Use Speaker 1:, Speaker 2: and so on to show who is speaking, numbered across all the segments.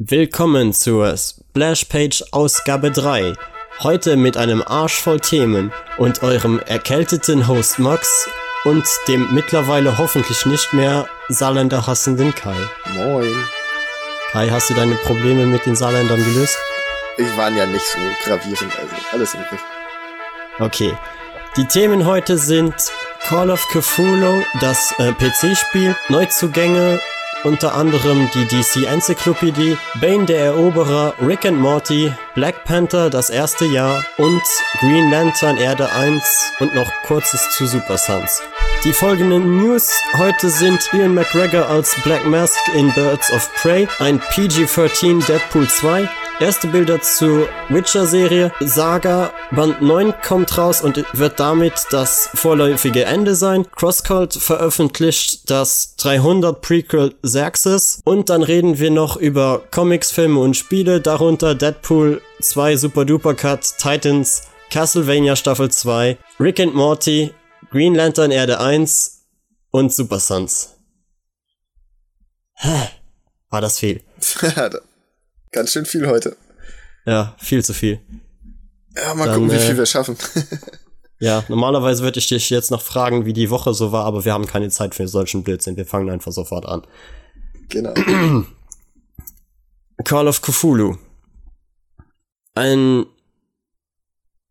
Speaker 1: Willkommen zur Splashpage Ausgabe 3. Heute mit einem Arsch voll Themen und eurem erkälteten Host Max und dem mittlerweile hoffentlich nicht mehr Saarländer hassenden Kai.
Speaker 2: Moin.
Speaker 1: Kai, hast du deine Probleme mit den Saarländern gelöst?
Speaker 2: Ich waren ja nicht so gravierend, also alles im Griff.
Speaker 1: Okay. Die Themen heute sind Call of Cthulhu, das äh, PC-Spiel, Neuzugänge, unter anderem die DC Enzyklopädie, Bane der Eroberer, Rick and Morty, Black Panther das erste Jahr und Green Lantern Erde 1 und noch kurzes zu Super Sons. Die folgenden News heute sind Ian McGregor als Black Mask in Birds of Prey, ein PG-13 Deadpool 2, Erste Bilder zur Witcher-Serie. Saga Band 9 kommt raus und wird damit das vorläufige Ende sein. CrossCult veröffentlicht das 300 Prequel Xerxes. Und dann reden wir noch über Comics, Filme und Spiele, darunter Deadpool 2 Super Duper Cut, Titans, Castlevania Staffel 2, Rick and Morty, Green Lantern Erde 1 und Super Sons. War das viel?
Speaker 2: Ganz schön viel heute.
Speaker 1: Ja, viel zu viel.
Speaker 2: Ja, mal Dann, gucken, wie viel äh, wir schaffen.
Speaker 1: ja, normalerweise würde ich dich jetzt noch fragen, wie die Woche so war, aber wir haben keine Zeit für solchen Blödsinn. Wir fangen einfach sofort an.
Speaker 2: Genau.
Speaker 1: Call of Cthulhu. Ein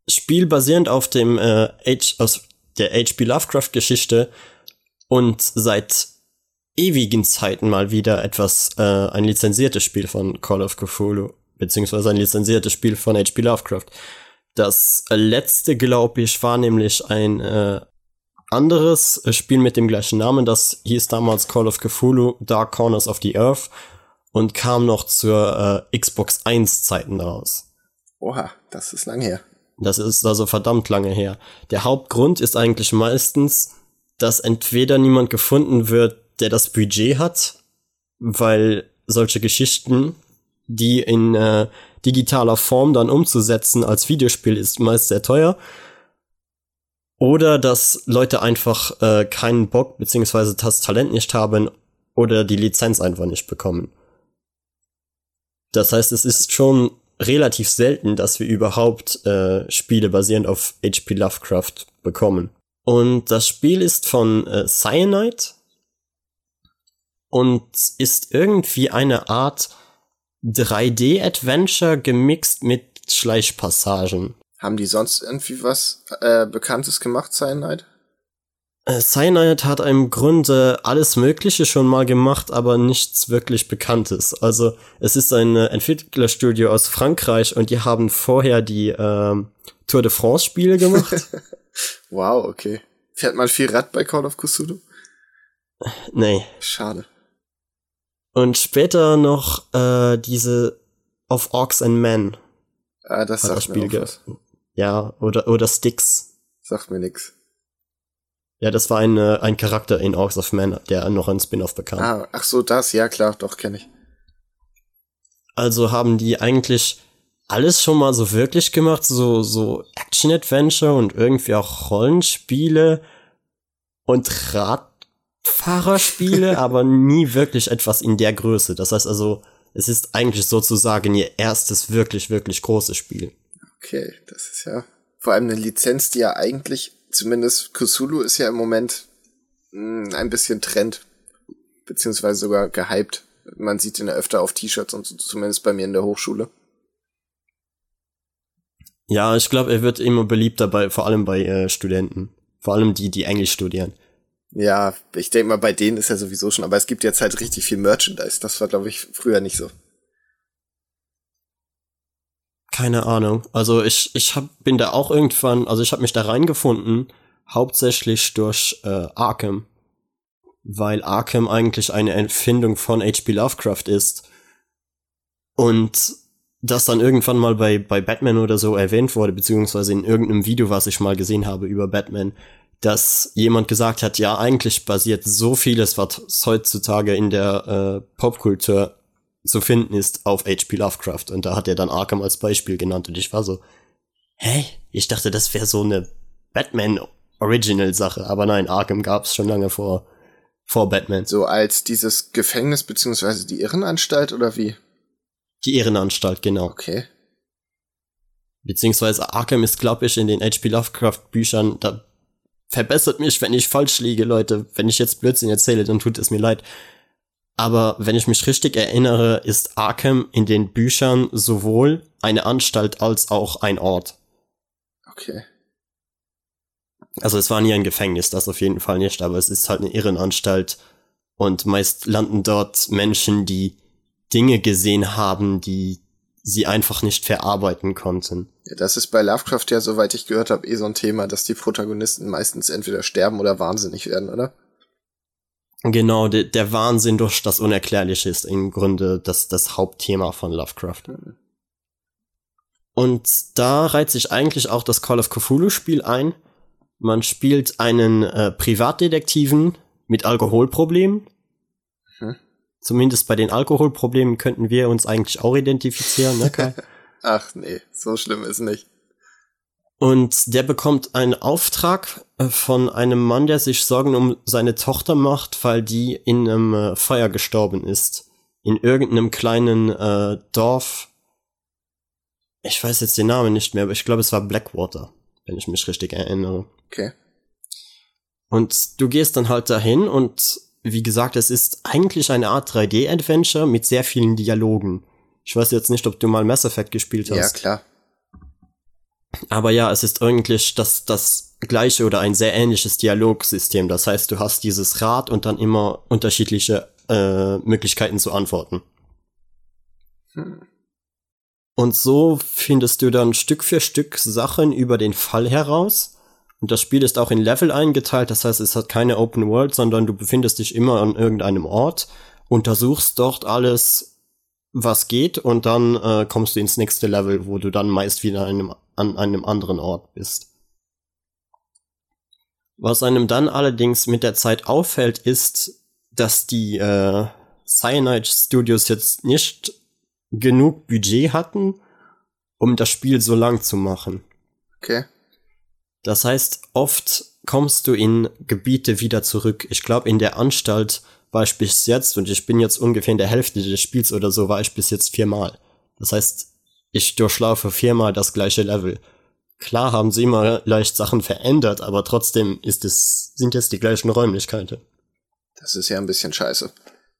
Speaker 1: Spiel basierend auf dem äh, H aus der H.P. Lovecraft Geschichte und seit ewigen Zeiten mal wieder etwas, äh, ein lizenziertes Spiel von Call of Cthulhu, beziehungsweise ein lizenziertes Spiel von H.P. Lovecraft. Das letzte, glaube ich, war nämlich ein äh, anderes Spiel mit dem gleichen Namen. Das hieß damals Call of Cthulhu Dark Corners of the Earth und kam noch zur äh, Xbox 1 Zeiten raus.
Speaker 2: Oha, das ist lang her.
Speaker 1: Das ist also verdammt lange her. Der Hauptgrund ist eigentlich meistens, dass entweder niemand gefunden wird, der das Budget hat, weil solche Geschichten, die in äh, digitaler Form dann umzusetzen als Videospiel ist meist sehr teuer. Oder dass Leute einfach äh, keinen Bock beziehungsweise das Talent nicht haben oder die Lizenz einfach nicht bekommen. Das heißt, es ist schon relativ selten, dass wir überhaupt äh, Spiele basierend auf HP Lovecraft bekommen. Und das Spiel ist von äh, Cyanide und ist irgendwie eine Art 3D-Adventure gemixt mit Schleichpassagen.
Speaker 2: Haben die sonst irgendwie was äh, Bekanntes gemacht, Cyanide?
Speaker 1: Äh, Cyanide hat im Grunde alles Mögliche schon mal gemacht, aber nichts wirklich Bekanntes. Also es ist ein äh, Entwicklerstudio aus Frankreich und die haben vorher die äh, Tour de France Spiele gemacht.
Speaker 2: wow, okay. Fährt man viel Rad bei Call of Cthulhu?
Speaker 1: Nee.
Speaker 2: Schade.
Speaker 1: Und später noch äh, diese Of Orcs and Men.
Speaker 2: Ah, das sagt das Spiel mir was.
Speaker 1: Ja, oder, oder Sticks.
Speaker 2: Sagt mir nix.
Speaker 1: Ja, das war ein, äh, ein Charakter in Orcs of Men, der noch ein Spin-off bekam.
Speaker 2: Ah, ach so, das, ja klar, doch, kenne ich.
Speaker 1: Also haben die eigentlich alles schon mal so wirklich gemacht, so, so Action-Adventure und irgendwie auch Rollenspiele und Rad Fahrerspiele, aber nie wirklich etwas in der Größe. Das heißt also, es ist eigentlich sozusagen ihr erstes wirklich, wirklich großes Spiel.
Speaker 2: Okay, das ist ja vor allem eine Lizenz, die ja eigentlich, zumindest Cthulhu ist ja im Moment mh, hm, ein bisschen Trend, beziehungsweise sogar gehypt. Man sieht ihn ja öfter auf T-Shirts und so, zumindest bei mir in der Hochschule.
Speaker 1: Ja, ich glaube, er wird immer beliebter bei, vor allem bei äh, Studenten. Vor allem die, die Englisch studieren.
Speaker 2: Ja, ich denke mal, bei denen ist ja sowieso schon, aber es gibt jetzt halt richtig viel Merchandise. Das war, glaube ich, früher nicht so.
Speaker 1: Keine Ahnung. Also ich, ich hab, bin da auch irgendwann, also ich habe mich da reingefunden, hauptsächlich durch äh, Arkham. Weil Arkham eigentlich eine Empfindung von H.P. Lovecraft ist. Und das dann irgendwann mal bei, bei Batman oder so erwähnt wurde, beziehungsweise in irgendeinem Video, was ich mal gesehen habe über Batman, dass jemand gesagt hat, ja, eigentlich basiert so vieles, was heutzutage in der äh, Popkultur zu finden ist, auf H.P. Lovecraft. Und da hat er dann Arkham als Beispiel genannt. Und ich war so, hä? Ich dachte, das wäre so eine Batman-Original-Sache. Aber nein, Arkham gab's schon lange vor, vor Batman.
Speaker 2: So als dieses Gefängnis beziehungsweise die Irrenanstalt oder wie?
Speaker 1: Die Irrenanstalt, genau.
Speaker 2: Okay.
Speaker 1: Beziehungsweise Arkham ist, glaube ich, in den H.P. Lovecraft Büchern, da verbessert mich, wenn ich falsch liege, Leute. Wenn ich jetzt Blödsinn erzähle, dann tut es mir leid. Aber wenn ich mich richtig erinnere, ist Arkham in den Büchern sowohl eine Anstalt als auch ein Ort.
Speaker 2: Okay.
Speaker 1: Also es war nie ein Gefängnis, das auf jeden Fall nicht, aber es ist halt eine Irrenanstalt und meist landen dort Menschen, die Dinge gesehen haben, die sie einfach nicht verarbeiten konnten.
Speaker 2: Ja, das ist bei Lovecraft ja, soweit ich gehört habe, eh so ein Thema, dass die Protagonisten meistens entweder sterben oder wahnsinnig werden, oder?
Speaker 1: Genau, de der Wahnsinn durch das Unerklärliche ist im Grunde das, das Hauptthema von Lovecraft. Mhm. Und da reiht sich eigentlich auch das Call of Cthulhu-Spiel ein. Man spielt einen äh, Privatdetektiven mit Alkoholproblemen. Mhm. Zumindest bei den Alkoholproblemen könnten wir uns eigentlich auch identifizieren, ne Kai?
Speaker 2: Ach nee, so schlimm ist nicht.
Speaker 1: Und der bekommt einen Auftrag äh, von einem Mann, der sich Sorgen um seine Tochter macht, weil die in einem äh, Feuer gestorben ist. In irgendeinem kleinen äh, Dorf. Ich weiß jetzt den Namen nicht mehr, aber ich glaube, es war Blackwater, wenn ich mich richtig erinnere.
Speaker 2: Okay.
Speaker 1: Und du gehst dann halt dahin und wie gesagt, es ist eigentlich eine Art 3D-Adventure mit sehr vielen Dialogen. Ich weiß jetzt nicht, ob du mal Mass Effect gespielt hast.
Speaker 2: Ja, klar.
Speaker 1: Aber ja, es ist eigentlich das, das gleiche oder ein sehr ähnliches Dialogsystem. Das heißt, du hast dieses Rad und dann immer unterschiedliche äh, Möglichkeiten zu antworten. Hm. Und so findest du dann Stück für Stück Sachen über den Fall heraus. Und das Spiel ist auch in Level eingeteilt, das heißt, es hat keine Open World, sondern du befindest dich immer an irgendeinem Ort, untersuchst dort alles, was geht, und dann äh, kommst du ins nächste Level, wo du dann meist wieder an einem, an einem anderen Ort bist. Was einem dann allerdings mit der Zeit auffällt, ist, dass die äh, Cyanide Studios jetzt nicht genug Budget hatten, um das Spiel so lang zu machen.
Speaker 2: Okay.
Speaker 1: Das heißt, oft kommst du in Gebiete wieder zurück. Ich glaube, in der Anstalt war ich bis jetzt, und ich bin jetzt ungefähr in der Hälfte des Spiels oder so, war ich bis jetzt viermal. Das heißt, ich durchlaufe viermal das gleiche Level. Klar haben sie immer leicht Sachen verändert, aber trotzdem ist es, sind jetzt die gleichen Räumlichkeiten.
Speaker 2: Das ist ja ein bisschen scheiße,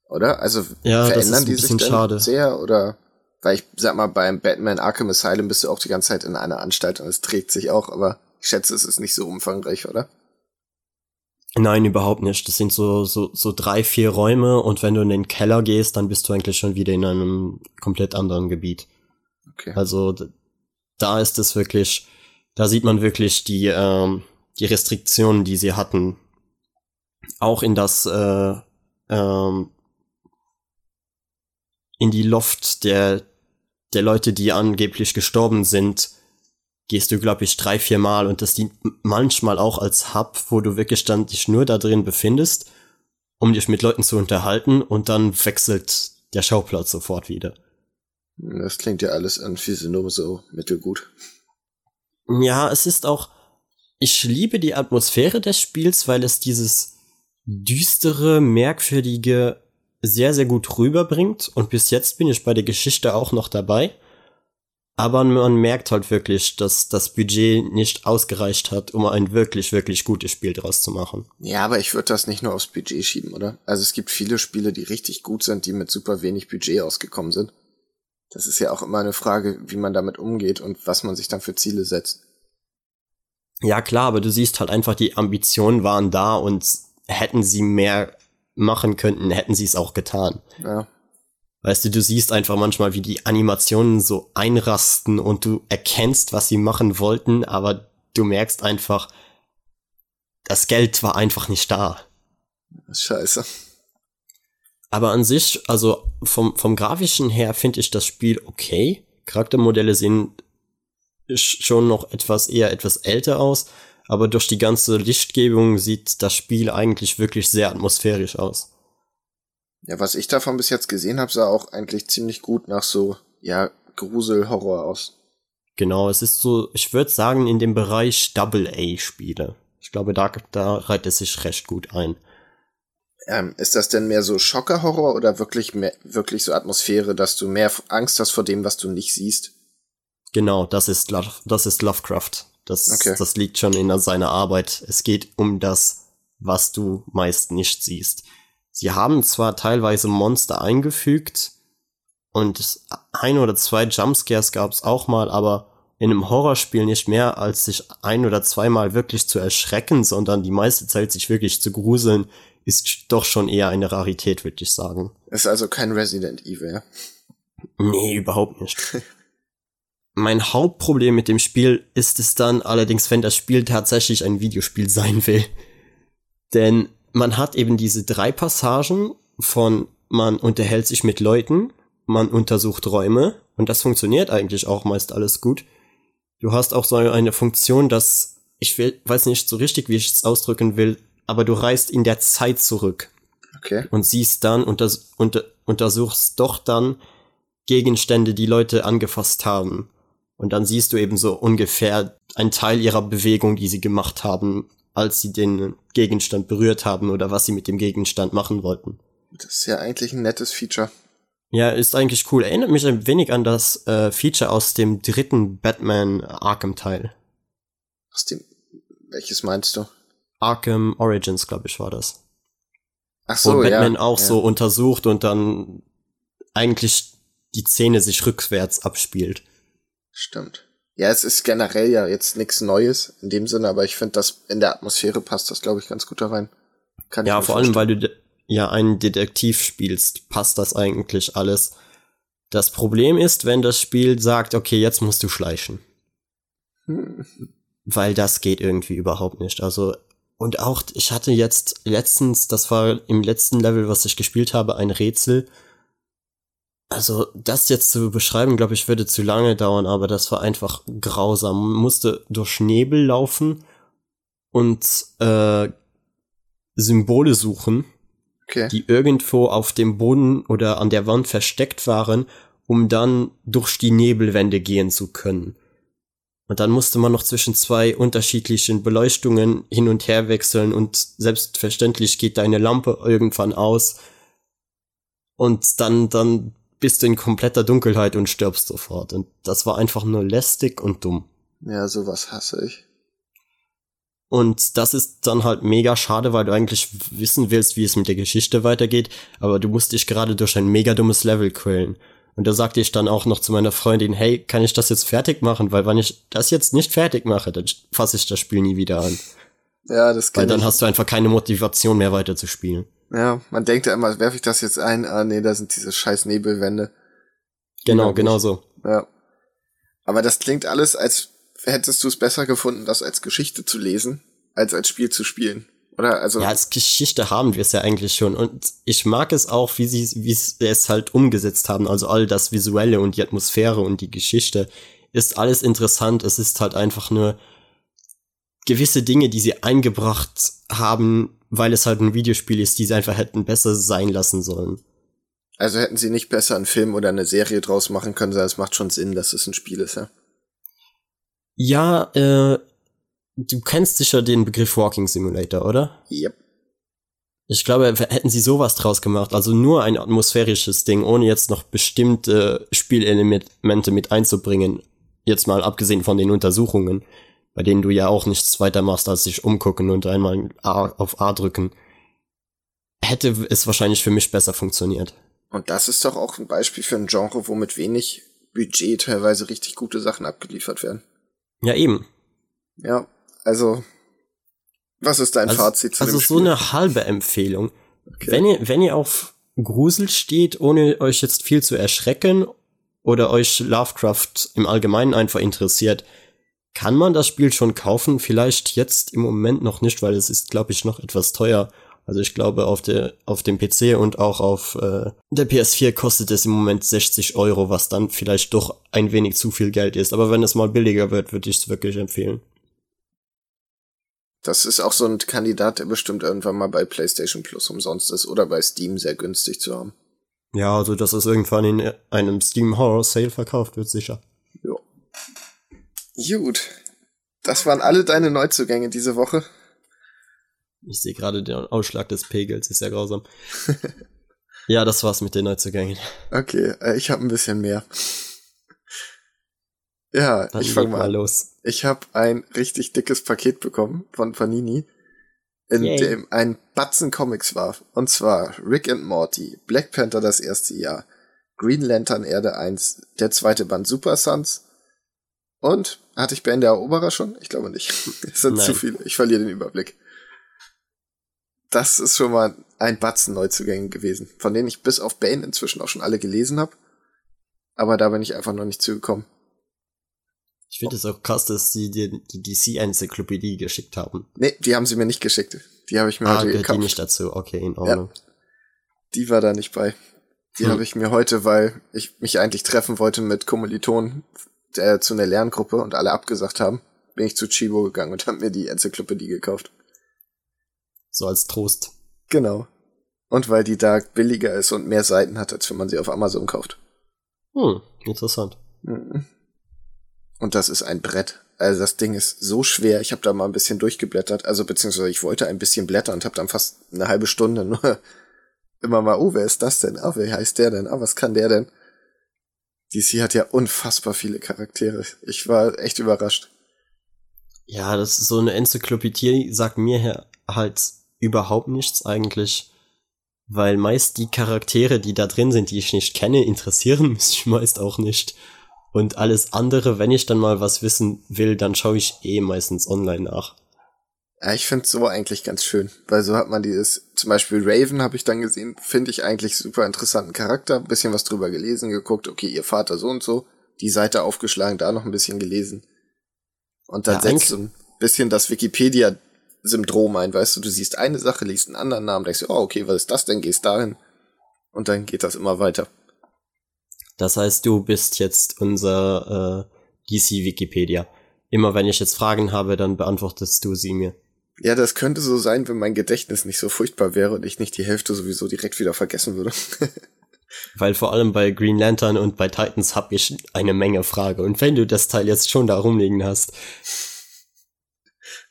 Speaker 2: oder? Also
Speaker 1: ja, verändern die sich schade.
Speaker 2: sehr oder? Weil ich sag mal, beim Batman Arkham Asylum bist du auch die ganze Zeit in einer Anstalt und es trägt sich auch, aber ich schätze, es ist nicht so umfangreich, oder?
Speaker 1: Nein, überhaupt nicht. Das sind so, so, so drei, vier Räume und wenn du in den Keller gehst, dann bist du eigentlich schon wieder in einem komplett anderen Gebiet.
Speaker 2: Okay.
Speaker 1: Also da ist es wirklich, da sieht man wirklich die, ähm, die Restriktionen, die sie hatten. Auch in das, äh, ähm, in die Loft der, der Leute, die angeblich gestorben sind, gehst du, glaube ich, drei, vier Mal und das dient manchmal auch als Hub, wo du wirklich dann dich nur da drin befindest, um dich mit Leuten zu unterhalten und dann wechselt der Schauplatz sofort wieder.
Speaker 2: Das klingt ja alles an Physiognomie so mittelgut.
Speaker 1: Ja, es ist auch, ich liebe die Atmosphäre des Spiels, weil es dieses düstere, merkwürdige sehr, sehr gut rüberbringt und bis jetzt bin ich bei der Geschichte auch noch dabei. Aber man merkt halt wirklich, dass das Budget nicht ausgereicht hat, um ein wirklich, wirklich gutes Spiel draus zu machen.
Speaker 2: Ja, aber ich würde das nicht nur aufs Budget schieben, oder? Also es gibt viele Spiele, die richtig gut sind, die mit super wenig Budget ausgekommen sind. Das ist ja auch immer eine Frage, wie man damit umgeht und was man sich dann für Ziele setzt.
Speaker 1: Ja, klar, aber du siehst halt einfach, die Ambitionen waren da und hätten sie mehr machen könnten, hätten sie es auch getan.
Speaker 2: Ja.
Speaker 1: Weißt du, du siehst einfach manchmal, wie die Animationen so einrasten und du erkennst, was sie machen wollten, aber du merkst einfach, das Geld war einfach nicht da.
Speaker 2: Scheiße.
Speaker 1: Aber an sich, also vom, vom grafischen her finde ich das Spiel okay. Charaktermodelle sehen schon noch etwas eher etwas älter aus, aber durch die ganze Lichtgebung sieht das Spiel eigentlich wirklich sehr atmosphärisch aus.
Speaker 2: Ja, was ich davon bis jetzt gesehen habe, sah auch eigentlich ziemlich gut nach so, ja, Grusel-Horror aus.
Speaker 1: Genau, es ist so, ich würde sagen, in dem Bereich Double-A-Spiele. Ich glaube, da, da reiht es sich recht gut ein.
Speaker 2: Ähm, ist das denn mehr so Schockerhorror oder wirklich mehr, wirklich so Atmosphäre, dass du mehr Angst hast vor dem, was du nicht siehst?
Speaker 1: Genau, das ist, Lo das ist Lovecraft. Das, okay. das liegt schon in seiner Arbeit. Es geht um das, was du meist nicht siehst. Sie haben zwar teilweise Monster eingefügt und ein oder zwei Jumpscares gab es auch mal, aber in einem Horrorspiel nicht mehr, als sich ein oder zweimal wirklich zu erschrecken, sondern die meiste Zeit sich wirklich zu gruseln, ist doch schon eher eine Rarität, würde ich sagen.
Speaker 2: Ist also kein Resident Evil, ja?
Speaker 1: Nee, überhaupt nicht. mein Hauptproblem mit dem Spiel ist es dann allerdings, wenn das Spiel tatsächlich ein Videospiel sein will. Denn man hat eben diese drei Passagen von man unterhält sich mit Leuten, man untersucht Räume und das funktioniert eigentlich auch meist alles gut. Du hast auch so eine Funktion, dass ich will, weiß nicht so richtig, wie ich es ausdrücken will, aber du reist in der Zeit zurück.
Speaker 2: Okay.
Speaker 1: Und siehst dann unter, unter, untersuchst doch dann Gegenstände, die Leute angefasst haben. Und dann siehst du eben so ungefähr einen Teil ihrer Bewegung, die sie gemacht haben, als sie den Gegenstand berührt haben oder was sie mit dem Gegenstand machen wollten.
Speaker 2: Das ist ja eigentlich ein nettes Feature.
Speaker 1: Ja, ist eigentlich cool. Erinnert mich ein wenig an das äh, Feature aus dem dritten Batman Arkham Teil.
Speaker 2: Aus dem, welches meinst du?
Speaker 1: Arkham Origins, glaube ich, war das.
Speaker 2: Ach so,
Speaker 1: Wo Batman
Speaker 2: ja,
Speaker 1: auch
Speaker 2: ja.
Speaker 1: so untersucht und dann eigentlich die Szene sich rückwärts abspielt.
Speaker 2: Stimmt. Ja, es ist generell ja jetzt nichts Neues in dem Sinne, aber ich finde, dass in der Atmosphäre passt das, glaube ich, ganz gut da rein.
Speaker 1: Kann ja, vor allem, weil du ja einen Detektiv spielst, passt das eigentlich alles. Das Problem ist, wenn das Spiel sagt, okay, jetzt musst du schleichen. Hm. Weil das geht irgendwie überhaupt nicht. Also, und auch, ich hatte jetzt letztens, das war im letzten Level, was ich gespielt habe, ein Rätsel, also, das jetzt zu beschreiben, glaube ich, würde zu lange dauern, aber das war einfach grausam. Man musste durch Nebel laufen und äh, Symbole suchen,
Speaker 2: okay.
Speaker 1: die irgendwo auf dem Boden oder an der Wand versteckt waren, um dann durch die Nebelwände gehen zu können. Und dann musste man noch zwischen zwei unterschiedlichen Beleuchtungen hin und her wechseln und selbstverständlich geht deine Lampe irgendwann aus. Und dann, dann bist du in kompletter Dunkelheit und stirbst sofort. Und das war einfach nur lästig und dumm.
Speaker 2: Ja, sowas hasse ich.
Speaker 1: Und das ist dann halt mega schade, weil du eigentlich wissen willst, wie es mit der Geschichte weitergeht, aber du musst dich gerade durch ein mega dummes Level quälen. Und da sagte ich dann auch noch zu meiner Freundin, hey, kann ich das jetzt fertig machen? Weil wenn ich das jetzt nicht fertig mache, dann fasse ich das Spiel nie wieder an.
Speaker 2: Ja, das
Speaker 1: Weil dann ich. hast du einfach keine Motivation mehr weiter zu spielen.
Speaker 2: Ja, man denkt ja immer, werfe ich das jetzt ein? Ah, nee, da sind diese scheiß Nebelwände.
Speaker 1: Genau, genau so.
Speaker 2: Ja. Aber das klingt alles, als hättest du es besser gefunden, das als Geschichte zu lesen, als als Spiel zu spielen. Oder also.
Speaker 1: Ja, als Geschichte haben wir es ja eigentlich schon. Und ich mag es auch, wie sie, wie sie es halt umgesetzt haben. Also all das Visuelle und die Atmosphäre und die Geschichte ist alles interessant. Es ist halt einfach nur gewisse Dinge, die sie eingebracht haben, weil es halt ein Videospiel ist, die sie einfach hätten besser sein lassen sollen.
Speaker 2: Also hätten sie nicht besser einen Film oder eine Serie draus machen können, sondern es macht schon Sinn, dass es ein Spiel ist, ja?
Speaker 1: Ja, äh, du kennst sicher den Begriff Walking Simulator, oder?
Speaker 2: Yep.
Speaker 1: Ich glaube, hätten sie sowas draus gemacht, also nur ein atmosphärisches Ding, ohne jetzt noch bestimmte Spielelemente mit einzubringen, jetzt mal abgesehen von den Untersuchungen, bei denen du ja auch nichts weiter machst, als dich umgucken und einmal A auf A drücken, hätte es wahrscheinlich für mich besser funktioniert.
Speaker 2: Und das ist doch auch ein Beispiel für ein Genre, wo mit wenig Budget teilweise richtig gute Sachen abgeliefert werden.
Speaker 1: Ja, eben.
Speaker 2: Ja, also, was ist dein
Speaker 1: also,
Speaker 2: Fazit zu
Speaker 1: Also so eine halbe Empfehlung. Okay. Wenn ihr, wenn ihr auf Grusel steht, ohne euch jetzt viel zu erschrecken oder euch Lovecraft im Allgemeinen einfach interessiert, kann man das Spiel schon kaufen? Vielleicht jetzt im Moment noch nicht, weil es ist, glaube ich, noch etwas teuer. Also ich glaube, auf, der, auf dem PC und auch auf äh, der PS4 kostet es im Moment 60 Euro, was dann vielleicht doch ein wenig zu viel Geld ist. Aber wenn es mal billiger wird, würde ich es wirklich empfehlen.
Speaker 2: Das ist auch so ein Kandidat, der bestimmt irgendwann mal bei PlayStation Plus umsonst ist oder bei Steam sehr günstig zu haben.
Speaker 1: Ja, also dass es irgendwann in einem Steam Horror Sale verkauft wird, sicher.
Speaker 2: Gut. Das waren alle deine Neuzugänge diese Woche.
Speaker 1: Ich sehe gerade den Ausschlag des Pegels, ist ja grausam. ja, das war's mit den Neuzugängen.
Speaker 2: Okay, äh, ich habe ein bisschen mehr. Ja,
Speaker 1: Dann
Speaker 2: ich fange mal an.
Speaker 1: los.
Speaker 2: Ich habe ein richtig dickes Paket bekommen von Panini, in
Speaker 1: Yay.
Speaker 2: dem ein Batzen Comics war. Und zwar Rick and Morty, Black Panther das erste Jahr, Green Lantern Erde 1, der zweite Band Super Sons und hatte ich Band der Eroberer schon? Ich glaube nicht. Es sind
Speaker 1: Nein.
Speaker 2: zu viele. Ich verliere den Überblick. Das ist schon mal ein Batzen Neuzugänge gewesen, von denen ich bis auf Bane inzwischen auch schon alle gelesen habe. Aber da bin ich einfach noch nicht zugekommen.
Speaker 1: Ich finde es auch krass, dass sie dir die DC-Enzyklopädie geschickt haben.
Speaker 2: Nee, die haben sie mir nicht geschickt. Die habe ich mir
Speaker 1: Ah,
Speaker 2: heute
Speaker 1: gehört die
Speaker 2: gekauft.
Speaker 1: nicht dazu. Okay, in Ordnung.
Speaker 2: Die war da nicht bei. Die
Speaker 1: Hm.
Speaker 2: habe ich mir heute, weil ich mich eigentlich treffen wollte mit Kommilitonen äh, zu einer Lerngruppe und alle abgesagt haben, bin ich zu Chibo gegangen und habe mir die Enzyklopädie gekauft.
Speaker 1: So als Trost.
Speaker 2: Genau. Und weil die da billiger ist und mehr Seiten hat, als wenn man sie auf Amazon kauft.
Speaker 1: Hm, interessant.
Speaker 2: Mhm. Und das ist ein Brett. Also das Ding ist so schwer. Ich habe da mal ein bisschen durchgeblättert. Also beziehungsweise ich wollte ein bisschen blättern und habe dann fast eine halbe Stunde nur immer mal, oh, wer ist das denn? Ah, wer heißt der denn? Ah, was kann der denn? DC hat ja unfassbar viele Charaktere. Ich war echt überrascht.
Speaker 1: Ja, das ist so eine Enzyklopädie, sagt mir halt überhaupt nichts eigentlich. Weil meist die Charaktere, die da drin sind, die ich nicht kenne, interessieren mich meist auch nicht. Und alles andere, wenn ich dann mal was wissen will, dann schaue ich eh meistens online nach.
Speaker 2: Ja, ich find's so eigentlich ganz schön, weil so hat man dieses, zum Beispiel Raven habe ich dann gesehen, finde ich eigentlich super interessanten Charakter, ein bisschen was drüber gelesen, geguckt, okay, ihr Vater so und so, die Seite aufgeschlagen, da noch ein bisschen gelesen. Und dann
Speaker 1: Ja,
Speaker 2: setzt so ein bisschen das Wikipedia-Syndrom ein, weißt du, du siehst eine Sache, liest einen anderen Namen, denkst du, oh, okay, was ist das denn, gehst dahin. Und dann geht das immer weiter.
Speaker 1: Das heißt, du bist jetzt unser äh, DC-Wikipedia. Immer wenn ich jetzt Fragen habe, dann beantwortest du sie mir.
Speaker 2: Ja, das könnte so sein, wenn mein Gedächtnis nicht so furchtbar wäre und ich nicht die Hälfte sowieso direkt wieder vergessen würde.
Speaker 1: Weil vor allem bei Green Lantern und bei Titans hab ich eine Menge Frage. Und wenn du das Teil jetzt schon da rumliegen hast,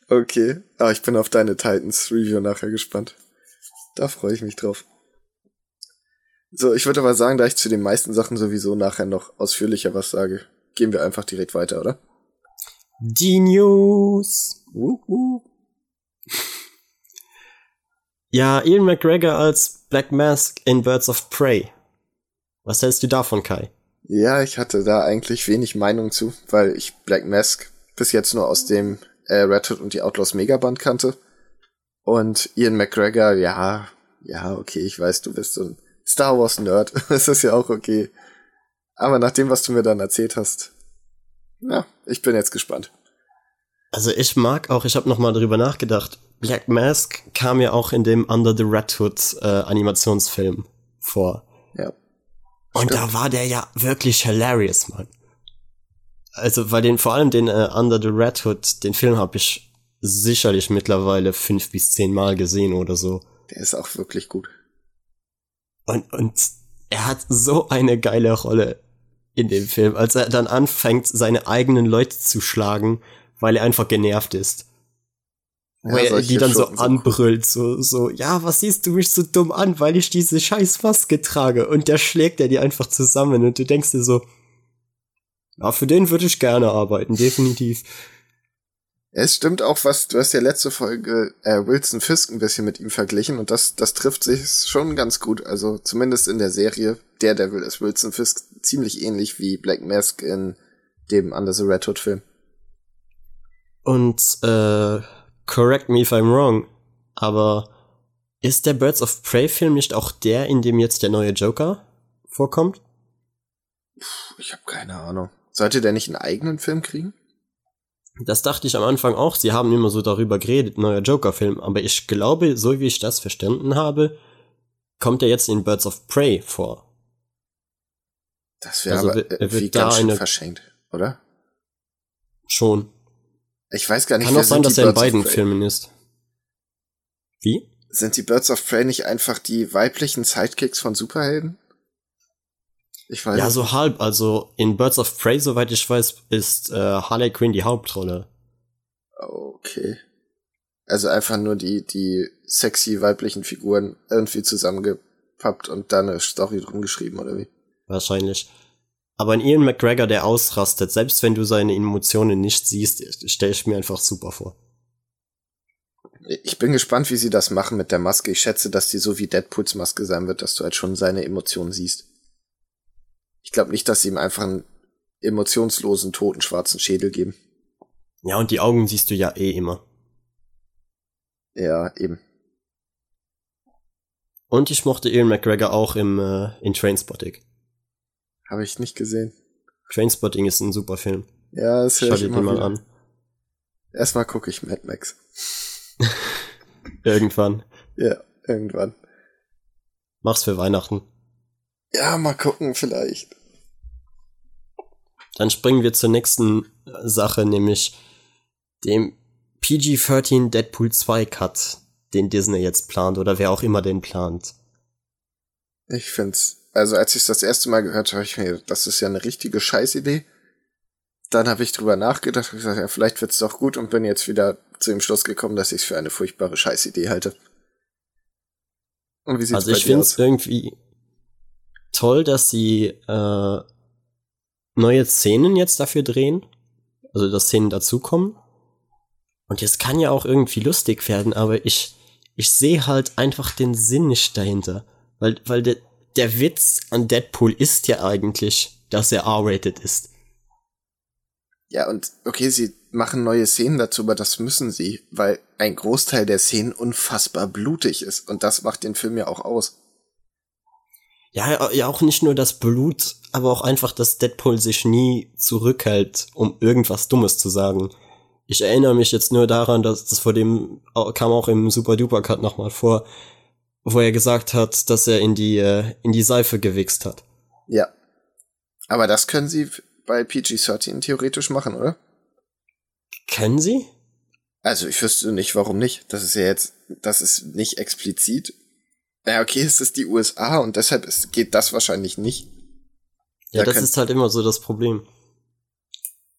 Speaker 2: Okay, aber ich bin auf deine Titans Review nachher gespannt. Da freue ich mich drauf. So, ich würde aber sagen, da ich zu den meisten Sachen sowieso nachher noch ausführlicher was sage, gehen wir einfach direkt weiter, oder?
Speaker 1: die News. Wuhu. Ja, Ian McGregor als Black Mask in Birds of Prey. Was hältst du davon, Kai?
Speaker 2: Ja, ich hatte da eigentlich wenig Meinung zu, weil ich Black Mask bis jetzt nur aus dem äh, Red Hood und die Outlaws Megaband kannte. Und Ian McGregor, ja, ja, okay, ich weiß, du bist so ein Star Wars Nerd. das ist ja auch okay. Aber nach dem, was du mir dann erzählt hast, ja, ich bin jetzt gespannt.
Speaker 1: Also ich mag auch, ich habe noch mal drüber nachgedacht. Black Mask kam ja auch in dem Under the Red Hood äh, Animationsfilm vor.
Speaker 2: Ja.
Speaker 1: Und
Speaker 2: Stimmt.
Speaker 1: da war der ja wirklich hilarious, Mann. Also, weil den, vor allem den äh, Under the Red Hood, den Film habe ich sicherlich mittlerweile fünf bis zehn Mal gesehen oder so.
Speaker 2: Der ist auch wirklich gut.
Speaker 1: Und, und er hat so eine geile Rolle in dem Film, als er dann anfängt, seine eigenen Leute zu schlagen, weil er einfach genervt ist. Wo er
Speaker 2: solche
Speaker 1: die dann so
Speaker 2: Schurken cool.
Speaker 1: anbrüllt, so, so, ja, was siehst du mich so dumm an, weil ich diese scheiß Maske trage? Und der schlägt er dir einfach zusammen und du denkst dir so, ja, für den würde ich gerne arbeiten, definitiv.
Speaker 2: Es stimmt auch, was, du hast ja letzte Folge äh, Wilson Fisk ein bisschen mit ihm verglichen und das, das trifft sich schon ganz gut. Also zumindest in der Serie Daredevil ist Wilson Fisk ziemlich ähnlich wie Black Mask in dem Under the Red Hood Film.
Speaker 1: Und, äh, correct me if I'm wrong, aber ist der Birds of Prey Film nicht auch der, in dem jetzt der neue Joker vorkommt?
Speaker 2: Ich habe keine Ahnung. Sollte der nicht einen eigenen Film kriegen?
Speaker 1: Das dachte ich am Anfang auch. Sie haben immer so darüber geredet, neuer Joker-Film. Aber ich glaube, so wie ich das verstanden habe, kommt er jetzt in Birds of Prey vor.
Speaker 2: Das wäre
Speaker 1: Also
Speaker 2: aber
Speaker 1: wird da eine-
Speaker 2: verschenkt, oder?
Speaker 1: Schon.
Speaker 2: Ich weiß gar nicht,
Speaker 1: Kann auch sein, dass er in beiden? Filmen ist. Wie?
Speaker 2: Sind die Birds of Prey nicht einfach die weiblichen Sidekicks von Superhelden? Ich weiß
Speaker 1: Ja, so halb. Also in Birds of Prey, soweit ich weiß, ist äh, Harley Quinn die Hauptrolle.
Speaker 2: Okay. Also einfach nur die, die sexy weiblichen Figuren irgendwie zusammengepappt und dann eine Story drum geschrieben, oder wie?
Speaker 1: Wahrscheinlich. Aber ein Ian McGregor, der ausrastet, selbst wenn du seine Emotionen nicht siehst, stelle ich mir einfach super vor.
Speaker 2: Ich bin gespannt, wie sie das machen mit der Maske. Ich schätze, dass die so wie Deadpools Maske sein wird, dass du halt schon seine Emotionen siehst. Ich glaube nicht, dass sie ihm einfach einen emotionslosen, toten, schwarzen Schädel geben.
Speaker 1: Ja, und die Augen siehst du ja eh immer.
Speaker 2: Ja, eben.
Speaker 1: Und ich mochte Ian McGregor auch im äh, in Trainspotting.
Speaker 2: Habe ich nicht gesehen.
Speaker 1: Trainspotting ist ein super Film.
Speaker 2: Ja, das höre ich
Speaker 1: Schau dir
Speaker 2: immer
Speaker 1: mal
Speaker 2: wieder.
Speaker 1: an.
Speaker 2: Erstmal gucke ich Mad Max.
Speaker 1: Irgendwann.
Speaker 2: Ja, irgendwann.
Speaker 1: Mach's für Weihnachten.
Speaker 2: Ja, mal gucken, vielleicht.
Speaker 1: Dann springen wir zur nächsten Sache, nämlich dem PG-13 Deadpool 2 Cut, den Disney jetzt plant oder wer auch immer den plant.
Speaker 2: Ich find's, also als ich das erste Mal gehört habe, ich mir, das ist ja eine richtige Scheißidee. Dann habe ich drüber nachgedacht und gesagt, ja, vielleicht wird's doch gut und bin jetzt wieder zu dem Schluss gekommen, dass ich es für eine furchtbare Scheißidee halte. Und wie sieht's
Speaker 1: Also ich finde es irgendwie toll, dass sie äh, neue Szenen jetzt dafür drehen. Also dass Szenen dazukommen. Und es kann ja auch irgendwie lustig werden, aber ich, ich sehe halt einfach den Sinn nicht dahinter. Weil, weil der, der Witz an Deadpool ist ja eigentlich, dass er R-rated ist.
Speaker 2: Ja, und okay, sie machen neue Szenen dazu, aber das müssen sie, weil ein Großteil der Szenen unfassbar blutig ist. Und das macht den Film ja auch aus.
Speaker 1: Ja, ja, auch nicht nur das Blut, aber auch einfach, dass Deadpool sich nie zurückhält, um irgendwas Dummes zu sagen. Ich erinnere mich jetzt nur daran, dass das vor dem kam auch im Super Duper Cut nochmal vor, wo er gesagt hat, dass er in die äh, in die Seife gewichst hat.
Speaker 2: Ja. Aber das können sie bei PG-13 theoretisch machen, oder?
Speaker 1: Kennen Sie?
Speaker 2: Also ich wüsste nicht, warum nicht. Das ist ja jetzt, das ist nicht explizit. Ja, okay, es ist die USA und deshalb ist, geht das wahrscheinlich nicht.
Speaker 1: Ja,
Speaker 2: Da
Speaker 1: das ist halt immer so das Problem.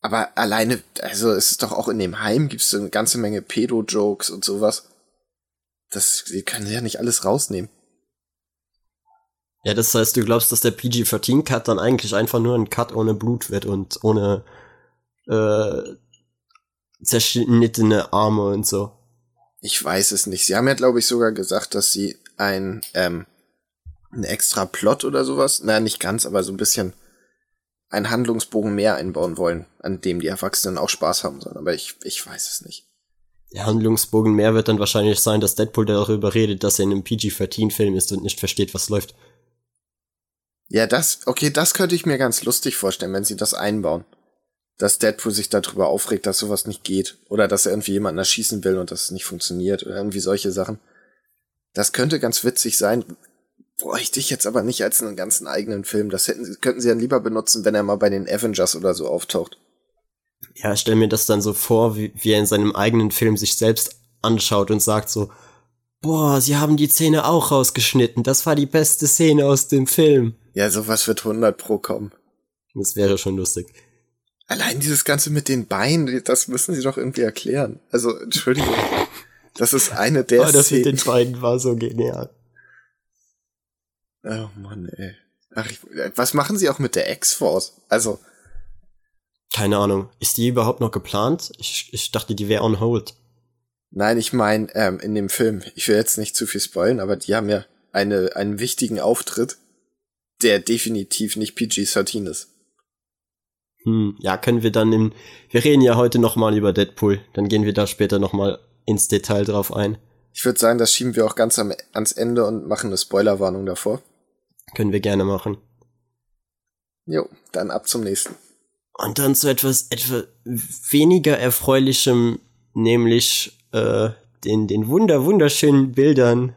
Speaker 2: Aber alleine, also es ist doch auch in dem Heim gibt's so eine ganze Menge Pedo-Jokes und sowas. Das, sie können ja nicht alles rausnehmen.
Speaker 1: Ja, das heißt, du glaubst, dass der PG-13 Cut dann eigentlich einfach nur ein Cut ohne Blut wird und ohne äh, zerschnittene Arme und so.
Speaker 2: Ich weiß es nicht. Sie haben ja, glaube ich, sogar gesagt, dass sie ein, ähm, ein extra Plot oder sowas, naja, nicht ganz, aber so ein bisschen einen Handlungsbogen mehr einbauen wollen, an dem die Erwachsenen auch Spaß haben sollen. Aber ich, ich weiß es nicht.
Speaker 1: Der Handlungsbogen mehr wird dann wahrscheinlich sein, dass Deadpool darüber redet, dass er in einem PG-13-Film ist und nicht versteht, was läuft.
Speaker 2: Ja, das, okay, das könnte ich mir ganz lustig vorstellen, wenn sie das einbauen. Dass Deadpool sich darüber aufregt, dass sowas nicht geht. Oder dass er irgendwie jemanden erschießen will und das nicht funktioniert. Oder irgendwie solche Sachen. Das könnte ganz witzig sein. Bräuchte ich jetzt aber nicht als einen ganzen eigenen Film. Das hätten, könnten sie dann lieber benutzen, wenn er mal bei den Avengers oder so auftaucht.
Speaker 1: Ja, stell mir das dann so vor, wie, wie er in seinem eigenen Film sich selbst anschaut und sagt so, boah, sie haben die Szene auch rausgeschnitten, das war die beste Szene aus dem Film.
Speaker 2: Ja, sowas wird 100 pro kommen.
Speaker 1: Das wäre schon lustig.
Speaker 2: Allein dieses Ganze mit den Beinen, das müssen sie doch irgendwie erklären. Also, Entschuldigung. Das ist eine der
Speaker 1: Aber das mit
Speaker 2: Szenen.
Speaker 1: den beiden war so genial.
Speaker 2: Oh Mann, ey. Ach, ich, was machen sie auch mit der X-Force? Also,
Speaker 1: Keine Ahnung. Ist die überhaupt noch geplant? Ich, ich dachte, die wäre on hold.
Speaker 2: nein, ich meine, ähm, in dem Film, ich will jetzt nicht zu viel spoilen, aber die haben ja eine, einen wichtigen Auftritt, der definitiv nicht PG-13 ist.
Speaker 1: Hm, ja, können wir dann im, wir reden ja heute nochmal über Deadpool, dann gehen wir da später nochmal ins Detail drauf ein.
Speaker 2: Ich würde sagen, das schieben wir auch ganz am, ans Ende und machen eine Spoilerwarnung davor.
Speaker 1: Können wir gerne machen.
Speaker 2: Jo, dann ab zum nächsten.
Speaker 1: Und dann zu etwas, etwas weniger erfreulichem, nämlich äh, den, den wunder, wunderschönen Bildern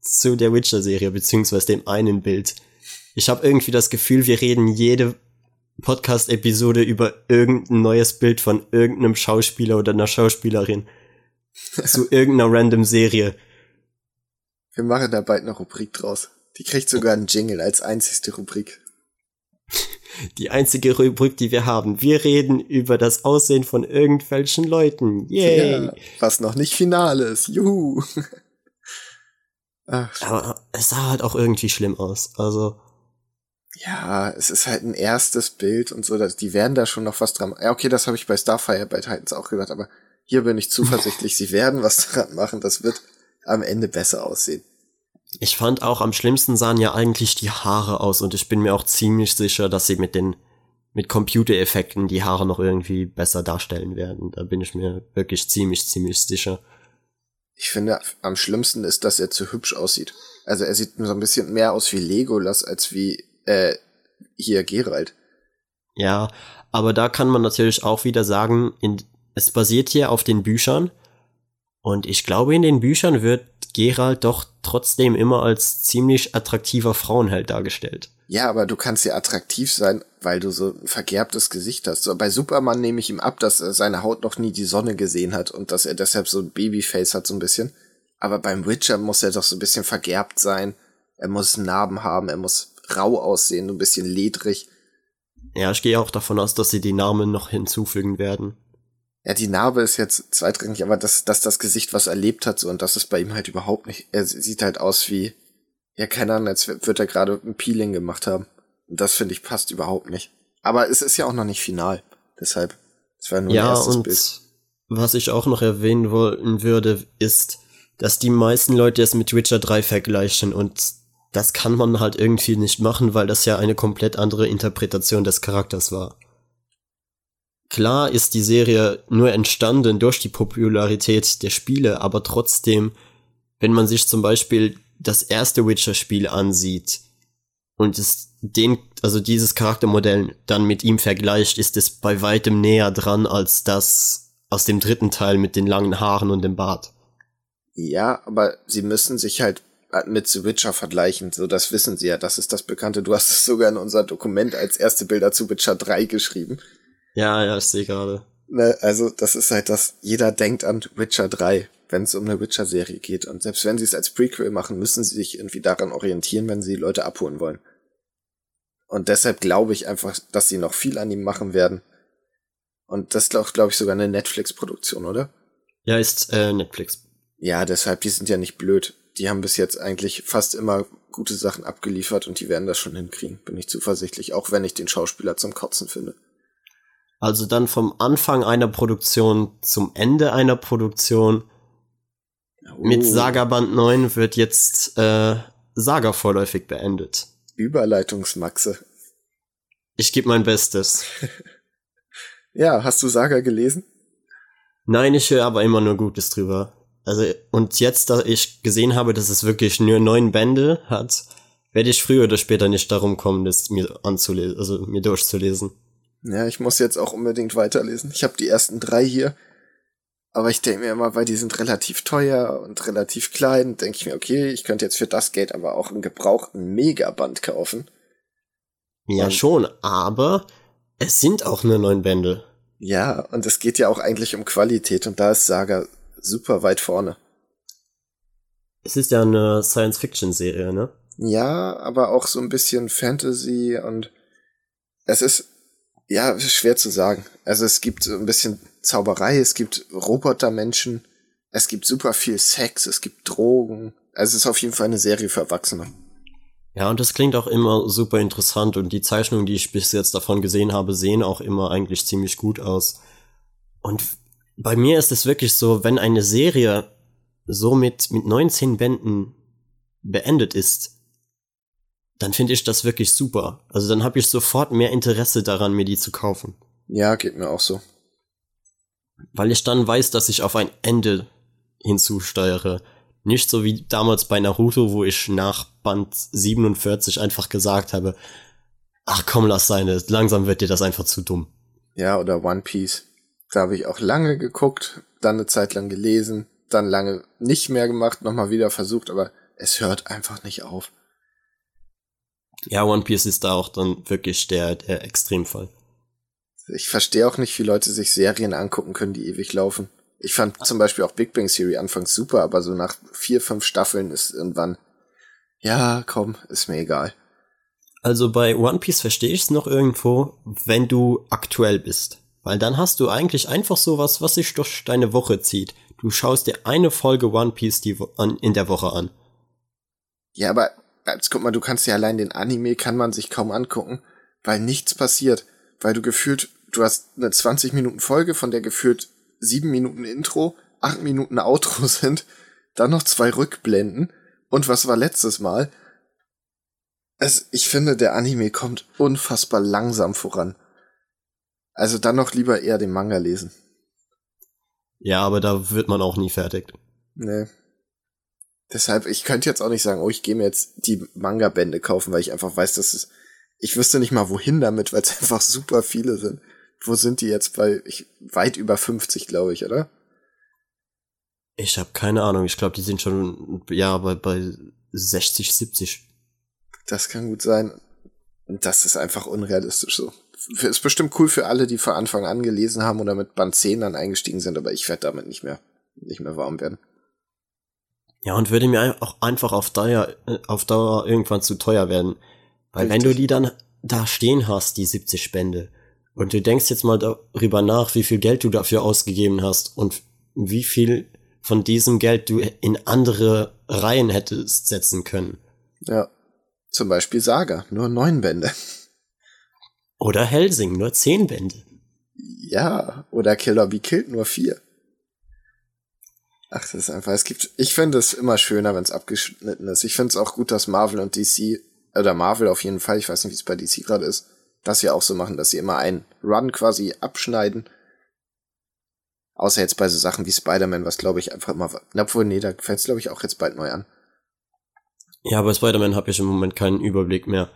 Speaker 1: zu der Witcher-Serie, beziehungsweise dem einen Bild. Ich habe irgendwie das Gefühl, wir reden jede Podcast-Episode über irgendein neues Bild von irgendeinem Schauspieler oder einer Schauspielerin zu irgendeiner random Serie.
Speaker 2: Wir machen da bald eine Rubrik draus. Die kriegt sogar einen Jingle als einzigste Rubrik.
Speaker 1: Die einzige Rubrik, die wir haben. Wir reden über das Aussehen von irgendwelchen Leuten. Yay! Ja,
Speaker 2: was noch nicht final ist. Juhu!
Speaker 1: Ach, Aber es sah halt auch irgendwie schlimm aus. Also.
Speaker 2: Ja, es ist halt ein erstes Bild und so, die werden da schon noch was dran. Ja, okay, das habe ich bei Starfire bei Titans auch gesagt, aber hier bin ich zuversichtlich, sie werden was dran machen. Das wird am Ende besser aussehen.
Speaker 1: Ich fand auch am schlimmsten sahen ja eigentlich die Haare aus und ich bin mir auch ziemlich sicher, dass sie mit den mit Computereffekten die Haare noch irgendwie besser darstellen werden. Da bin ich mir wirklich ziemlich, ziemlich sicher.
Speaker 2: Ich finde, am schlimmsten ist, dass er zu hübsch aussieht. Also er sieht so ein bisschen mehr aus wie Legolas als wie äh, hier Gerald.
Speaker 1: Ja, aber da kann man natürlich auch wieder sagen, in, es basiert hier auf den Büchern und ich glaube, in den Büchern wird Geralt doch trotzdem immer als ziemlich attraktiver Frauenheld dargestellt.
Speaker 2: Ja, aber du kannst ja attraktiv sein, weil du so ein vergerbtes Gesicht hast. So, bei Superman nehme ich ihm ab, dass er seine Haut noch nie die Sonne gesehen hat und dass er deshalb so ein Babyface hat, so ein bisschen. Aber beim Witcher muss er doch so ein bisschen vergerbt sein. Er muss Narben haben, er muss rau aussehen, ein bisschen ledrig.
Speaker 1: Ja, ich gehe auch davon aus, dass sie die Namen noch hinzufügen werden.
Speaker 2: Ja, die Narbe ist jetzt zweitrangig, aber dass, dass das Gesicht was erlebt hat, so, und das ist bei ihm halt überhaupt nicht. Er sieht halt aus wie, ja, keine Ahnung, als würde er gerade ein Peeling gemacht haben. Und das finde ich passt überhaupt nicht. Aber es ist ja auch noch nicht final. Deshalb, es war nur
Speaker 1: ja, ein erstes und Bild. Was ich auch noch erwähnen wollen würde, ist, dass die meisten Leute es mit Witcher 3 vergleichen und das kann man halt irgendwie nicht machen, weil das ja eine komplett andere Interpretation des Charakters war. Klar ist die Serie nur entstanden durch die Popularität der Spiele, aber trotzdem, wenn man sich zum Beispiel das erste Witcher-Spiel ansieht und es den, also dieses Charaktermodell dann mit ihm vergleicht, ist es bei weitem näher dran als das aus dem dritten Teil mit den langen Haaren und dem Bart.
Speaker 2: Ja, aber sie müssen sich halt mit The Witcher vergleichen, so das wissen sie ja, das ist das Bekannte. Du hast es sogar in unser Dokument als erste Bilder zu Witcher 3 geschrieben.
Speaker 1: Ja, ja, ich sehe gerade.
Speaker 2: Ne, also das ist halt das, jeder denkt an Witcher 3, wenn es um eine Witcher-Serie geht. Und selbst wenn sie es als Prequel machen, müssen sie sich irgendwie daran orientieren, wenn sie die Leute abholen wollen. Und deshalb glaube ich einfach, dass sie noch viel an ihm machen werden. Und das ist auch, glaube ich, sogar eine Netflix-Produktion, oder?
Speaker 1: Ja, ist äh, Netflix.
Speaker 2: Ja, deshalb, die sind ja nicht blöd. Die haben bis jetzt eigentlich fast immer gute Sachen abgeliefert und die werden das schon hinkriegen, bin ich zuversichtlich, auch wenn ich den Schauspieler zum Kotzen finde.
Speaker 1: Also dann vom Anfang einer Produktion zum Ende einer Produktion. Oh. Mit Saga Band 9 wird jetzt äh, Saga vorläufig beendet.
Speaker 2: Überleitungsmaxe.
Speaker 1: Ich gebe mein Bestes.
Speaker 2: ja, hast du Saga gelesen?
Speaker 1: Nein, ich höre aber immer nur Gutes drüber. Also, und jetzt, da ich gesehen habe, dass es wirklich nur neun Bände hat, werde ich früher oder später nicht darum kommen, das mir anzulesen, also mir durchzulesen.
Speaker 2: Ja, ich muss jetzt auch unbedingt weiterlesen. Ich habe die ersten drei hier. Aber ich denke mir immer, weil die sind relativ teuer und relativ klein, denke ich mir, okay, ich könnte jetzt für das Geld aber auch einen gebrauchten Megaband kaufen.
Speaker 1: Ja, und schon, aber es sind auch nur neun Bände.
Speaker 2: Ja, und es geht ja auch eigentlich um Qualität und da ist Saga super weit vorne.
Speaker 1: Es ist ja eine Science-Fiction-Serie, ne?
Speaker 2: Ja, aber auch so ein bisschen Fantasy und es ist ja, schwer zu sagen. Also es gibt ein bisschen Zauberei, es gibt Robotermenschen, es gibt super viel Sex, es gibt Drogen. Also es ist auf jeden Fall eine Serie für Erwachsene.
Speaker 1: Ja, und das klingt auch immer super interessant und die Zeichnungen, die ich bis jetzt davon gesehen habe, sehen auch immer eigentlich ziemlich gut aus. Und bei mir ist es wirklich so, wenn eine Serie so mit, mit 19 Bänden beendet ist, dann finde ich das wirklich super. Also dann habe ich sofort mehr Interesse daran, mir die zu kaufen.
Speaker 2: Ja, geht mir auch so.
Speaker 1: Weil ich dann weiß, dass ich auf ein Ende hinzusteuere. Nicht so wie damals bei Naruto, wo ich nach Band 47 einfach gesagt habe, ach komm, lass sein, langsam wird dir das einfach zu dumm.
Speaker 2: Ja, oder One Piece. Da habe ich auch lange geguckt, dann eine Zeit lang gelesen, dann lange nicht mehr gemacht, nochmal wieder versucht, aber es hört einfach nicht auf.
Speaker 1: Ja, One Piece ist da auch dann wirklich der, der Extremfall.
Speaker 2: Ich verstehe auch nicht, wie Leute sich Serien angucken können, die ewig laufen. Ich fand zum Beispiel auch Big Bang Theory anfangs super, aber so nach vier, fünf Staffeln ist irgendwann, ja, komm, ist mir egal.
Speaker 1: Also bei One Piece verstehe ich es noch irgendwo, wenn du aktuell bist. Weil dann hast du eigentlich einfach sowas, was sich durch deine Woche zieht. Du schaust dir eine Folge One Piece die an, in der Woche an.
Speaker 2: Ja, aber jetzt guck mal, du kannst ja allein den Anime kann man sich kaum angucken, weil nichts passiert. Weil du gefühlt, du hast eine 20 Minuten Folge, von der gefühlt sieben Minuten Intro, acht Minuten Outro sind, dann noch zwei Rückblenden. Und was war letztes Mal? Es, ich finde, der Anime kommt unfassbar langsam voran. Also dann noch lieber eher den Manga lesen.
Speaker 1: Ja, aber da wird man auch nie fertig.
Speaker 2: Nee. Deshalb, ich könnte jetzt auch nicht sagen, oh, ich gehe mir jetzt die Manga-Bände kaufen, weil ich einfach weiß, dass es. Ich wüsste nicht mal wohin damit, weil es einfach super viele sind. Wo sind die jetzt bei ich, weit über 50, glaube ich, oder?
Speaker 1: Ich habe keine Ahnung. Ich glaube, die sind schon ja bei, bei 60, 70.
Speaker 2: Das kann gut sein. Das ist einfach unrealistisch so. Ist bestimmt cool für alle, die von Anfang an gelesen haben oder mit Band 10 dann eingestiegen sind, aber ich werde damit nicht mehr, nicht mehr warm werden.
Speaker 1: Ja, und würde mir auch einfach auf Dauer, äh, auf Dauer irgendwann zu teuer werden. Weil Richtig. wenn du die dann da stehen hast, die 70 Spende, und du denkst jetzt mal darüber nach, wie viel Geld du dafür ausgegeben hast und wie viel von diesem Geld du in andere Reihen hättest setzen können.
Speaker 2: Ja. Zum Beispiel Saga, nur neun Bände.
Speaker 1: Oder Helsing, nur zehn Bände.
Speaker 2: Ja, oder Killer Be Killed, nur vier. Ach, das ist einfach, es gibt, ich finde es immer schöner, wenn es abgeschnitten ist. Ich finde es auch gut, dass Marvel und DC, oder Marvel auf jeden Fall, ich weiß nicht, wie es bei DC gerade ist, das ja auch so machen, dass sie immer einen Run quasi abschneiden. Außer jetzt bei so Sachen wie Spider-Man, was glaube ich einfach immer, obwohl, nee, da fällt es glaube ich auch jetzt bald neu an.
Speaker 1: Ja, bei Spider-Man habe ich im Moment keinen Überblick mehr.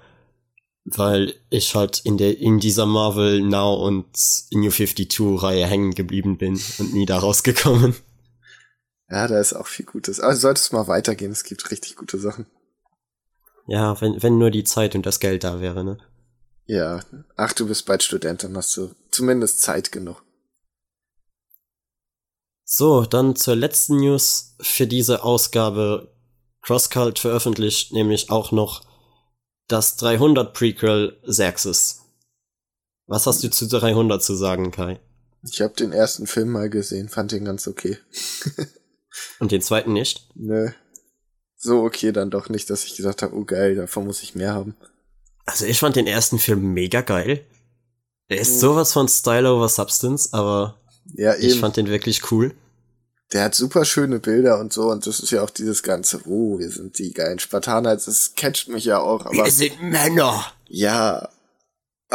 Speaker 1: Weil ich halt in der, in dieser Marvel Now und New 52 Reihe hängen geblieben bin und nie da rausgekommen.
Speaker 2: Ja, da ist auch viel Gutes. Also sollte es mal weitergehen, es gibt richtig gute Sachen.
Speaker 1: Ja, wenn, wenn nur die Zeit und das Geld da wäre, ne?
Speaker 2: Ja. Ach, du bist bald Student, dann hast du zumindest Zeit genug.
Speaker 1: So, dann zur letzten News für diese Ausgabe. CrossCult veröffentlicht nämlich auch noch das 300 Prequel Xerxes. Was hast du zu 300 zu sagen, Kai?
Speaker 2: Ich habe den ersten Film mal gesehen, fand den ganz okay.
Speaker 1: Und den zweiten nicht?
Speaker 2: Nö. So okay dann doch nicht, dass ich gesagt habe, oh geil, davon muss ich mehr haben.
Speaker 1: Also ich fand den ersten Film mega geil. Er ist mhm. sowas von Style over Substance, aber ja, ich fand den wirklich cool.
Speaker 2: Der hat super schöne Bilder und so und das ist ja auch dieses ganze, oh, wir sind die geilen Spartaner, das catcht mich ja auch.
Speaker 1: Aber, wir sind Männer.
Speaker 2: Ja,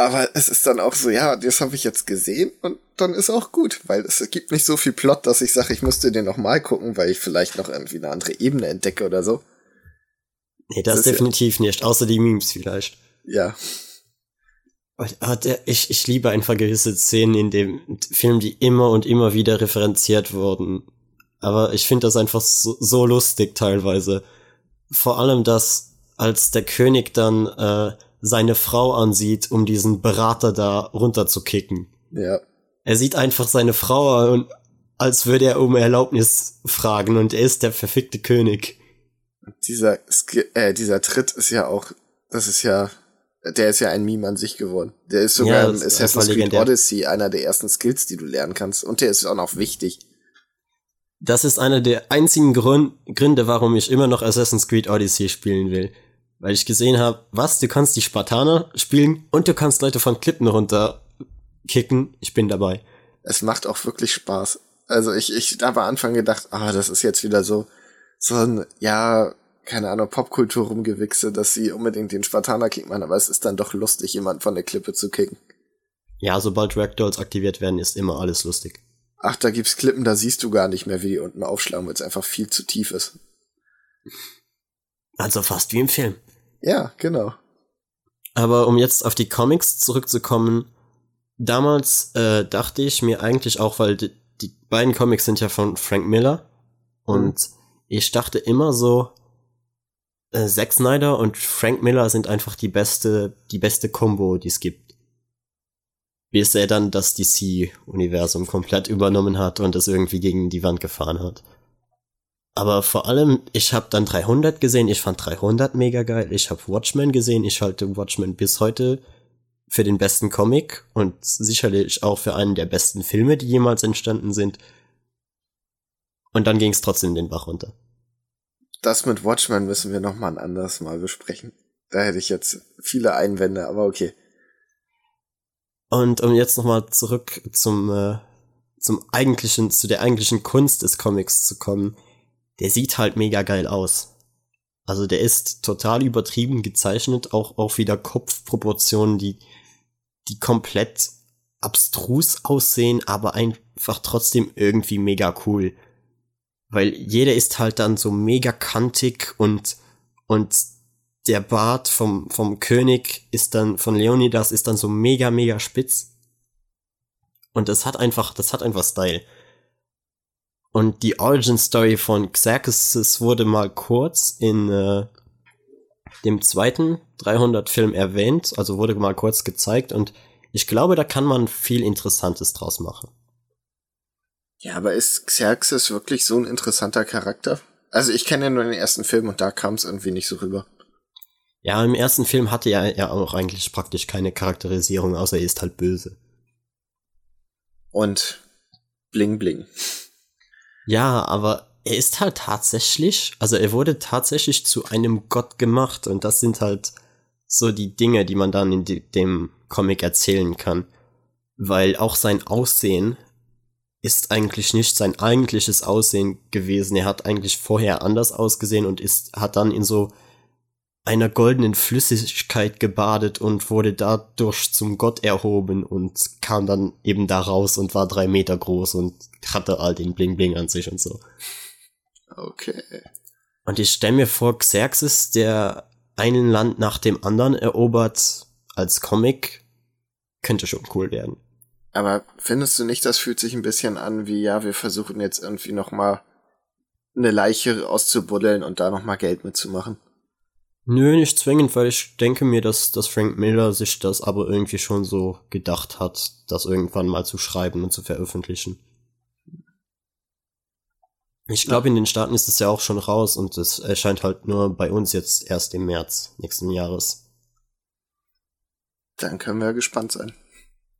Speaker 2: aber es ist dann auch so, ja, das habe ich jetzt gesehen und dann ist auch gut, weil es gibt nicht so viel Plot, dass ich sage, ich müsste den noch mal gucken, weil ich vielleicht noch irgendwie eine andere Ebene entdecke oder so.
Speaker 1: Nee, das, das definitiv ja. nicht, außer die Memes vielleicht.
Speaker 2: Ja.
Speaker 1: Ich, ich liebe einfach gewisse Szenen in dem Film, die immer und immer wieder referenziert wurden. Aber ich finde das einfach so, so, lustig teilweise. Vor allem, dass als der König dann äh, seine Frau ansieht, um diesen Berater da runterzukicken.
Speaker 2: Ja.
Speaker 1: Er sieht einfach seine Frau und als würde er um Erlaubnis fragen und er ist der verfickte König.
Speaker 2: Dieser, äh, dieser Tritt ist ja auch, das ist ja, der ist ja ein Meme an sich geworden. Der ist sogar ja, im Assassin's Creed Odyssey einer der ersten Skills, die du lernen kannst. Und der ist auch noch wichtig.
Speaker 1: Das ist einer der einzigen Gründe, warum ich immer noch Assassin's Creed Odyssey spielen will. Weil ich gesehen habe, was, du kannst die Spartaner spielen und du kannst Leute von Klippen runter kicken. Ich bin dabei.
Speaker 2: Es macht auch wirklich Spaß. Also ich, ich habe am Anfang gedacht, ah, das ist jetzt wieder so, so ein, ja, keine Ahnung, Popkultur rumgewichse, dass sie unbedingt den Spartaner kicken machen, aber es ist dann doch lustig, jemanden von der Klippe zu kicken.
Speaker 1: Ja, sobald Ragdolls aktiviert werden, ist immer alles lustig.
Speaker 2: Ach, da gibt's Klippen, da siehst du gar nicht mehr, wie die unten aufschlagen, weil es einfach viel zu tief ist.
Speaker 1: Also fast wie im Film.
Speaker 2: Ja, genau.
Speaker 1: Aber um jetzt auf die Comics zurückzukommen, damals äh, dachte ich mir eigentlich auch, weil die, die, beiden Comics sind ja von Frank Miller und mhm. ich dachte immer so, äh, Zack Snyder und Frank Miller sind einfach die beste, die beste Combo, die es gibt. Bis er dann das DC-Universum komplett übernommen hat und es irgendwie gegen die Wand gefahren hat. Aber vor allem, ich habe dann 300 gesehen, ich fand 300 mega geil, ich habe Watchmen gesehen, ich halte Watchmen bis heute für den besten Comic und sicherlich auch für einen der besten Filme, die jemals entstanden sind. Und dann ging es trotzdem den Bach runter.
Speaker 2: Das mit Watchmen müssen wir noch mal ein anderes Mal besprechen. Da hätte ich jetzt viele Einwände, aber okay.
Speaker 1: Und um jetzt noch mal zurück zum äh, zum eigentlichen zu der eigentlichen Kunst des Comics zu kommen, der sieht halt mega geil aus. Also der ist total übertrieben gezeichnet, auch auch wieder Kopfproportionen, die die komplett abstrus aussehen, aber einfach trotzdem irgendwie mega cool. Weil jeder ist halt dann so mega kantig und, und der Bart vom, vom König ist dann, von Leonidas ist dann so mega, mega spitz. Und das hat einfach, das hat einfach Style. Und die Origin Story von Xerxes wurde mal kurz in äh, dem zweiten 300 Film erwähnt, also wurde mal kurz gezeigt und ich glaube, da kann man viel Interessantes draus machen.
Speaker 2: Ja, aber ist Xerxes wirklich so ein interessanter Charakter? Also ich kenne ja nur den ersten Film und da kam es irgendwie nicht so rüber.
Speaker 1: Ja, im ersten Film hatte er ja auch eigentlich praktisch keine Charakterisierung, außer er ist halt böse.
Speaker 2: Und bling bling.
Speaker 1: Ja, aber er ist halt tatsächlich, also er wurde tatsächlich zu einem Gott gemacht und das sind halt so die Dinge, die man dann in dem Comic erzählen kann. Weil auch sein Aussehen ist eigentlich nicht sein eigentliches Aussehen gewesen. Er hat eigentlich vorher anders ausgesehen und ist, hat dann in so einer goldenen Flüssigkeit gebadet und wurde dadurch zum Gott erhoben und kam dann eben da raus und war drei Meter groß und hatte all den Bling Bling an sich und so.
Speaker 2: Okay.
Speaker 1: Und ich stelle mir vor, Xerxes, der einen Land nach dem anderen erobert als Comic, könnte schon cool werden.
Speaker 2: Aber findest du nicht, das fühlt sich ein bisschen an wie, ja, wir versuchen jetzt irgendwie noch mal eine Leiche auszubuddeln und da noch mal Geld mitzumachen?
Speaker 1: Nö, nicht zwingend, weil ich denke mir, dass, dass Frank Miller sich das aber irgendwie schon so gedacht hat, das irgendwann mal zu schreiben und zu veröffentlichen. Ich glaube, in den Staaten ist es ja auch schon raus und es erscheint halt nur bei uns jetzt erst im März nächsten Jahres.
Speaker 2: Dann können wir gespannt sein.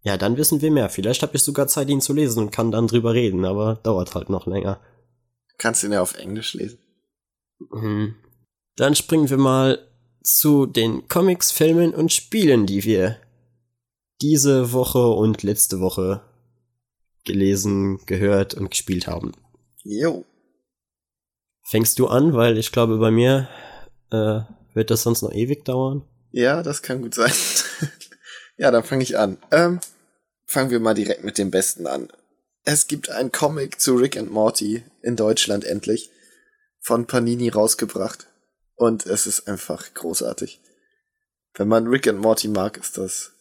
Speaker 1: Ja, dann wissen wir mehr. Vielleicht habe ich sogar Zeit, ihn zu lesen und kann dann drüber reden, aber dauert halt noch länger.
Speaker 2: Kannst du ihn ja auf Englisch lesen.
Speaker 1: Mhm. Dann springen wir mal zu den Comics, Filmen und Spielen, die wir diese Woche und letzte Woche gelesen, gehört und gespielt haben.
Speaker 2: Jo.
Speaker 1: Fängst du an, weil ich glaube, bei mir äh, wird das sonst noch ewig dauern.
Speaker 2: Ja, das kann gut sein. ja, dann fange ich an. Ähm, fangen wir mal direkt mit dem Besten an. Es gibt ein Comic zu Rick and Morty in Deutschland endlich von Panini rausgebracht und es ist einfach großartig. Wenn man Rick and Morty mag, ist das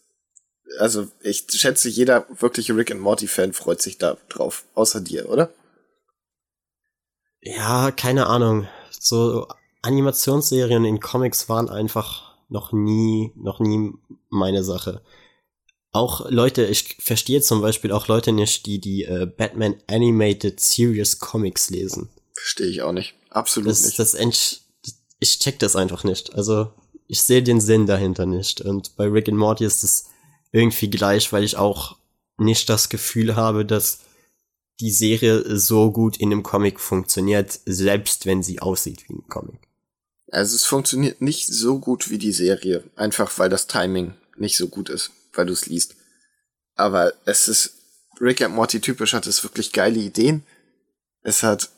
Speaker 2: also ich schätze, jeder wirkliche Rick and Morty Fan freut sich da drauf, außer dir, oder?
Speaker 1: Ja, keine Ahnung. So Animationsserien in Comics waren einfach noch nie, noch nie meine Sache. Auch Leute, ich verstehe zum Beispiel auch Leute nicht, die die äh, Batman Animated Series Comics lesen.
Speaker 2: Verstehe ich auch nicht. Absolut
Speaker 1: das,
Speaker 2: nicht.
Speaker 1: Das ich check das einfach nicht. Also ich sehe den Sinn dahinter nicht. Und bei Rick and Morty ist es irgendwie gleich, weil ich auch nicht das Gefühl habe, dass die Serie so gut in einem Comic funktioniert, selbst wenn sie aussieht wie ein Comic.
Speaker 2: Also es funktioniert nicht so gut wie die Serie, einfach weil das Timing nicht so gut ist, weil du es liest. Aber es ist Rick and Morty typisch, hat es wirklich geile Ideen. Es hat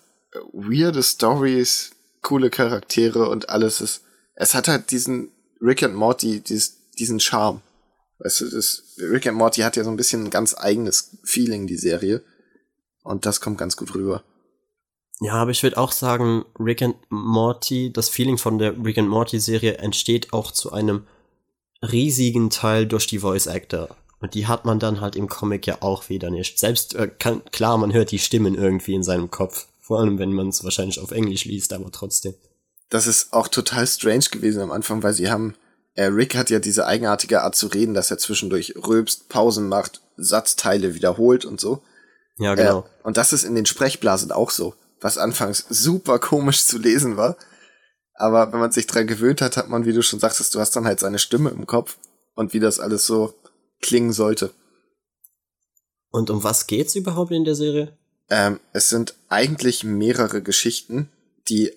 Speaker 2: weirde Stories, coole Charaktere und alles ist. Es hat halt diesen Rick and Morty, dies, diesen Charme. Weißt du, das Rick and Morty hat ja so ein bisschen ein ganz eigenes Feeling, die Serie. Und das kommt ganz gut rüber.
Speaker 1: Ja, aber ich würde auch sagen, Rick and Morty, das Feeling von der Rick and Morty Serie entsteht auch zu einem riesigen Teil durch die Voice Actor. Und die hat man dann halt im Comic ja auch wieder nicht. Selbst, äh, kann, klar, man hört die Stimmen irgendwie in seinem Kopf. Vor allem, wenn man es wahrscheinlich auf Englisch liest, aber trotzdem.
Speaker 2: Das ist auch total strange gewesen am Anfang, weil sie haben, äh, Rick hat ja diese eigenartige Art zu reden, dass er zwischendurch rülpst, Pausen macht, Satzteile wiederholt und so.
Speaker 1: Ja, genau.
Speaker 2: Äh, und das ist in den Sprechblasen auch so. was anfangs super komisch zu lesen war. Aber wenn man sich dran gewöhnt hat, hat man, wie du schon sagtest, du hast dann halt seine Stimme im Kopf und wie das alles so klingen sollte.
Speaker 1: Und um was geht's überhaupt in der Serie?
Speaker 2: Ähm, es sind eigentlich mehrere Geschichten, die,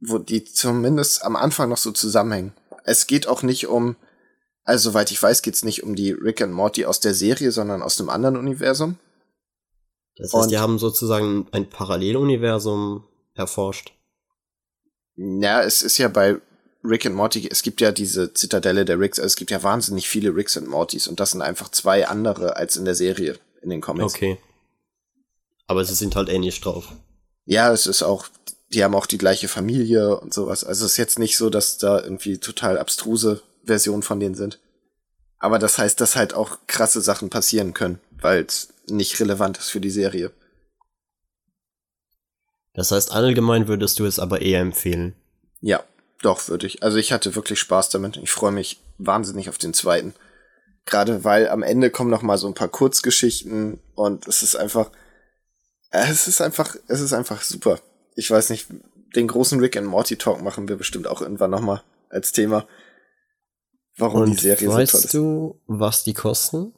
Speaker 2: wo die zumindest am Anfang noch so zusammenhängen. Es geht auch nicht um, also soweit ich weiß, geht's nicht um die Rick and Morty aus der Serie, sondern aus einem anderen Universum.
Speaker 1: Das heißt, und die haben sozusagen ein Paralleluniversum erforscht.
Speaker 2: Ja, es ist ja bei Rick and Morty, es gibt ja diese Zitadelle der Ricks, also es gibt ja wahnsinnig viele Ricks und Mortys und das sind einfach zwei andere als in der Serie, in den Comics.
Speaker 1: Okay. Aber sie sind halt ähnlich drauf.
Speaker 2: Ja, es ist auch, die haben auch die gleiche Familie und sowas. Also es ist jetzt nicht so, dass da irgendwie total abstruse Versionen von denen sind. Aber das heißt, dass halt auch krasse Sachen passieren können, weil es nicht relevant ist für die Serie.
Speaker 1: Das heißt, allgemein würdest du es aber eher empfehlen.
Speaker 2: Ja, doch, würde ich. Also ich hatte wirklich Spaß damit. Ich freue mich wahnsinnig auf den zweiten. Gerade weil am Ende kommen noch mal so ein paar Kurzgeschichten und es ist einfach, es ist einfach, es ist einfach super. Ich weiß nicht, den großen Rick and Morty Talk machen wir bestimmt auch irgendwann noch mal als Thema.
Speaker 1: Warum und die Serie so toll ist. Weißt du, was die kosten?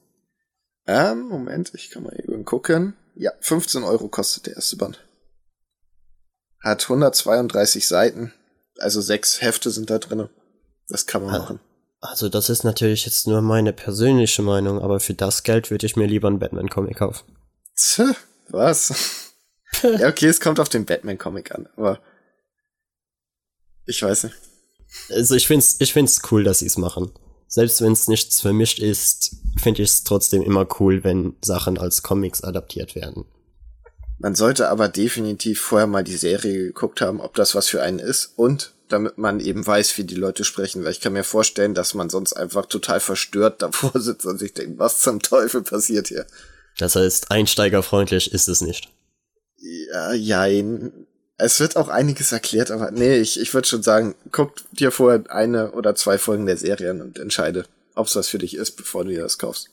Speaker 2: Ähm, Moment, ich kann mal eben gucken. Ja, 15 Euro kostet der erste Band. Hat 132 Seiten. Also sechs Hefte sind da drinne. Das kann man machen.
Speaker 1: Also das ist natürlich jetzt nur meine persönliche Meinung, aber für das Geld würde ich mir lieber einen Batman-Comic kaufen.
Speaker 2: Tch, was? ja, okay, es kommt auf den Batman-Comic an, aber ich weiß nicht.
Speaker 1: Also ich find's, ich find's cool, dass sie es machen. Selbst wenn es nichts vermischt ist, finde ich es trotzdem immer cool, wenn Sachen als Comics adaptiert werden.
Speaker 2: Man sollte aber definitiv vorher mal die Serie geguckt haben, ob das was für einen ist und damit man eben weiß, wie die Leute sprechen, weil ich kann mir vorstellen, dass man sonst einfach total verstört davor sitzt und sich denkt, was zum Teufel passiert hier.
Speaker 1: Das heißt, einsteigerfreundlich ist es nicht.
Speaker 2: Ja, jein. Es wird auch einiges erklärt, aber nee, ich, ich würde schon sagen, guck dir vorher eine oder zwei Folgen der Serien und entscheide, ob es was für dich ist, bevor du dir das kaufst.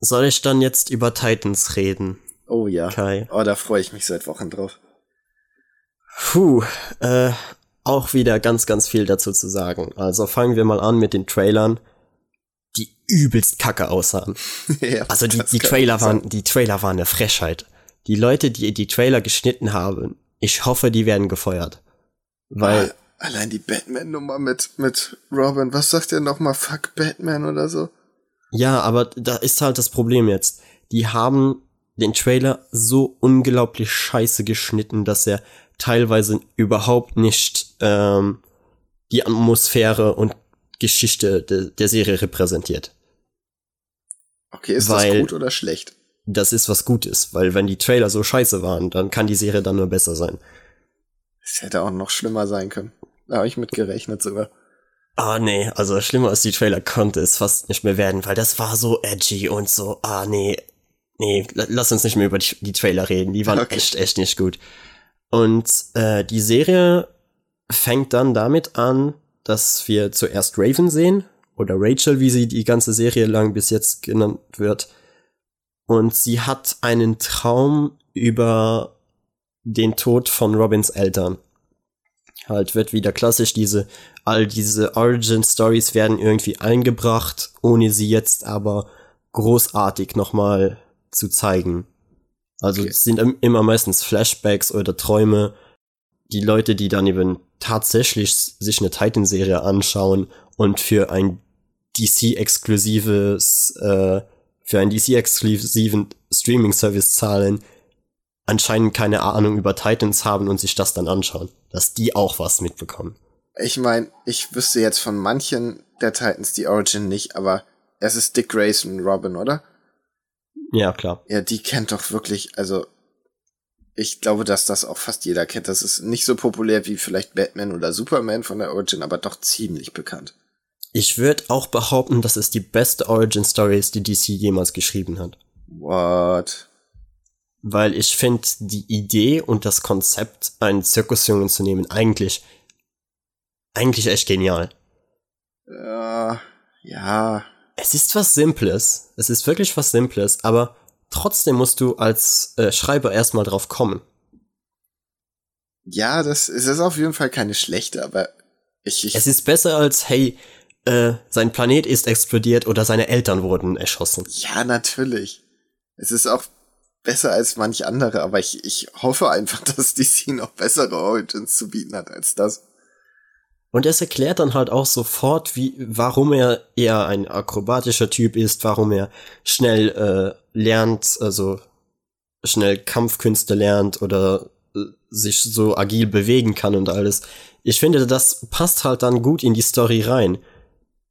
Speaker 1: Soll ich dann jetzt über Titans reden?
Speaker 2: Oh ja. Kai. Oh, da freue ich mich seit Wochen drauf.
Speaker 1: Puh, äh, auch wieder ganz, ganz viel dazu zu sagen. Also fangen wir mal an mit den Trailern, übelst kacke aussahen. ja, also die, die Trailer waren, die Trailer waren eine Frechheit. Die Leute, die die Trailer geschnitten haben, ich hoffe, die werden gefeuert. Weil.
Speaker 2: Ah, allein die Batman-Nummer mit, mit Robin, was sagt der nochmal? Fuck Batman oder so?
Speaker 1: Ja, aber da ist halt das Problem jetzt. Die haben den Trailer so unglaublich scheiße geschnitten, dass er teilweise überhaupt nicht ähm, die Atmosphäre und Geschichte de der Serie repräsentiert.
Speaker 2: Okay, ist weil das gut oder schlecht?
Speaker 1: Das ist was Gutes, weil wenn die Trailer so scheiße waren, dann kann die Serie dann nur besser sein.
Speaker 2: Es hätte auch noch schlimmer sein können. Da habe ich mit gerechnet sogar.
Speaker 1: Ah, nee, also schlimmer als die Trailer konnte es fast nicht mehr werden, weil das war so edgy und so, ah, nee, Nee, lass uns nicht mehr über die, die Trailer reden. Die waren okay. echt, echt nicht gut. Und äh, die Serie fängt dann damit an, dass wir zuerst Raven sehen, oder Rachel, wie sie die ganze Serie lang bis jetzt genannt wird. Und sie hat einen Traum über den Tod von Robins Eltern. Halt wird wieder klassisch diese, all diese Origin Stories werden irgendwie eingebracht, ohne sie jetzt aber großartig nochmal zu zeigen. Also okay. es sind immer meistens Flashbacks oder Träume. Die Leute, die dann eben tatsächlich sich eine Titan-Serie anschauen und für ein DC-exklusives, äh, für einen DC-exklusiven Streaming-Service zahlen, anscheinend keine Ahnung über Titans haben und sich das dann anschauen, dass die auch was mitbekommen.
Speaker 2: Ich meine, ich wüsste jetzt von manchen der Titans die Origin nicht, aber es ist Dick Grayson Robin, oder?
Speaker 1: Ja, klar.
Speaker 2: Ja, die kennt doch wirklich, also ich glaube, dass das auch fast jeder kennt. Das ist nicht so populär wie vielleicht Batman oder Superman von der Origin, aber doch ziemlich bekannt.
Speaker 1: Ich würde auch behaupten, dass es die beste Origin Story ist, die DC jemals geschrieben hat.
Speaker 2: What?
Speaker 1: Weil ich finde die Idee und das Konzept, einen Zirkusjungen zu nehmen, eigentlich, eigentlich echt genial.
Speaker 2: Ja, ja,
Speaker 1: es ist was Simples. Es ist wirklich was Simples, aber trotzdem musst du als äh, Schreiber erstmal drauf kommen.
Speaker 2: Ja, das, es ist auf jeden Fall keine schlechte, aber ich, ich
Speaker 1: Es ist besser als, hey, äh, sein Planet ist explodiert oder seine Eltern wurden erschossen.
Speaker 2: Ja, natürlich. Es ist auch besser als manch andere, aber ich, ich hoffe einfach, dass DC noch bessere Origins zu bieten hat als das.
Speaker 1: Und es erklärt dann halt auch sofort, wie, warum er eher ein akrobatischer Typ ist, warum er schnell äh, lernt, also schnell Kampfkünste lernt oder äh, sich so agil bewegen kann und alles. Ich finde, das passt halt dann gut in die Story rein.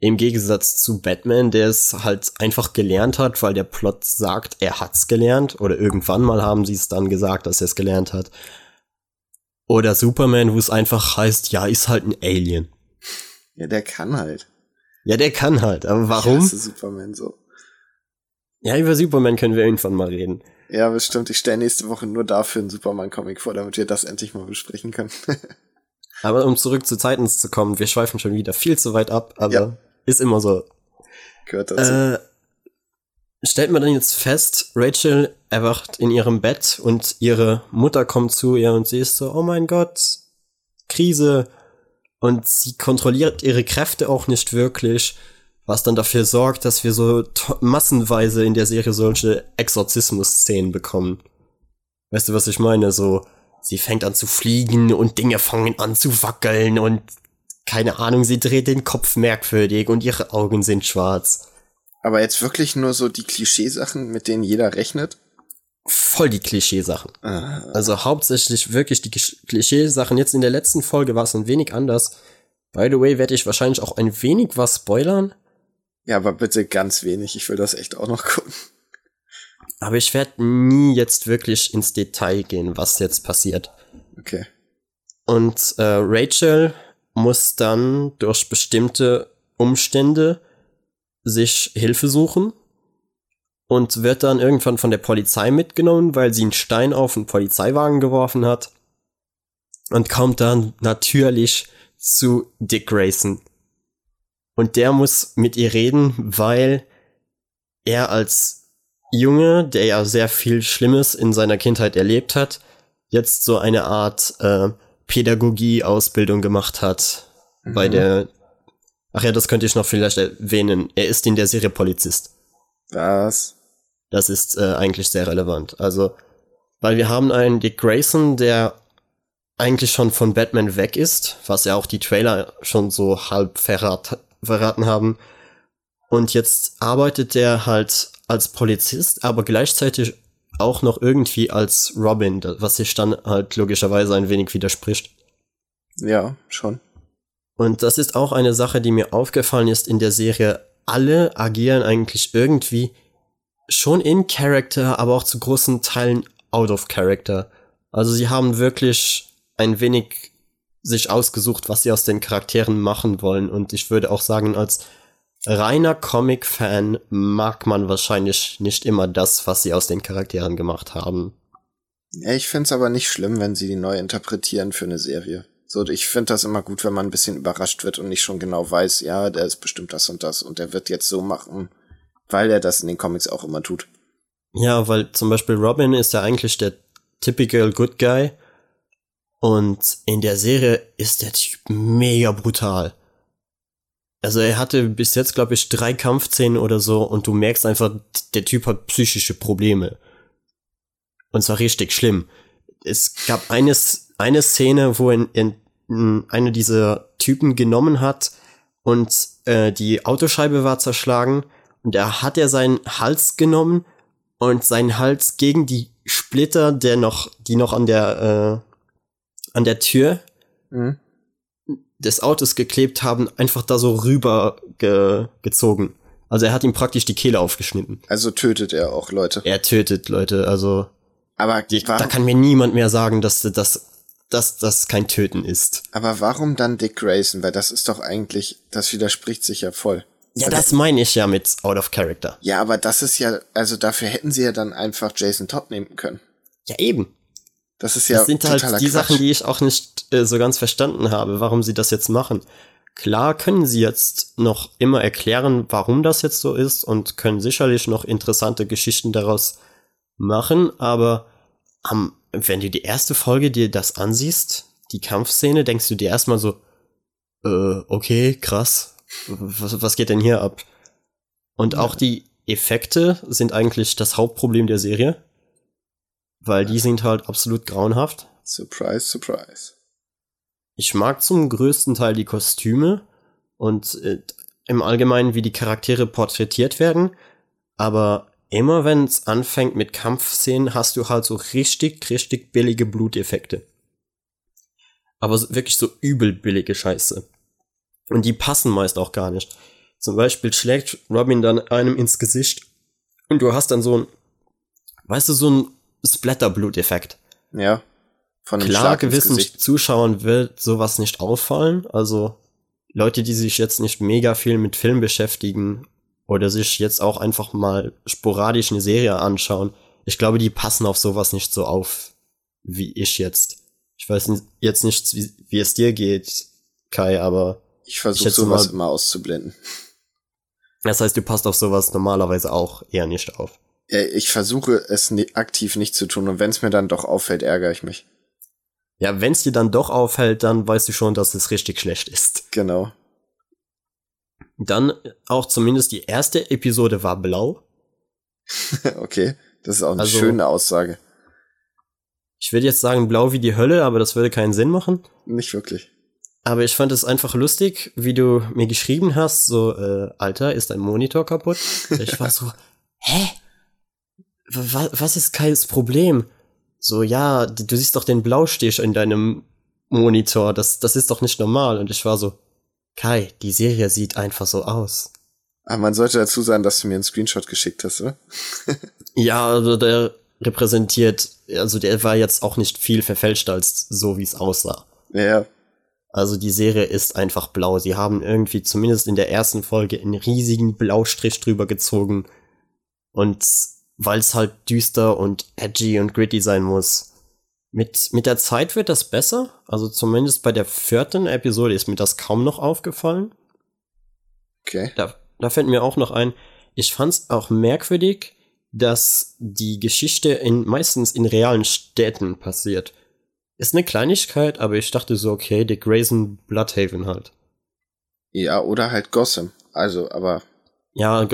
Speaker 1: Im Gegensatz zu Batman, der es halt einfach gelernt hat, weil der Plot sagt, er hat's gelernt. Oder irgendwann mal haben sie es dann gesagt, dass er es gelernt hat. Oder Superman, wo es einfach heißt, ja, ist halt ein Alien.
Speaker 2: Ja, der kann halt.
Speaker 1: Ja, der kann halt, aber warum? Ich
Speaker 2: hasse Superman so.
Speaker 1: Ja, über Superman können wir irgendwann mal reden.
Speaker 2: Ja, bestimmt. Ich stelle nächste Woche nur dafür einen Superman-Comic vor, damit wir das endlich mal besprechen können.
Speaker 1: aber um zurück zu Titans zu kommen, wir schweifen schon wieder viel zu weit ab, aber ja. Ist immer so.
Speaker 2: Gehört dazu. Äh,
Speaker 1: stellt man dann jetzt fest, Rachel erwacht in ihrem Bett und ihre Mutter kommt zu ihr und sie ist so, oh mein Gott, Krise. Und sie kontrolliert ihre Kräfte auch nicht wirklich was dann dafür sorgt, dass wir so massenweise in der Serie solche Exorzismus-Szenen bekommen. Weißt du, was ich meine? So, sie fängt an zu fliegen und Dinge fangen an zu wackeln und keine Ahnung, sie dreht den Kopf merkwürdig und ihre Augen sind schwarz.
Speaker 2: Aber jetzt wirklich nur so die Klischeesachen, mit denen jeder rechnet?
Speaker 1: Voll die Klischeesachen. Ah. Also hauptsächlich wirklich die Klischeesachen. Jetzt in der letzten Folge war es ein wenig anders. By the way, werde ich wahrscheinlich auch ein wenig was spoilern.
Speaker 2: Ja, aber bitte ganz wenig. Ich will das echt auch noch gucken.
Speaker 1: Aber ich werde nie jetzt wirklich ins Detail gehen, was jetzt passiert.
Speaker 2: Okay.
Speaker 1: Und äh, Rachel muss dann durch bestimmte Umstände sich Hilfe suchen und wird dann irgendwann von der Polizei mitgenommen, weil sie einen Stein auf einen Polizeiwagen geworfen hat und kommt dann natürlich zu Dick Grayson, und der muss mit ihr reden, weil er als Junge, der ja sehr viel Schlimmes in seiner Kindheit erlebt hat, jetzt so eine Art äh, Pädagogie-Ausbildung gemacht hat. Mhm. Bei der. Ach ja, das könnte ich noch vielleicht erwähnen. Er ist in der Serie Polizist.
Speaker 2: Was?
Speaker 1: Das ist äh, eigentlich sehr relevant. Also, weil wir haben einen Dick Grayson, der eigentlich schon von Batman weg ist, was ja auch die Trailer schon so halb verrat, verraten haben. Und jetzt arbeitet er halt als Polizist, aber gleichzeitig auch noch irgendwie als Robin, was sich dann halt logischerweise ein wenig widerspricht.
Speaker 2: Ja, schon.
Speaker 1: Und das ist auch eine Sache, die mir aufgefallen ist in der Serie. Alle agieren eigentlich irgendwie schon in Character, aber auch zu großen Teilen out of Character. Also sie haben wirklich ein wenig sich ausgesucht, was sie aus den Charakteren machen wollen. Und ich würde auch sagen, als reiner Comic-Fan mag man wahrscheinlich nicht immer das, was sie aus den Charakteren gemacht haben.
Speaker 2: Ja, ich find's aber nicht schlimm, wenn sie die neu interpretieren für eine Serie. So, ich finde das immer gut, wenn man ein bisschen überrascht wird und nicht schon genau weiß, ja, der ist bestimmt das und das und der wird jetzt so machen, weil er das in den Comics auch immer tut.
Speaker 1: Ja, weil zum Beispiel Robin ist ja eigentlich der typical Good Guy und in der Serie ist der Typ mega brutal. Also er hatte bis jetzt, glaube ich, drei Kampfszenen oder so und du merkst einfach, der Typ hat psychische Probleme. Und zwar richtig schlimm. Es gab eine, eine Szene, wo er in, in eine dieser Typen genommen hat und äh, die Autoscheibe war zerschlagen und er hat er seinen Hals genommen und seinen Hals gegen die Splitter, der noch, die noch an der äh, an der Tür mhm. Des Autos geklebt haben, einfach da so rüber ge gezogen. Also er hat ihm praktisch die Kehle aufgeschnitten.
Speaker 2: Also tötet er auch Leute.
Speaker 1: Er tötet Leute, also.
Speaker 2: Aber
Speaker 1: die, da kann mir niemand mehr sagen, dass das dass das kein Töten ist.
Speaker 2: Aber warum dann Dick Grayson? Weil das ist doch eigentlich, das widerspricht sich ja voll.
Speaker 1: Ja, das meine ich ja mit out of character.
Speaker 2: Ja, aber das ist ja, also dafür hätten sie ja dann einfach Jason Todd nehmen können.
Speaker 1: Ja, eben.
Speaker 2: Das ist ja
Speaker 1: Das sind halt die Quatsch. Sachen, die ich auch nicht äh, so ganz verstanden habe, warum sie das jetzt machen. Klar können sie jetzt noch immer erklären, warum das jetzt so ist und können sicherlich noch interessante Geschichten daraus machen, aber um, wenn du die erste Folge dir das ansiehst, die Kampfszene denkst du dir erstmal so, äh, okay, krass, was, was geht denn hier ab? Und auch die Effekte sind eigentlich das Hauptproblem der Serie, weil die sind halt absolut grauenhaft.
Speaker 2: Surprise, surprise.
Speaker 1: Ich mag zum größten Teil die Kostüme und äh, im Allgemeinen, wie die Charaktere porträtiert werden, aber immer wenn es anfängt mit Kampfszenen, hast du halt so richtig, richtig billige Bluteffekte. Aber wirklich so übel billige Scheiße. Und die passen meist auch gar nicht. Zum Beispiel schlägt Robin dann einem ins Gesicht und du hast dann so ein, weißt du, so ein Splatter-Bluteffekt.
Speaker 2: Ja.
Speaker 1: Von Klar, gewissen Zuschauern wird sowas nicht auffallen. Also Leute, die sich jetzt nicht mega viel mit Film beschäftigen oder sich jetzt auch einfach mal sporadisch eine Serie anschauen, ich glaube, die passen auf sowas nicht so auf wie ich jetzt. Ich weiß jetzt nicht, wie, wie es dir geht, Kai, aber
Speaker 2: ich versuche sowas mal, immer auszublenden.
Speaker 1: Das heißt, du passt auf sowas normalerweise auch eher nicht auf.
Speaker 2: Ich versuche es aktiv nicht zu tun und wenn es mir dann doch auffällt, ärgere ich mich.
Speaker 1: Ja, wenn es dir dann doch auffällt, dann weißt du schon, dass es richtig schlecht ist.
Speaker 2: Genau.
Speaker 1: Dann auch zumindest die erste Episode war blau.
Speaker 2: okay, das ist auch eine also, schöne Aussage.
Speaker 1: Ich würde jetzt sagen blau wie die Hölle, aber das würde keinen Sinn machen.
Speaker 2: Nicht wirklich.
Speaker 1: Aber ich fand es einfach lustig, wie du mir geschrieben hast, so, äh, Alter, ist dein Monitor kaputt? Ich war so, hä? Was ist Kais Problem? So, ja, du siehst doch den Blaustich in deinem Monitor, das, das ist doch nicht normal. Und ich war so, Kai, die Serie sieht einfach so aus.
Speaker 2: Aber ah, man sollte dazu sagen, dass du mir einen Screenshot geschickt hast, oder?
Speaker 1: ja, also der repräsentiert, also der war jetzt auch nicht viel verfälscht als so, wie es aussah.
Speaker 2: Ja,
Speaker 1: also die Serie ist einfach blau. Sie haben irgendwie zumindest in der ersten Folge einen riesigen Blaustrich drüber gezogen. Und weil es halt düster und edgy und gritty sein muss. Mit, mit der Zeit wird das besser. Also zumindest bei der vierten Episode ist mir das kaum noch aufgefallen.
Speaker 2: Okay.
Speaker 1: Da, da fällt mir auch noch ein, ich fand's auch merkwürdig, dass die Geschichte in, meistens in realen Städten passiert. Ist eine Kleinigkeit, aber ich dachte so, okay, Dick Grayson, Bloodhaven halt.
Speaker 2: Ja, oder halt Gotham. Also, aber.
Speaker 1: Ja,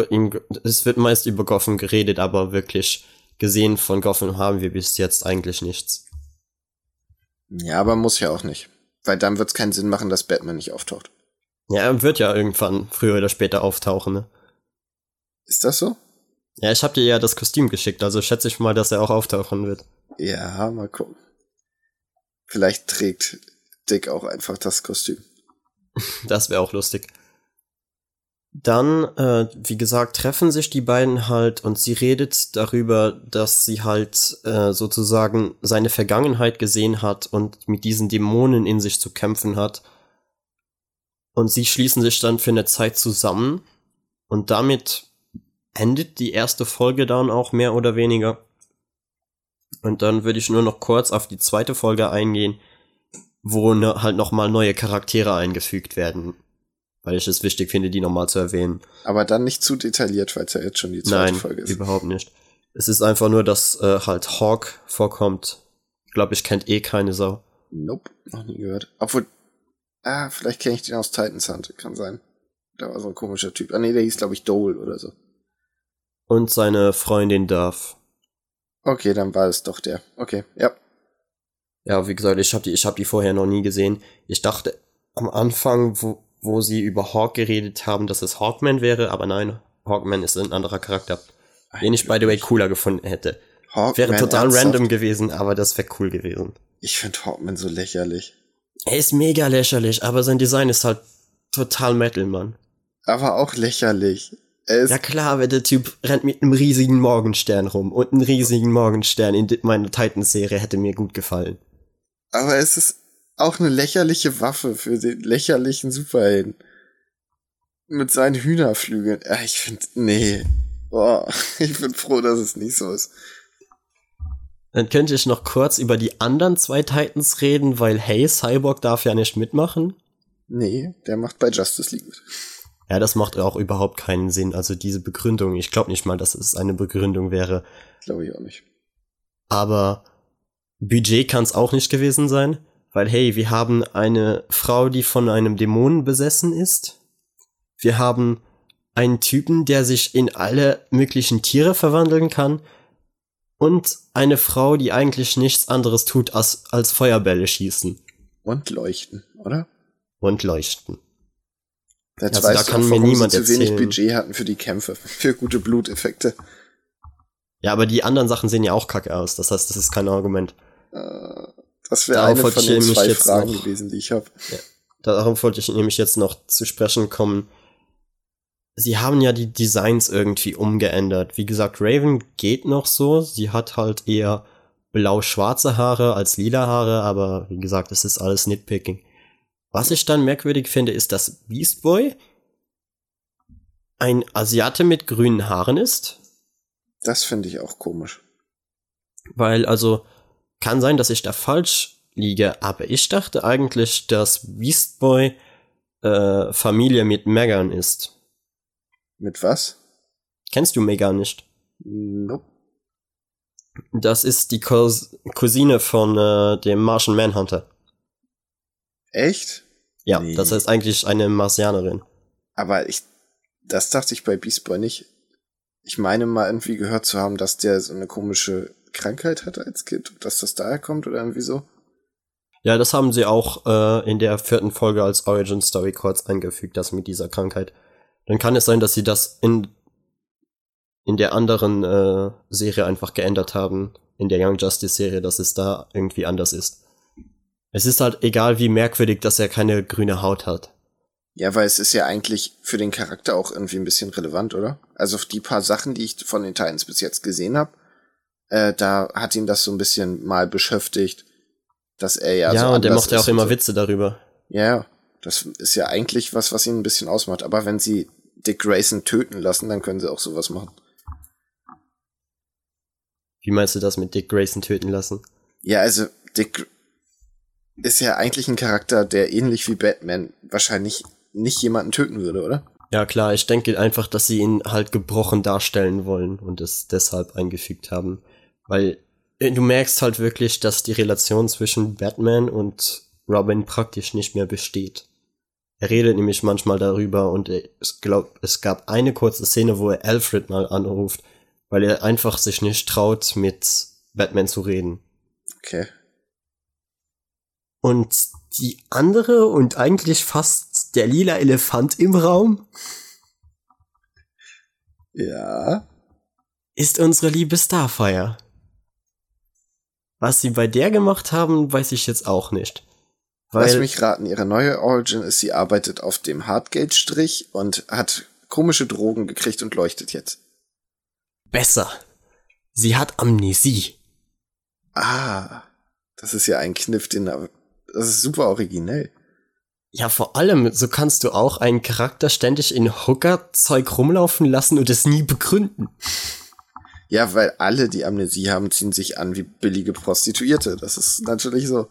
Speaker 1: es wird meist über Gotham geredet, aber wirklich gesehen von Gotham haben wir bis jetzt eigentlich nichts.
Speaker 2: Ja, aber muss ja auch nicht. Weil dann wird es keinen Sinn machen, dass Batman nicht auftaucht.
Speaker 1: Ja, er wird ja irgendwann früher oder später auftauchen, ne?
Speaker 2: Ist das so?
Speaker 1: Ja, ich hab dir ja das Kostüm geschickt, also schätze ich mal, dass er auch auftauchen wird.
Speaker 2: Ja, mal gucken. Vielleicht trägt Dick auch einfach das Kostüm.
Speaker 1: Das wäre auch lustig. Dann, äh, wie gesagt, treffen sich die beiden halt und sie redet darüber, dass sie halt äh, sozusagen seine Vergangenheit gesehen hat und mit diesen Dämonen in sich zu kämpfen hat. Und sie schließen sich dann für eine Zeit zusammen und damit endet die erste Folge dann auch mehr oder weniger. Und dann würde ich nur noch kurz auf die zweite Folge eingehen, wo ne, halt nochmal neue Charaktere eingefügt werden. Weil ich es wichtig finde, die nochmal zu erwähnen.
Speaker 2: Aber dann nicht zu detailliert, weil es ja jetzt schon die zweite
Speaker 1: Nein,
Speaker 2: Folge ist.
Speaker 1: überhaupt nicht. Es ist einfach nur, dass äh, halt Hawk vorkommt. Ich glaube, ich kennt eh keine Sau.
Speaker 2: Nope, noch nie gehört. Obwohl, ah, vielleicht kenne ich den aus Titans Hunt, kann sein. Da war so ein komischer Typ. Ah nee, der hieß, glaube ich, Dole oder so.
Speaker 1: Und seine Freundin Duff.
Speaker 2: Okay, dann war es doch der. Okay, ja.
Speaker 1: Ja, wie gesagt, ich habe die, ich hab die vorher noch nie gesehen. Ich dachte am Anfang, wo, wo sie über Hawk geredet haben, dass es Hawkman wäre, aber nein, Hawkman ist ein anderer Charakter, den ich by the way cooler gefunden hätte. Hawkman wäre total ernsthaft? random gewesen, aber das wäre cool gewesen.
Speaker 2: Ich finde Hawkman so lächerlich.
Speaker 1: Er ist mega lächerlich, aber sein Design ist halt total Metal, Mann.
Speaker 2: Aber auch lächerlich
Speaker 1: ja klar, aber der Typ rennt mit einem riesigen Morgenstern rum und einen riesigen Morgenstern in meiner Titans-Serie hätte mir gut gefallen.
Speaker 2: Aber es ist auch eine lächerliche Waffe für den lächerlichen Superhelden. Mit seinen Hühnerflügeln. Ja, ich finde, nee. Boah, ich bin froh, dass es nicht so ist.
Speaker 1: Dann könnte ich noch kurz über die anderen zwei Titans reden, weil hey, Cyborg darf ja nicht mitmachen.
Speaker 2: Nee, der macht bei Justice League mit.
Speaker 1: Ja, das macht auch überhaupt keinen Sinn. Also diese Begründung, ich glaube nicht mal, dass es eine Begründung wäre.
Speaker 2: Glaube ich auch nicht.
Speaker 1: Aber Budget kann es auch nicht gewesen sein, Weil, hey, wir haben eine Frau, die von einem Dämonen besessen ist. Wir haben einen Typen, der sich in alle möglichen Tiere verwandeln kann. Und eine Frau, die eigentlich nichts anderes tut, als, als Feuerbälle schießen.
Speaker 2: Und leuchten, oder?
Speaker 1: Und leuchten.
Speaker 2: Jetzt also da kann auch, mir niemand sie zu erzählen. wenig Budget hatten für die Kämpfe, für gute Bluteffekte.
Speaker 1: Ja, aber die anderen Sachen sehen ja auch kacke aus. Das heißt, das ist kein Argument.
Speaker 2: Uh, das wäre eine von den zwei Fragen noch, gewesen, die ich habe. Ja,
Speaker 1: darauf wollte ich nämlich jetzt noch zu sprechen kommen. Sie haben ja die Designs irgendwie umgeändert. Wie gesagt, Raven geht noch so. Sie hat halt eher blau-schwarze Haare als lila Haare, aber wie gesagt, es ist alles Nitpicking. Was ich dann merkwürdig finde, ist, dass Beast Boy ein Asiate mit grünen Haaren ist.
Speaker 2: Das finde ich auch komisch.
Speaker 1: Weil, also, kann sein, dass ich da falsch liege, aber ich dachte eigentlich, dass Beast Boy äh, Familie mit Megan ist.
Speaker 2: Mit was?
Speaker 1: Kennst du Megan nicht?
Speaker 2: Nope.
Speaker 1: Das ist die Cous Cousine von äh, dem Martian Manhunter.
Speaker 2: Echt?
Speaker 1: Ja, nee. das heißt eigentlich eine Martianerin.
Speaker 2: Aber ich, das dachte ich bei Beast Boy nicht. Ich meine mal irgendwie gehört zu haben, dass der so eine komische Krankheit hatte als Kind, dass das daher kommt oder irgendwie so.
Speaker 1: Ja, das haben sie auch äh, in der vierten Folge als Origin Story kurz eingefügt, das mit dieser Krankheit. Dann kann es sein, dass sie das in in der anderen äh, Serie einfach geändert haben, in der Young Justice Serie, dass es da irgendwie anders ist. Es ist halt egal, wie merkwürdig, dass er keine grüne Haut hat.
Speaker 2: Ja, weil es ist ja eigentlich für den Charakter auch irgendwie ein bisschen relevant, oder? Also die paar Sachen, die ich von den Titans bis jetzt gesehen habe, äh, da hat ihn das so ein bisschen mal beschäftigt, dass er ja,
Speaker 1: ja so und der macht ja auch immer so. Witze darüber.
Speaker 2: Ja, das ist ja eigentlich was, was ihn ein bisschen ausmacht. Aber wenn sie Dick Grayson töten lassen, dann können sie auch sowas machen.
Speaker 1: Wie meinst du das mit Dick Grayson töten lassen?
Speaker 2: Ja, also Dick ist ja eigentlich ein Charakter, der ähnlich wie Batman wahrscheinlich nicht jemanden töten würde, oder?
Speaker 1: Ja, klar, ich denke einfach, dass sie ihn halt gebrochen darstellen wollen und es deshalb eingefügt haben. Weil äh, du merkst halt wirklich, dass die Relation zwischen Batman und Robin praktisch nicht mehr besteht. Er redet nämlich manchmal darüber und ich glaube, es gab eine kurze Szene, wo er Alfred mal anruft weil er einfach sich nicht traut, mit Batman zu reden.
Speaker 2: Okay.
Speaker 1: Und die andere und eigentlich fast der lila Elefant im Raum.
Speaker 2: Ja.
Speaker 1: Ist unsere liebe Starfire. Was sie bei der gemacht haben, weiß ich jetzt auch nicht.
Speaker 2: Weil Lass mich raten, ihre neue Origin ist, sie arbeitet auf dem Hardgate-Strich und hat komische Drogen gekriegt und leuchtet jetzt
Speaker 1: besser. Sie hat Amnesie.
Speaker 2: Ah, das ist ja ein Kniff, den das ist super originell.
Speaker 1: Ja, vor allem, so kannst du auch einen Charakter ständig in Hooker-Zeug rumlaufen lassen und es nie begründen.
Speaker 2: Ja, weil alle, die Amnesie haben, ziehen sich an wie billige Prostituierte. Das ist natürlich so.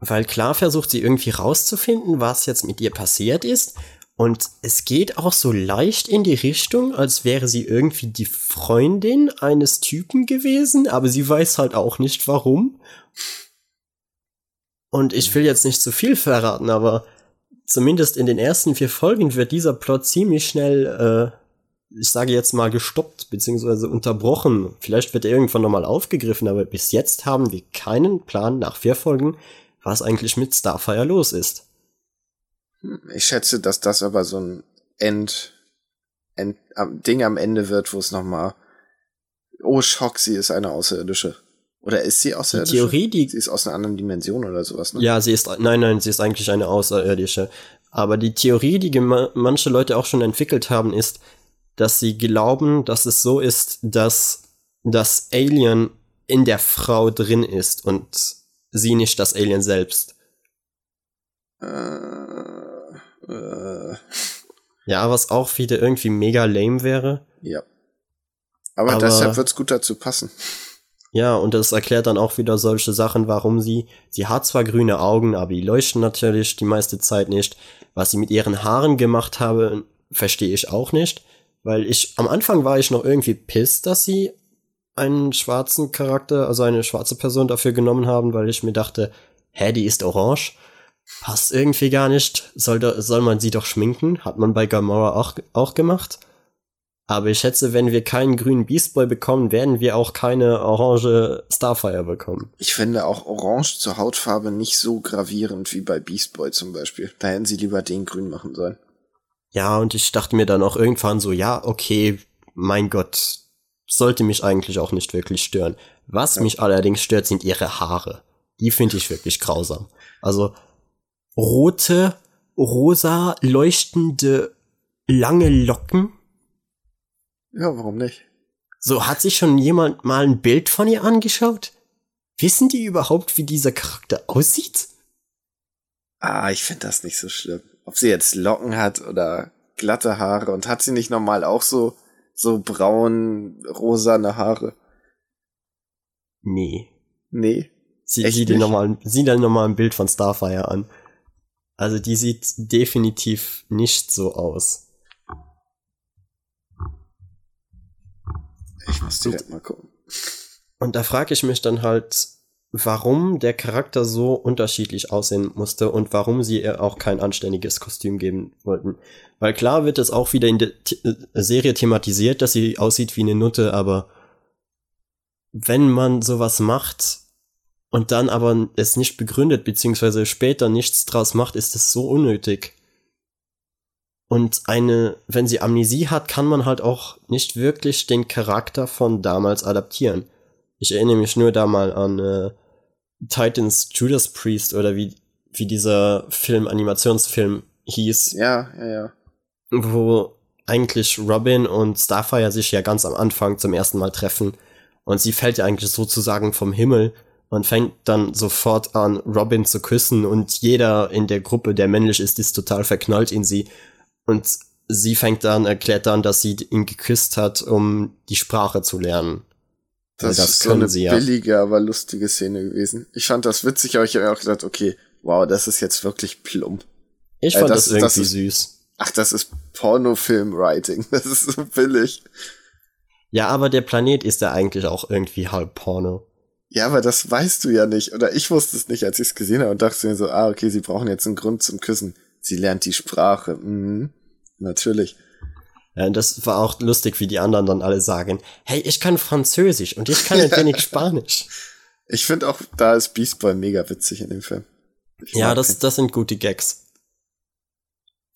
Speaker 1: Weil klar versucht sie irgendwie rauszufinden, was jetzt mit ihr passiert ist und es geht auch so leicht in die Richtung, als wäre sie irgendwie die Freundin eines Typen gewesen, aber sie weiß halt auch nicht warum. Und ich will jetzt nicht zu viel verraten, aber zumindest in den ersten vier Folgen wird dieser Plot ziemlich schnell, äh, ich sage jetzt mal, gestoppt bzw. unterbrochen. Vielleicht wird er irgendwann nochmal aufgegriffen, aber bis jetzt haben wir keinen Plan nach vier Folgen, was eigentlich mit Starfire los ist.
Speaker 2: Ich schätze, dass das aber so ein End, End Ding am Ende wird, wo es nochmal, oh Schock, sie ist eine Außerirdische. Oder ist sie außerirdische?
Speaker 1: Die Theorie, die
Speaker 2: sie ist aus einer anderen Dimension oder sowas, ne?
Speaker 1: Ja, sie ist, nein, nein, sie ist eigentlich eine Außerirdische. Aber die Theorie, die manche Leute auch schon entwickelt haben, ist, dass sie glauben, dass es so ist, dass das Alien in der Frau drin ist und sie nicht das Alien selbst.
Speaker 2: Äh äh.
Speaker 1: Ja, was auch wieder irgendwie mega lame wäre.
Speaker 2: Ja. Aber, Aber deshalb wird's gut dazu passen.
Speaker 1: Ja, und das erklärt dann auch wieder solche Sachen, warum sie, sie hat zwar grüne Augen, aber die leuchten natürlich die meiste Zeit nicht. Was sie mit ihren Haaren gemacht habe, verstehe ich auch nicht. Weil ich, am Anfang war ich noch irgendwie pissed, dass sie einen schwarzen Charakter, also eine schwarze Person dafür genommen haben, weil ich mir dachte, hä, die ist orange? Passt irgendwie gar nicht. Soll, da, soll man sie doch schminken? Hat man bei Gamora auch, auch gemacht. Aber ich schätze, wenn wir keinen grünen Beast Boy bekommen, werden wir auch keine orange Starfire bekommen.
Speaker 2: Ich finde auch orange zur Hautfarbe nicht so gravierend wie bei Beast Boy zum Beispiel. Da hätten sie lieber den grün machen sollen.
Speaker 1: Ja, und ich dachte mir dann auch irgendwann so, ja, okay, mein Gott, sollte mich eigentlich auch nicht wirklich stören. Was ja. mich allerdings stört, sind ihre Haare. Die finde ich wirklich grausam. Also rote, rosa, leuchtende, lange Locken
Speaker 2: ja, warum nicht?
Speaker 1: So, hat sich schon jemand mal ein Bild von ihr angeschaut? Wissen die überhaupt, wie dieser Charakter aussieht?
Speaker 2: Ah, ich finde das nicht so schlimm. Ob sie jetzt Locken hat oder glatte Haare und hat sie nicht normal auch so, so braun, rosane Haare?
Speaker 1: Nee.
Speaker 2: Nee.
Speaker 1: Sie, sieh, dir nochmal, sieh dir nochmal ein Bild von Starfire an. Also die sieht definitiv nicht so aus.
Speaker 2: Ich muss direkt mal gucken.
Speaker 1: Und da frage ich mich dann halt, warum der Charakter so unterschiedlich aussehen musste und warum sie ihr auch kein anständiges Kostüm geben wollten. Weil klar wird es auch wieder in der äh, Serie thematisiert, dass sie aussieht wie eine Nutte, aber wenn man sowas macht und dann aber es nicht begründet, beziehungsweise später nichts draus macht, ist es so unnötig. Und eine, wenn sie Amnesie hat, kann man halt auch nicht wirklich den Charakter von damals adaptieren. Ich erinnere mich nur da mal an äh, Titans Judas Priest oder wie, wie dieser Film, Animationsfilm hieß.
Speaker 2: Ja, ja, ja.
Speaker 1: Wo eigentlich Robin und Starfire sich ja ganz am Anfang zum ersten Mal treffen. Und sie fällt ja eigentlich sozusagen vom Himmel und fängt dann sofort an, Robin zu küssen und jeder in der Gruppe, der männlich ist, ist total verknallt in sie. Und sie fängt dann, erklärt dann, dass sie ihn geküsst hat, um die Sprache zu lernen.
Speaker 2: Das, das ist so eine ja. billige, aber lustige Szene gewesen. Ich fand das witzig, aber ich habe auch gedacht, okay, wow, das ist jetzt wirklich plump.
Speaker 1: Ich fand äh, das, das, irgendwie das ist, süß.
Speaker 2: Ach, das ist Pornofilm-Writing. Das ist so billig.
Speaker 1: Ja, aber der Planet ist ja eigentlich auch irgendwie halb Porno.
Speaker 2: Ja, aber das weißt du ja nicht. Oder ich wusste es nicht, als ich es gesehen habe und dachte mir so, ah, okay, sie brauchen jetzt einen Grund zum Küssen. Sie lernt die Sprache. Mhm. Natürlich.
Speaker 1: Das war auch lustig, wie die anderen dann alle sagen, hey, ich kann Französisch und ich kann ein wenig Spanisch.
Speaker 2: Ich finde auch, da ist Beast Boy mega witzig in dem Film.
Speaker 1: Ich ja, das, das sind gute Gags.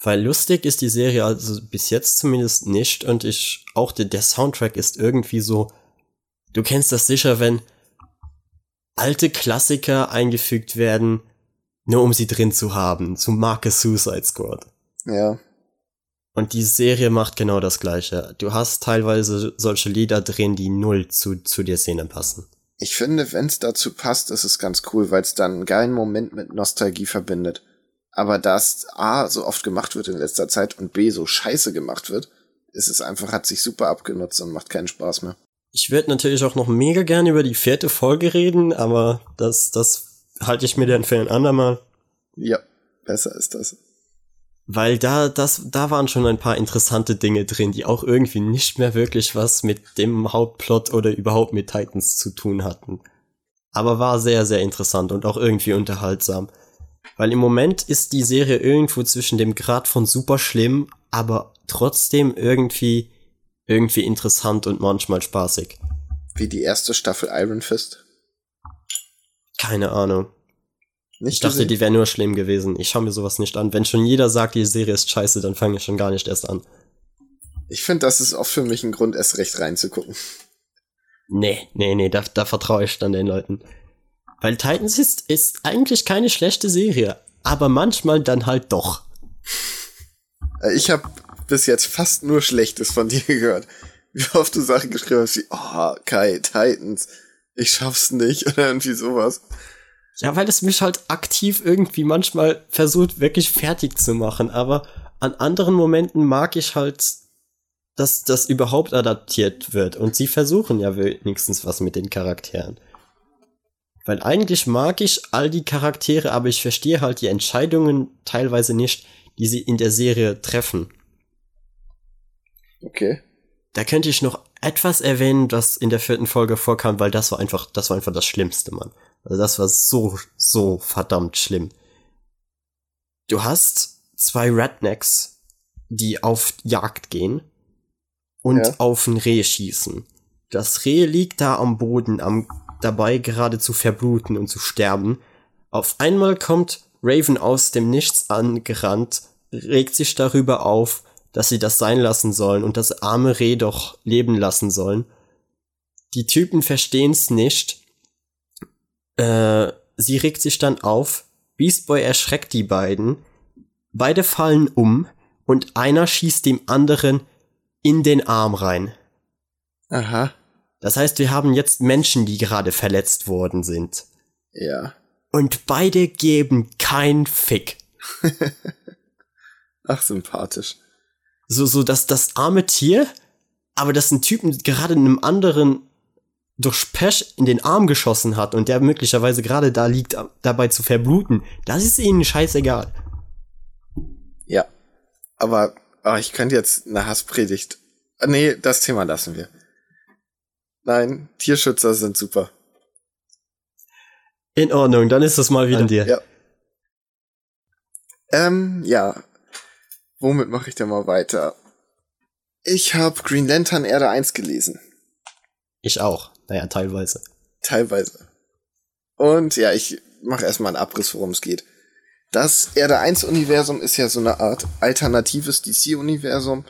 Speaker 1: Weil lustig ist die Serie also bis jetzt zumindest nicht und ich, auch der, der Soundtrack ist irgendwie so, du kennst das sicher, wenn alte Klassiker eingefügt werden, nur um sie drin zu haben, zum Marke Suicide Squad.
Speaker 2: Ja.
Speaker 1: Und die Serie macht genau das Gleiche. Du hast teilweise solche Lieder drin, die null zu, zu der Szene passen.
Speaker 2: Ich finde, wenn es dazu passt, ist es ganz cool, weil es dann einen geilen Moment mit Nostalgie verbindet. Aber da es A so oft gemacht wird in letzter Zeit und B so scheiße gemacht wird, ist es einfach, hat sich super abgenutzt und macht keinen Spaß mehr.
Speaker 1: Ich würde natürlich auch noch mega gerne über die vierte Folge reden, aber das, das halte ich mir dann für ein andermal.
Speaker 2: Ja, besser ist das.
Speaker 1: Weil da, das, da waren schon ein paar interessante Dinge drin, die auch irgendwie nicht mehr wirklich was mit dem Hauptplot oder überhaupt mit Titans zu tun hatten. Aber war sehr, sehr interessant und auch irgendwie unterhaltsam. Weil im Moment ist die Serie irgendwo zwischen dem Grad von super schlimm, aber trotzdem irgendwie, irgendwie interessant und manchmal spaßig.
Speaker 2: Wie die erste Staffel Iron Fist?
Speaker 1: Keine Ahnung. Nicht ich dachte, gesehen? die wäre nur schlimm gewesen. Ich schaue mir sowas nicht an. Wenn schon jeder sagt, die Serie ist scheiße, dann fange ich schon gar nicht erst an.
Speaker 2: Ich finde, das ist oft für mich ein Grund, erst recht reinzugucken.
Speaker 1: Nee, nee, nee, da, da vertraue ich dann den Leuten. Weil Titans ist, ist eigentlich keine schlechte Serie, aber manchmal dann halt doch.
Speaker 2: Äh, ich habe bis jetzt fast nur Schlechtes von dir gehört. Wie oft du Sachen geschrieben hast wie, oh, Kai, Titans, ich schaff's nicht oder irgendwie sowas.
Speaker 1: Ja, weil es mich halt aktiv irgendwie manchmal versucht, wirklich fertig zu machen. Aber an anderen Momenten mag ich halt, dass das überhaupt adaptiert wird. Und sie versuchen ja wenigstens was mit den Charakteren. Weil eigentlich mag ich all die Charaktere, aber ich verstehe halt die Entscheidungen teilweise nicht, die sie in der Serie treffen.
Speaker 2: Okay.
Speaker 1: Da könnte ich noch etwas erwähnen, das in der vierten Folge vorkam, weil das war einfach, das war einfach das Schlimmste, Mann. Also das war so, so verdammt schlimm. Du hast zwei Rednecks, die auf Jagd gehen und ja. auf ein Reh schießen. Das Reh liegt da am Boden, am dabei gerade zu verbluten und zu sterben. Auf einmal kommt Raven aus dem Nichts angerannt, regt sich darüber auf, dass sie das sein lassen sollen und das arme Reh doch leben lassen sollen. Die Typen verstehen's nicht. Äh, sie regt sich dann auf. Beast Boy erschreckt die beiden. Beide fallen um und einer schießt dem anderen in den Arm rein.
Speaker 2: Aha.
Speaker 1: Das heißt, wir haben jetzt Menschen, die gerade verletzt worden sind.
Speaker 2: Ja.
Speaker 1: Und beide geben kein Fick.
Speaker 2: Ach, sympathisch.
Speaker 1: So, so, dass das arme Tier, aber dass ein Typen gerade einem anderen durch Pech in den Arm geschossen hat und der möglicherweise gerade da liegt, dabei zu verbluten, das ist ihnen scheißegal.
Speaker 2: Ja. Aber oh, ich könnte jetzt eine Hasspredigt. Nee, das Thema lassen wir. Nein, Tierschützer sind super.
Speaker 1: In Ordnung, dann ist das mal wieder an dir.
Speaker 2: Ja. Ähm, ja. Womit mache ich denn mal weiter? Ich habe Green Lantern Erde 1 gelesen.
Speaker 1: Ich auch. Naja, teilweise.
Speaker 2: Teilweise. Und ja, ich mache erstmal einen Abriss, worum es geht. Das Erde 1 Universum ist ja so eine Art alternatives DC Universum,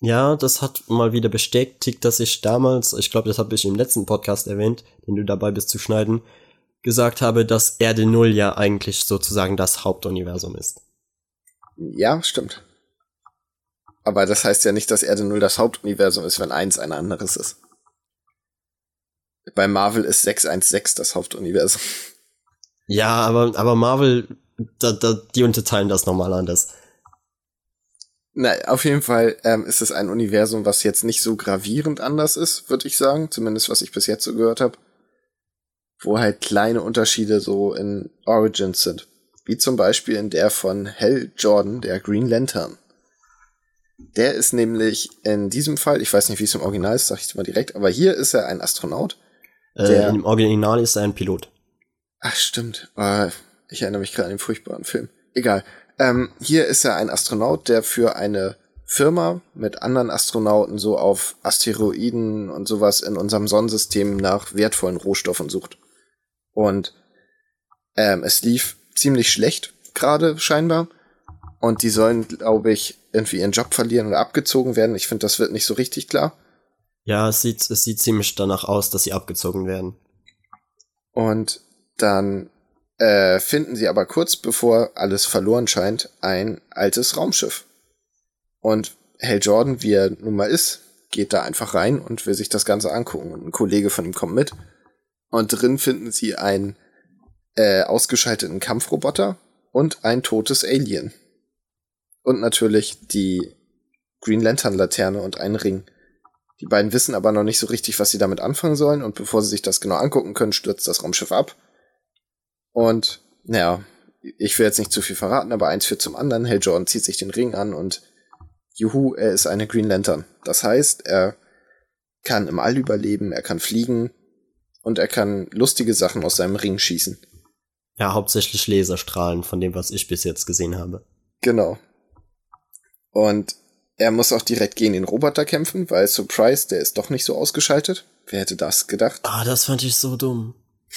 Speaker 1: ja, das hat mal wieder bestätigt, dass ich damals, ich glaube, das habe ich im letzten Podcast erwähnt, den du dabei bist zu schneiden, gesagt habe, dass Erde Null ja eigentlich sozusagen das Hauptuniversum ist.
Speaker 2: Ja, stimmt. Aber das heißt ja nicht, dass Erde Null das Hauptuniversum ist, wenn eins ein anderes ist. Bei Marvel ist 616 das Hauptuniversum.
Speaker 1: Ja, aber, aber Marvel, da, da, die unterteilen das nochmal anders.
Speaker 2: Na, auf jeden Fall ähm, ist es ein Universum, was jetzt nicht so gravierend anders ist, würde ich sagen. Zumindest was ich bis jetzt so gehört habe. Wo halt kleine Unterschiede so in Origins sind. Wie zum Beispiel in der von Hal Jordan, der Green Lantern. Der ist nämlich in diesem Fall, ich weiß nicht, wie es im Original ist, sag ich mal direkt, aber hier ist er ein Astronaut.
Speaker 1: Äh, Im Original ist er ein Pilot.
Speaker 2: Ach, stimmt. Äh, ich erinnere mich gerade an den furchtbaren Film. Egal. Ähm, hier ist er ein Astronaut, der für eine Firma mit anderen Astronauten so auf Asteroiden und sowas in unserem Sonnensystem nach wertvollen Rohstoffen sucht. Und ähm, es lief ziemlich schlecht gerade scheinbar. Und die sollen, glaube ich, irgendwie ihren Job verlieren oder abgezogen werden. Ich finde, das wird nicht so richtig klar.
Speaker 1: Ja, es sieht, es sieht ziemlich danach aus, dass sie abgezogen werden.
Speaker 2: Und dann äh, finden sie aber kurz bevor alles verloren scheint ein altes Raumschiff. Und Hal Jordan, wie er nun mal ist, geht da einfach rein und will sich das Ganze angucken. Und ein Kollege von ihm kommt mit. Und drin finden sie einen äh, ausgeschalteten Kampfroboter und ein totes Alien. Und natürlich die Green Lantern Laterne und einen Ring. Die beiden wissen aber noch nicht so richtig, was sie damit anfangen sollen. Und bevor sie sich das genau angucken können, stürzt das Raumschiff ab und naja, ich will jetzt nicht zu viel verraten, aber eins führt zum anderen. Hal Jordan zieht sich den Ring an und juhu, er ist eine Green Lantern. Das heißt, er kann im All überleben, er kann fliegen und er kann lustige Sachen aus seinem Ring schießen.
Speaker 1: Ja, hauptsächlich Laserstrahlen von dem, was ich bis jetzt gesehen habe.
Speaker 2: Genau. Und er muss auch direkt gegen den Roboter kämpfen, weil Surprise, der ist doch nicht so ausgeschaltet. Wer hätte das gedacht?
Speaker 1: Ah, das fand ich so dumm.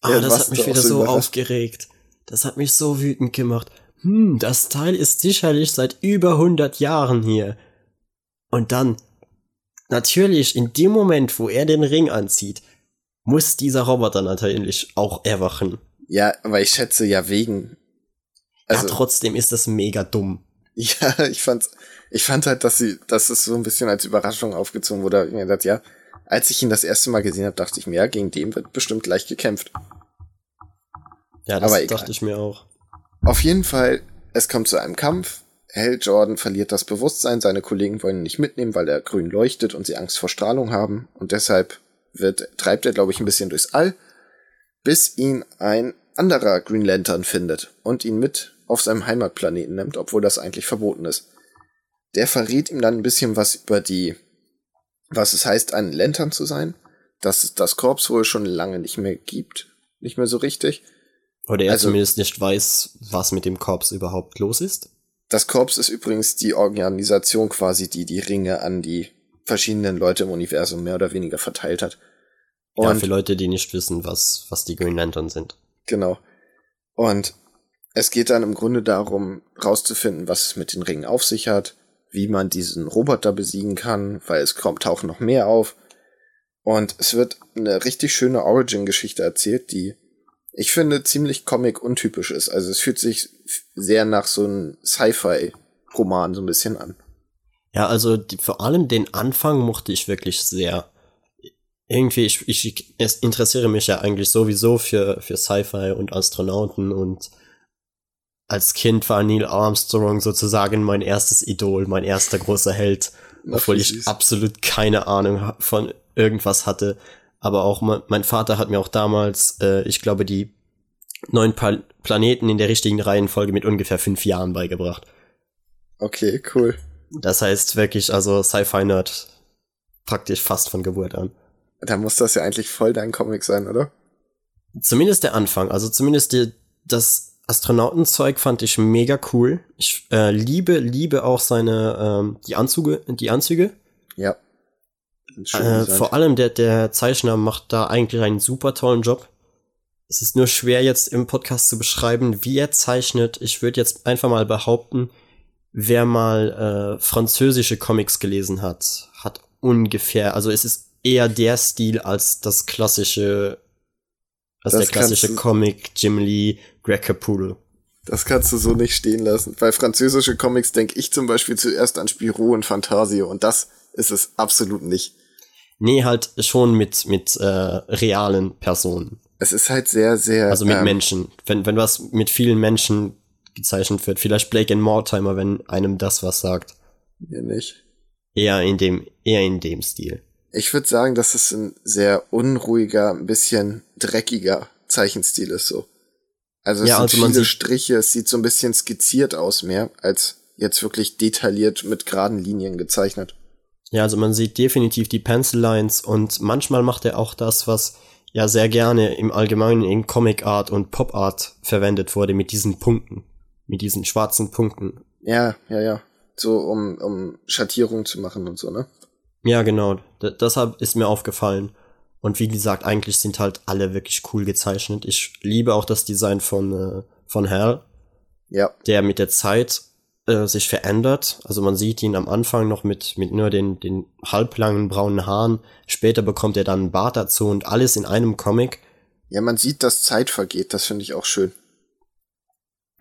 Speaker 1: Ah, ja, das hat mich wieder so aufgeregt. Das hat mich so wütend gemacht. Hm, das Teil ist sicherlich seit über 100 Jahren hier. Und dann, natürlich, in dem Moment, wo er den Ring anzieht, muss dieser Roboter natürlich auch erwachen.
Speaker 2: Ja, aber ich schätze ja wegen.
Speaker 1: Also, ja, trotzdem ist das mega dumm.
Speaker 2: Ja, ich fand's, ich fand halt, dass sie, dass es so ein bisschen als Überraschung aufgezogen wurde. Ich mir gedacht, ja, als ich ihn das erste Mal gesehen habe, dachte ich mir, ja, gegen den wird bestimmt gleich gekämpft.
Speaker 1: Ja, das dachte ich mir auch.
Speaker 2: Auf jeden Fall, es kommt zu einem Kampf. Hell Jordan verliert das Bewusstsein, seine Kollegen wollen ihn nicht mitnehmen, weil er grün leuchtet und sie Angst vor Strahlung haben. Und deshalb wird, treibt er, glaube ich, ein bisschen durchs All, bis ihn ein anderer Green Lantern findet und ihn mit auf seinem Heimatplaneten nimmt, obwohl das eigentlich verboten ist. Der verrät ihm dann ein bisschen was über die was es heißt, ein Lantern zu sein, dass es das Korps wohl schon lange nicht mehr gibt. nicht mehr so richtig.
Speaker 1: Oder er also, zumindest nicht weiß, was mit dem Korps überhaupt los ist.
Speaker 2: Das Korps ist übrigens die Organisation quasi, die die Ringe an die verschiedenen Leute im Universum mehr oder weniger verteilt hat.
Speaker 1: Und ja, für Leute, die nicht wissen, was, was die Green Lantern sind.
Speaker 2: Genau. Und es geht dann im Grunde darum, rauszufinden, was es mit den Ringen auf sich hat, wie man diesen Roboter besiegen kann, weil es kommt, tauchen noch mehr auf. Und es wird eine richtig schöne Origin-Geschichte erzählt, die ich finde ziemlich Comic-untypisch ist. Also es fühlt sich sehr nach so einem Sci-Fi-Roman so ein bisschen an.
Speaker 1: Ja, also die, vor allem den Anfang mochte ich wirklich sehr. Irgendwie, ich, ich es interessiere mich ja eigentlich sowieso für, für Sci-Fi und Astronauten und als Kind war Neil Armstrong sozusagen mein erstes Idol, mein erster großer Held, obwohl ich absolut keine Ahnung von irgendwas hatte. Aber auch mein, mein Vater hat mir auch damals, äh, ich glaube, die neun pa Planeten in der richtigen Reihenfolge mit ungefähr fünf Jahren beigebracht.
Speaker 2: Okay, cool.
Speaker 1: Das heißt wirklich, also Sci-Fi-Nerd praktisch fast von Geburt an.
Speaker 2: Da muss das ja eigentlich voll dein Comic sein, oder?
Speaker 1: Zumindest der Anfang, also zumindest die, das Astronautenzeug fand ich mega cool. Ich äh, liebe, liebe auch seine ähm, die Anzüge, die Anzüge.
Speaker 2: Ja.
Speaker 1: Äh, vor allem der der Zeichner macht da eigentlich einen super tollen Job. Es ist nur schwer jetzt im Podcast zu beschreiben, wie er zeichnet. Ich würde jetzt einfach mal behaupten, wer mal äh, französische Comics gelesen hat, hat ungefähr, also es ist eher der Stil als das klassische, als das der klassische Comic Jim Lee, Greg Capullo.
Speaker 2: Das kannst du so nicht stehen lassen. Bei französische Comics denke ich zum Beispiel zuerst an Spirou und Fantasio und das ist es absolut nicht.
Speaker 1: Nee, halt schon mit, mit äh, realen Personen.
Speaker 2: Es ist halt sehr, sehr.
Speaker 1: Also mit ähm, Menschen. Wenn, wenn was mit vielen Menschen gezeichnet wird. Vielleicht Blake and Mortimer, wenn einem das was sagt.
Speaker 2: Mir nicht.
Speaker 1: Eher in dem, eher in dem Stil.
Speaker 2: Ich würde sagen, dass es ein sehr unruhiger, ein bisschen dreckiger Zeichenstil ist so. Also es ja, sind also viele Striche, es sieht so ein bisschen skizziert aus mehr, als jetzt wirklich detailliert mit geraden Linien gezeichnet.
Speaker 1: Ja, also man sieht definitiv die Pencil Lines und manchmal macht er auch das, was ja sehr gerne im Allgemeinen in Comic Art und Pop Art verwendet wurde mit diesen Punkten mit diesen schwarzen Punkten.
Speaker 2: Ja, ja, ja. So, um, um Schattierung zu machen und so, ne?
Speaker 1: Ja, genau. D deshalb ist mir aufgefallen. Und wie gesagt, eigentlich sind halt alle wirklich cool gezeichnet. Ich liebe auch das Design von, äh, von Hal.
Speaker 2: Ja.
Speaker 1: Der mit der Zeit äh, sich verändert. Also man sieht ihn am Anfang noch mit, mit nur den, den halblangen braunen Haaren. Später bekommt er dann einen Bart dazu und alles in einem Comic.
Speaker 2: Ja, man sieht, dass Zeit vergeht. Das finde ich auch schön.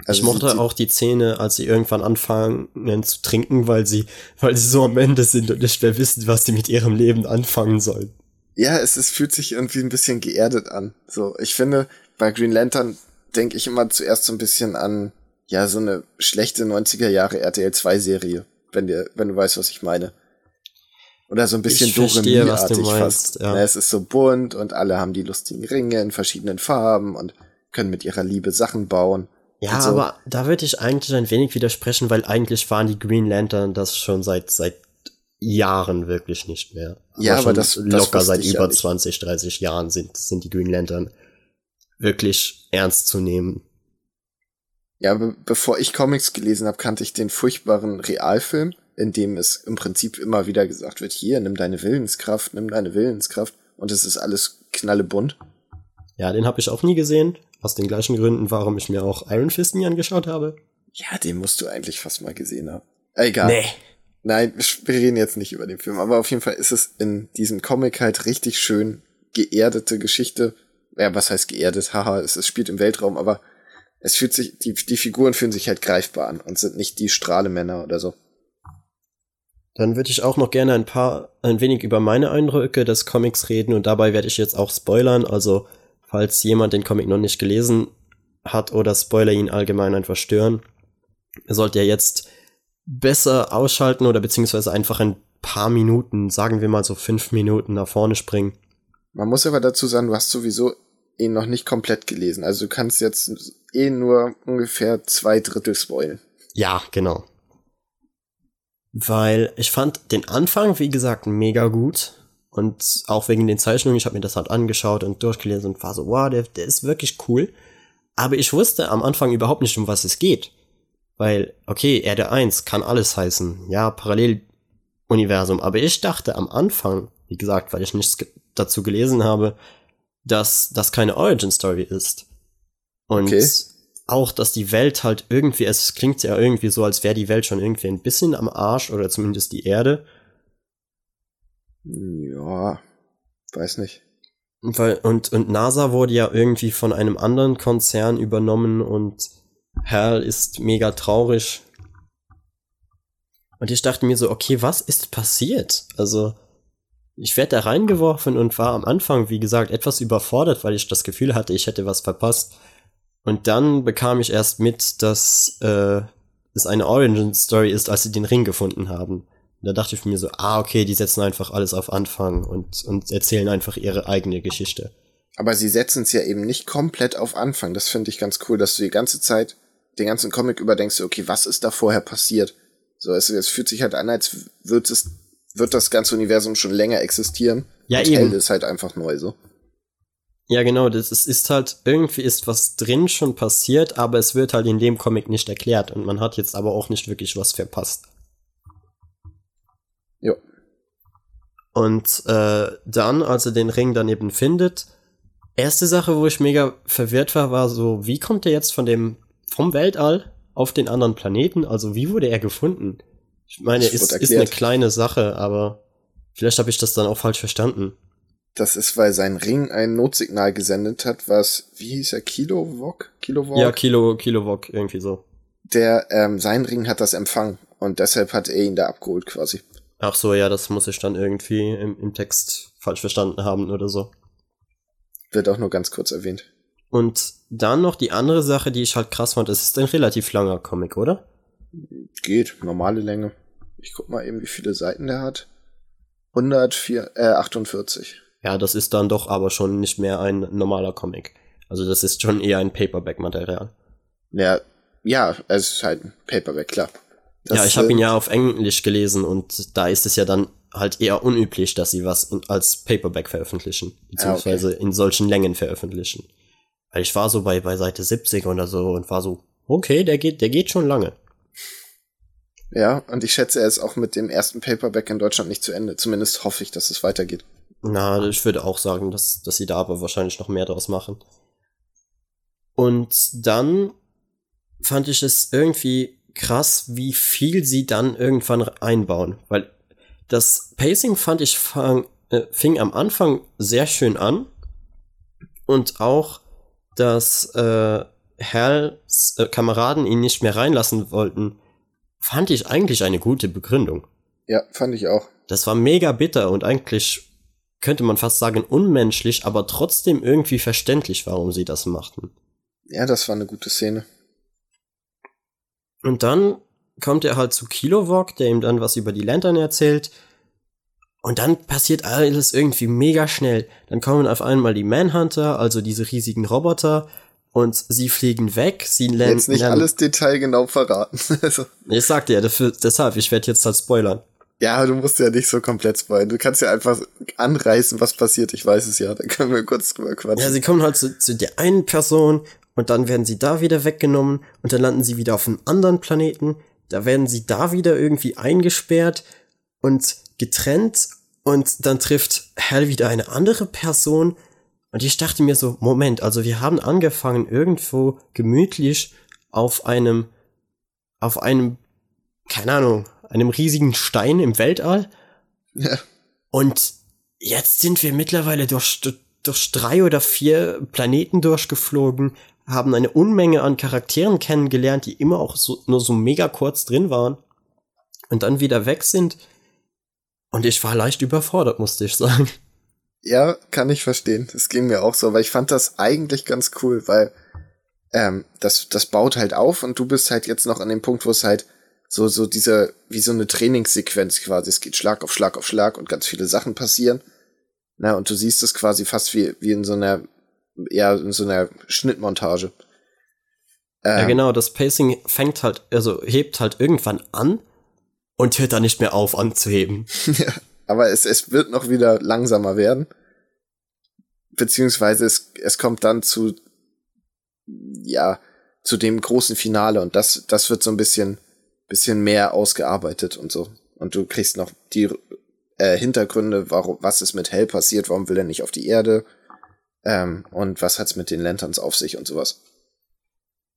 Speaker 1: Also ich mochte auch die Szene, als sie irgendwann anfangen zu trinken, weil sie, weil sie so am Ende sind und nicht mehr wissen, was sie mit ihrem Leben anfangen sollen.
Speaker 2: Ja, es, es fühlt sich irgendwie ein bisschen geerdet an. So, ich finde, bei Green Lantern denke ich immer zuerst so ein bisschen an, ja, so eine schlechte 90er Jahre RTL 2 Serie, wenn dir, wenn du weißt, was ich meine. Oder so ein bisschen Doremi-artig fast. Ja. Es ist so bunt und alle haben die lustigen Ringe in verschiedenen Farben und können mit ihrer Liebe Sachen bauen.
Speaker 1: Ja, so. aber da würde ich eigentlich ein wenig widersprechen, weil eigentlich waren die Green Lantern das schon seit seit Jahren wirklich nicht mehr.
Speaker 2: Aber ja, aber das
Speaker 1: locker das seit über ja 20, 30 Jahren sind sind die Green Lantern wirklich ernst zu nehmen.
Speaker 2: Ja, be bevor ich Comics gelesen habe, kannte ich den furchtbaren Realfilm, in dem es im Prinzip immer wieder gesagt wird, hier, nimm deine Willenskraft, nimm deine Willenskraft und es ist alles knallebunt.
Speaker 1: Ja, den habe ich auch nie gesehen. Aus den gleichen Gründen, warum ich mir auch Iron Fist nie angeschaut habe.
Speaker 2: Ja, den musst du eigentlich fast mal gesehen haben. Egal. Nee. Nein, wir reden jetzt nicht über den Film, aber auf jeden Fall ist es in diesem Comic halt richtig schön geerdete Geschichte. Ja, was heißt geerdet? Haha, es, spielt im Weltraum, aber es fühlt sich, die, die Figuren fühlen sich halt greifbar an und sind nicht die Strahlemänner oder so.
Speaker 1: Dann würde ich auch noch gerne ein paar, ein wenig über meine Eindrücke des Comics reden und dabei werde ich jetzt auch spoilern, also falls jemand den Comic noch nicht gelesen hat oder Spoiler ihn allgemein einfach stören, sollte er jetzt besser ausschalten oder beziehungsweise einfach ein paar Minuten, sagen wir mal so fünf Minuten nach vorne springen.
Speaker 2: Man muss aber dazu sagen, du hast sowieso ihn noch nicht komplett gelesen. Also du kannst jetzt eh nur ungefähr zwei Drittel spoilen.
Speaker 1: Ja, genau. Weil ich fand den Anfang, wie gesagt, mega gut. Und auch wegen den Zeichnungen, ich habe mir das halt angeschaut und durchgelesen und war so, wow, der, der ist wirklich cool. Aber ich wusste am Anfang überhaupt nicht, um was es geht. Weil, okay, Erde 1 kann alles heißen. Ja, Paralleluniversum. Aber ich dachte am Anfang, wie gesagt, weil ich nichts dazu gelesen habe, dass das keine Origin Story ist. Und okay. auch, dass die Welt halt irgendwie, es klingt ja irgendwie so, als wäre die Welt schon irgendwie ein bisschen am Arsch oder zumindest die Erde.
Speaker 2: Ja, weiß nicht.
Speaker 1: Weil, und, und NASA wurde ja irgendwie von einem anderen Konzern übernommen und Hal ist mega traurig. Und ich dachte mir so, okay, was ist passiert? Also, ich werde da reingeworfen und war am Anfang, wie gesagt, etwas überfordert, weil ich das Gefühl hatte, ich hätte was verpasst. Und dann bekam ich erst mit, dass äh, es eine Origin-Story ist, als sie den Ring gefunden haben. Und da dachte ich mir so, ah, okay, die setzen einfach alles auf Anfang und, und erzählen einfach ihre eigene Geschichte.
Speaker 2: Aber sie setzen es ja eben nicht komplett auf Anfang. Das finde ich ganz cool, dass du die ganze Zeit den ganzen Comic über denkst, okay, was ist da vorher passiert? So, es, es fühlt sich halt an, als wird es wird das ganze Universum schon länger existieren.
Speaker 1: Ja, und eben. Hell
Speaker 2: ist halt einfach neu so.
Speaker 1: Ja, genau, das ist, ist halt, irgendwie ist was drin schon passiert, aber es wird halt in dem Comic nicht erklärt und man hat jetzt aber auch nicht wirklich was verpasst.
Speaker 2: Ja.
Speaker 1: Und äh, dann, als er den Ring dann eben findet, erste Sache, wo ich mega verwirrt war, war so, wie kommt er jetzt von dem, vom Weltall auf den anderen Planeten? Also wie wurde er gefunden? Ich meine, es ist, ist eine kleine Sache, aber vielleicht habe ich das dann auch falsch verstanden.
Speaker 2: Das ist, weil sein Ring ein Notsignal gesendet hat, was, wie hieß er, Kilowog?
Speaker 1: Kilowog? Ja, Kilo, Kilowog, irgendwie so.
Speaker 2: Der, ähm, sein Ring hat das empfangen und deshalb hat er ihn da abgeholt quasi.
Speaker 1: Ach so, ja, das muss ich dann irgendwie im, im Text falsch verstanden haben oder so.
Speaker 2: Wird auch nur ganz kurz erwähnt.
Speaker 1: Und dann noch die andere Sache, die ich halt krass fand, es ist ein relativ langer Comic, oder?
Speaker 2: Geht, normale Länge. Ich guck mal eben, wie viele Seiten der hat. 104, äh, 48.
Speaker 1: Ja, das ist dann doch aber schon nicht mehr ein normaler Comic. Also das ist schon eher ein Paperback-Material.
Speaker 2: Ja, ja, es ist halt ein Paperback, klar.
Speaker 1: Das, ja, ich habe ihn ja auf Englisch gelesen und da ist es ja dann halt eher unüblich, dass sie was in, als Paperback veröffentlichen, beziehungsweise ah, okay. in solchen Längen veröffentlichen. Weil ich war so bei, bei Seite 70 oder so und war so, okay, der geht, der geht schon lange.
Speaker 2: Ja, und ich schätze, er ist auch mit dem ersten Paperback in Deutschland nicht zu Ende. Zumindest hoffe ich, dass es weitergeht.
Speaker 1: Na, ich würde auch sagen, dass, dass sie da aber wahrscheinlich noch mehr draus machen. Und dann fand ich es irgendwie krass, wie viel sie dann irgendwann einbauen. Weil das Pacing fand ich fang, äh, fing am Anfang sehr schön an. Und auch, dass äh, Hals äh, Kameraden ihn nicht mehr reinlassen wollten, fand ich eigentlich eine gute Begründung.
Speaker 2: Ja, fand ich auch.
Speaker 1: Das war mega bitter und eigentlich könnte man fast sagen unmenschlich, aber trotzdem irgendwie verständlich, warum sie das machten.
Speaker 2: Ja, das war eine gute Szene.
Speaker 1: Und dann kommt er halt zu Kilowog, der ihm dann was über die Lantern erzählt. Und dann passiert alles irgendwie mega schnell. Dann kommen auf einmal die Manhunter, also diese riesigen Roboter, und sie fliegen weg. Sie
Speaker 2: lernen. Jetzt nicht alles detailgenau verraten.
Speaker 1: also. Ich sagte ja, dafür, deshalb, ich werde jetzt halt spoilern.
Speaker 2: Ja, du musst ja nicht so komplett spoilern. Du kannst ja einfach anreißen, was passiert. Ich weiß es ja. Da können wir kurz drüber quatschen.
Speaker 1: Ja, sie kommen halt zu, zu der einen Person und dann werden sie da wieder weggenommen und dann landen sie wieder auf einem anderen Planeten. Da werden sie da wieder irgendwie eingesperrt und getrennt und dann trifft Hal wieder eine andere Person und ich dachte mir so, Moment, also wir haben angefangen irgendwo gemütlich auf einem, auf einem, keine Ahnung, einem riesigen Stein im Weltall.
Speaker 2: Ja.
Speaker 1: Und jetzt sind wir mittlerweile durch, durch drei oder vier Planeten durchgeflogen, haben eine Unmenge an Charakteren kennengelernt, die immer auch so, nur so mega kurz drin waren und dann wieder weg sind. Und ich war leicht überfordert, musste ich sagen.
Speaker 2: Ja, kann ich verstehen. Das ging mir auch so, weil ich fand das eigentlich ganz cool, weil ähm, das, das baut halt auf und du bist halt jetzt noch an dem Punkt, wo es halt so, so diese, wie so eine Trainingssequenz quasi. Es geht Schlag auf Schlag auf Schlag und ganz viele Sachen passieren. Na, und du siehst es quasi fast wie, wie in so einer, ja, in so einer Schnittmontage.
Speaker 1: Ähm, ja, genau, das Pacing fängt halt, also hebt halt irgendwann an und hört dann nicht mehr auf anzuheben.
Speaker 2: ja. Aber es, es wird noch wieder langsamer werden. Beziehungsweise es, es kommt dann zu, ja, zu dem großen Finale und das, das wird so ein bisschen, bisschen mehr ausgearbeitet und so. Und du kriegst noch die äh, Hintergründe, warum, was ist mit Hell passiert, warum will er nicht auf die Erde ähm, und was hat's mit den Lanterns auf sich und sowas.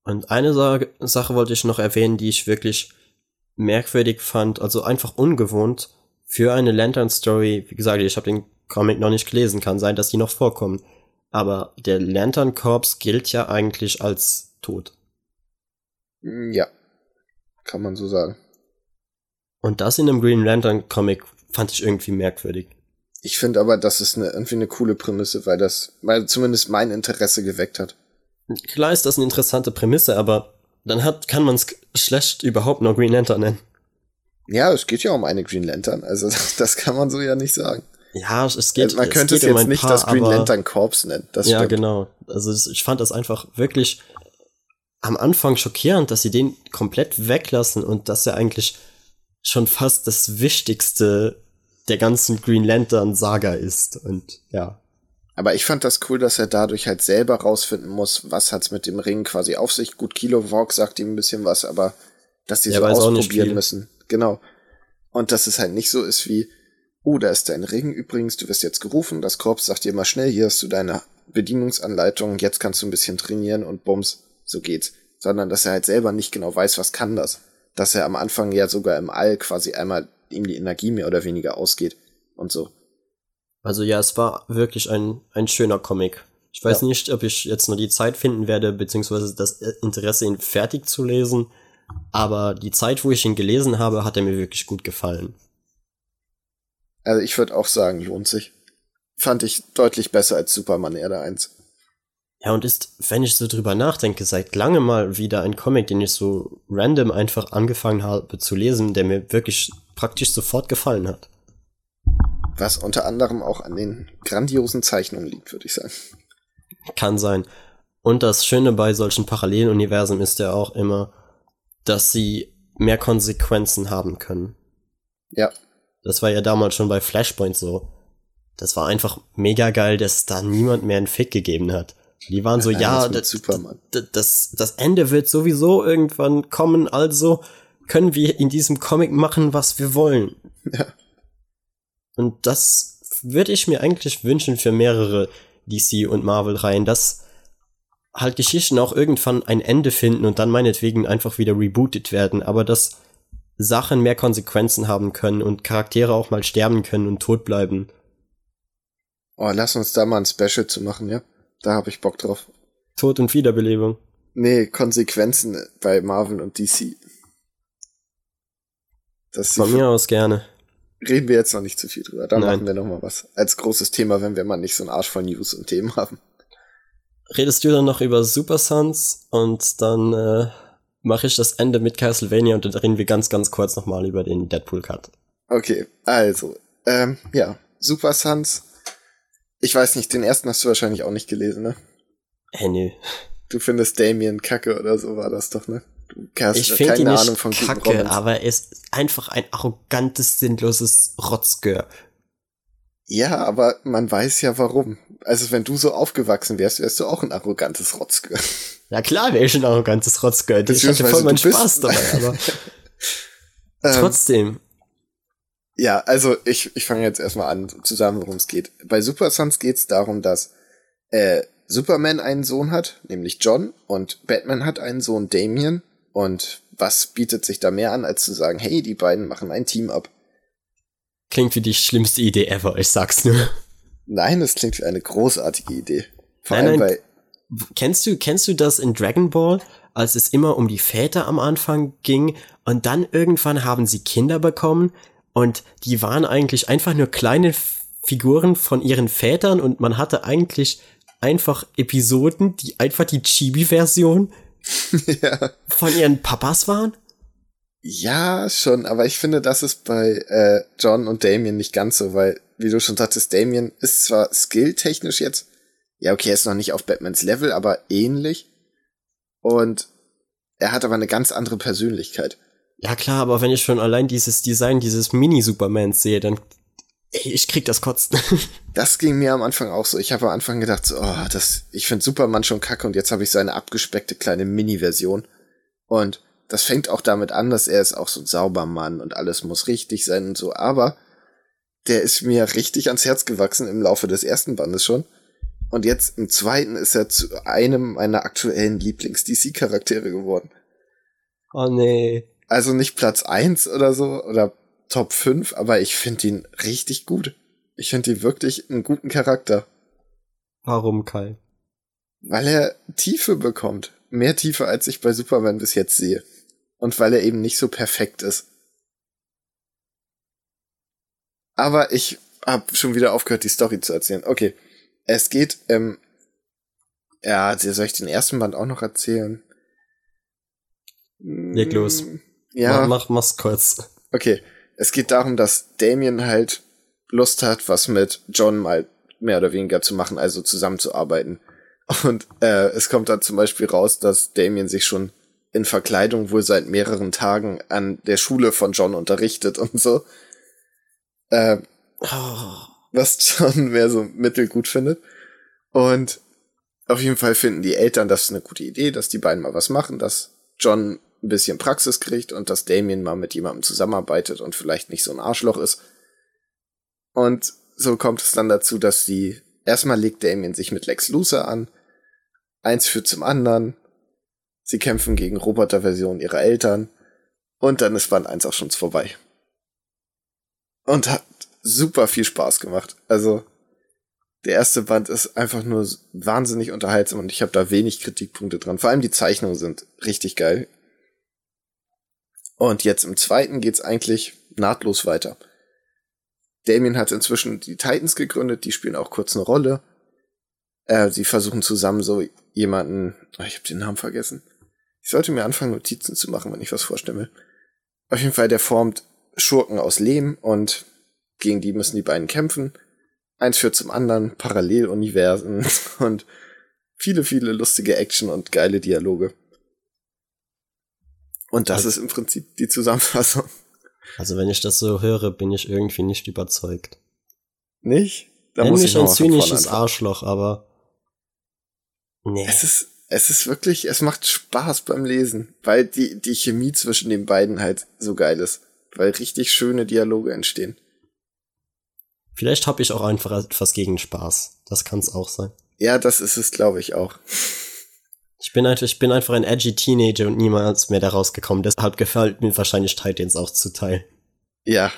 Speaker 1: Und eine Sa Sache wollte ich noch erwähnen, die ich wirklich merkwürdig fand, also einfach ungewohnt für eine Lantern-Story. Wie gesagt, ich habe den Comic noch nicht gelesen, kann sein, dass die noch vorkommen. Aber der Lantern Corps gilt ja eigentlich als tot.
Speaker 2: Mm, ja, kann man so sagen.
Speaker 1: Und das in einem Green Lantern Comic fand ich irgendwie merkwürdig.
Speaker 2: Ich finde aber, das ist eine, irgendwie eine coole Prämisse, weil das weil zumindest mein Interesse geweckt hat.
Speaker 1: Klar ist das eine interessante Prämisse, aber dann hat, kann man es schlecht überhaupt noch Green Lantern nennen.
Speaker 2: Ja, es geht ja um eine Green Lantern, also das, das kann man so ja nicht sagen.
Speaker 1: Ja, es geht.
Speaker 2: Man könnte es,
Speaker 1: es
Speaker 2: jetzt
Speaker 1: um
Speaker 2: nicht
Speaker 1: paar,
Speaker 2: das Green Lantern Corps nennen. Das
Speaker 1: ja,
Speaker 2: stimmt.
Speaker 1: genau. Also es- ich fand das einfach wirklich am Anfang schockierend, dass sie den komplett weglassen und dass er eigentlich schon fast das Wichtigste der ganzen Green Lantern Saga ist. Und ja.
Speaker 2: Aber ich fand das cool, dass er dadurch halt selber rausfinden muss, was hat's mit dem Ring quasi auf sich. Gut, Kilowog sagt ihm ein bisschen was, aber dass die
Speaker 1: Der
Speaker 2: so ausprobieren müssen. Genau. Und dass es halt nicht so ist wie, oh, da ist dein Ring übrigens, du wirst jetzt gerufen, das Korps sagt dir mal schnell, hier hast du deine Bedienungsanleitung, jetzt kannst du ein bisschen trainieren und bums, so geht's. Sondern dass er halt selber nicht genau weiß, was kann das. Dass er am Anfang ja sogar im All quasi einmal ihm die Energie mehr oder weniger ausgeht und so.
Speaker 1: Also ja, es war wirklich ein, ein schöner Comic. Ich weiß
Speaker 2: Ja.
Speaker 1: nicht, ob ich jetzt nur die Zeit finden werde, beziehungsweise das Interesse, ihn fertig zu lesen. Aber die Zeit, wo ich ihn gelesen habe, hat er mir wirklich gut gefallen.
Speaker 2: Also ich würde auch sagen, lohnt sich. Fand ich deutlich besser als Superman Erde 1.
Speaker 1: Ja, und ist, wenn ich so drüber nachdenke, seit langem mal wieder ein Comic, den ich so random einfach angefangen habe zu lesen, der mir wirklich praktisch sofort gefallen hat.
Speaker 2: Was unter anderem auch an den grandiosen Zeichnungen liegt, würde ich sagen.
Speaker 1: Kann sein. Und das Schöne bei solchen Paralleluniversen ist ja auch immer, dass sie mehr Konsequenzen haben können.
Speaker 2: Ja,
Speaker 1: Das war ja damals schon bei Flashpoint so. Das war einfach mega geil, dass da niemand mehr einen Fick gegeben hat. Die waren so, ja,
Speaker 2: Superman.
Speaker 1: das, das, das Ende wird sowieso irgendwann kommen, also können wir in diesem Comic machen, was wir wollen.
Speaker 2: Ja.
Speaker 1: Und das würde ich mir eigentlich wünschen für mehrere DC und Marvel-Reihen, dass halt Geschichten auch irgendwann ein Ende finden und dann meinetwegen einfach wieder rebootet werden, aber dass Sachen mehr Konsequenzen haben können und Charaktere auch mal sterben können und tot bleiben.
Speaker 2: Oh, lass uns da mal ein Special zu machen, ja? Da habe ich Bock drauf.
Speaker 1: Tod und Wiederbelebung.
Speaker 2: Nee, Konsequenzen bei Marvel und DC. Das
Speaker 1: Von mir aus gerne.
Speaker 2: Reden wir jetzt noch nicht zu viel drüber. Da
Speaker 1: Nein.
Speaker 2: machen wir noch mal was. Als großes Thema, wenn wir mal nicht so einen Arsch voll News und Themen haben.
Speaker 1: Redest du dann noch über Super Sons und dann äh, mache ich das Ende mit Castlevania und dann reden wir ganz, ganz kurz nochmal über den Deadpool-Cut.
Speaker 2: Okay, also, ähm, ja, Super Sons. Ich weiß nicht, den ersten hast du wahrscheinlich auch nicht gelesen, ne?
Speaker 1: Hey, nö.
Speaker 2: Du findest Damien Kacke oder so war das doch, ne? Hast
Speaker 1: Ich finde ihn
Speaker 2: keine
Speaker 1: nicht
Speaker 2: Ahnung von
Speaker 1: kacke, aber er ist einfach ein arrogantes, sinnloses Rotzgör.
Speaker 2: Ja, aber man weiß ja warum. Also wenn du so aufgewachsen wärst, wärst du auch ein arrogantes Rotzke.
Speaker 1: Ja klar wäre ich ein arrogantes Rotzgör. Ich hatte voll meinen Spaß dabei, aber
Speaker 2: Ähm,
Speaker 1: trotzdem.
Speaker 2: Ja, also ich, ich fange jetzt erstmal an, zusammen, worum es geht. Bei Super Sons geht es darum, dass äh, Superman einen Sohn hat, nämlich John, und Batman hat einen Sohn, Damien. Und was bietet sich da mehr an, als zu sagen, hey, die beiden machen ein Team ab?
Speaker 1: Klingt wie die schlimmste Idee ever, ich sag's nur.
Speaker 2: Nein, das klingt wie eine großartige Idee. Vor
Speaker 1: Nein,
Speaker 2: allem
Speaker 1: nein.
Speaker 2: bei,
Speaker 1: Kennst du, kennst du das in Dragon Ball, als es immer um die Väter am Anfang ging und dann irgendwann haben sie Kinder bekommen und die waren eigentlich einfach nur kleine Figuren von ihren Vätern und man hatte eigentlich einfach Episoden, die einfach die Chibi-Version
Speaker 2: ja,
Speaker 1: von ihren Papas waren?
Speaker 2: ja, schon, aber ich finde, das ist bei äh, John und Damien nicht ganz so, weil, wie du schon sagtest, Damien ist zwar skilltechnisch jetzt, ja, okay, er ist noch nicht auf Batmans Level, aber ähnlich. Und er hat aber eine ganz andere Persönlichkeit.
Speaker 1: Ja klar, aber wenn ich schon allein dieses Design dieses Mini-Supermans sehe, dann ich krieg das Kotzen.
Speaker 2: das ging mir am Anfang auch so. Ich habe am Anfang gedacht, so, oh, das, ich finde Superman schon kacke und jetzt habe ich seine abgespeckte kleine Mini-Version. Und das fängt auch damit an, dass er ist auch so ein sauber Mann und alles muss richtig sein und so, aber der ist mir richtig ans Herz gewachsen im Laufe des ersten Bandes schon. Und jetzt im zweiten ist er zu einem meiner aktuellen Lieblings-DC-Charaktere geworden.
Speaker 1: Oh nee.
Speaker 2: Also nicht Platz eins oder so oder Top 5, aber ich finde ihn richtig gut. Ich finde ihn wirklich einen guten Charakter.
Speaker 1: Warum, Kai?
Speaker 2: Weil er Tiefe bekommt. Mehr Tiefe, als ich bei Superman bis jetzt sehe. Und weil er eben nicht so perfekt ist. Aber ich habe schon wieder aufgehört, die Story zu erzählen. Okay. Es geht, ähm, ja, soll ich den ersten Band auch noch erzählen?
Speaker 1: Leg los.
Speaker 2: Ja.
Speaker 1: Mach, mach, mach's kurz.
Speaker 2: Okay. Es geht darum, dass Damien halt Lust hat, was mit John mal mehr oder weniger zu machen, also zusammenzuarbeiten. Und äh, es kommt dann zum Beispiel raus, dass Damien sich schon in Verkleidung wohl seit mehreren Tagen an der Schule von John unterrichtet und so. Äh. Was John mehr so mittelgut findet. Und auf jeden Fall finden die Eltern das eine gute Idee, dass die beiden mal was machen, dass John ein bisschen Praxis kriegt und dass Damien mal mit jemandem zusammenarbeitet und vielleicht nicht so ein Arschloch ist. Und so kommt es dann dazu, dass sie erstmal legt Damien sich mit Lex Luthor an. Eins führt zum anderen. Sie kämpfen gegen Roboterversionen ihrer Eltern. Und dann ist Band 1 auch schon vorbei. Und hat super viel Spaß gemacht. Also, der erste Band ist einfach nur wahnsinnig unterhaltsam und ich habe da wenig Kritikpunkte dran. Vor allem die Zeichnungen sind richtig geil. Und jetzt im zweiten geht's eigentlich nahtlos weiter. Damien hat inzwischen die Titans gegründet, die spielen auch kurz eine Rolle. Äh, sie versuchen zusammen so jemanden, oh, ich habe den Namen vergessen. Ich sollte mir anfangen, Notizen zu machen, wenn ich was vorstelle. Auf jeden Fall, der formt Schurken aus Lehm und gegen die müssen die beiden kämpfen. Eins führt zum anderen, Paralleluniversen und viele, viele lustige Action und geile Dialoge. Und das also, ist im Prinzip die Zusammenfassung.
Speaker 1: Also wenn ich das so höre, bin ich irgendwie nicht überzeugt.
Speaker 2: Nicht?
Speaker 1: Da Nenn muss ich ein zynisches Arschloch, aber
Speaker 2: nee. Es ist, es ist wirklich, es macht Spaß beim Lesen, weil die, die Chemie zwischen den beiden halt so geil ist, weil richtig schöne Dialoge entstehen.
Speaker 1: Vielleicht habe ich auch einfach etwas gegen Spaß. Das kann es auch sein.
Speaker 2: Ja, das ist es, glaube ich, auch.
Speaker 1: Ich bin einfach, ich bin einfach ein edgy Teenager und niemals mehr da rausgekommen. Deshalb gefällt mir wahrscheinlich Titans auch zu Teil.
Speaker 2: Ja,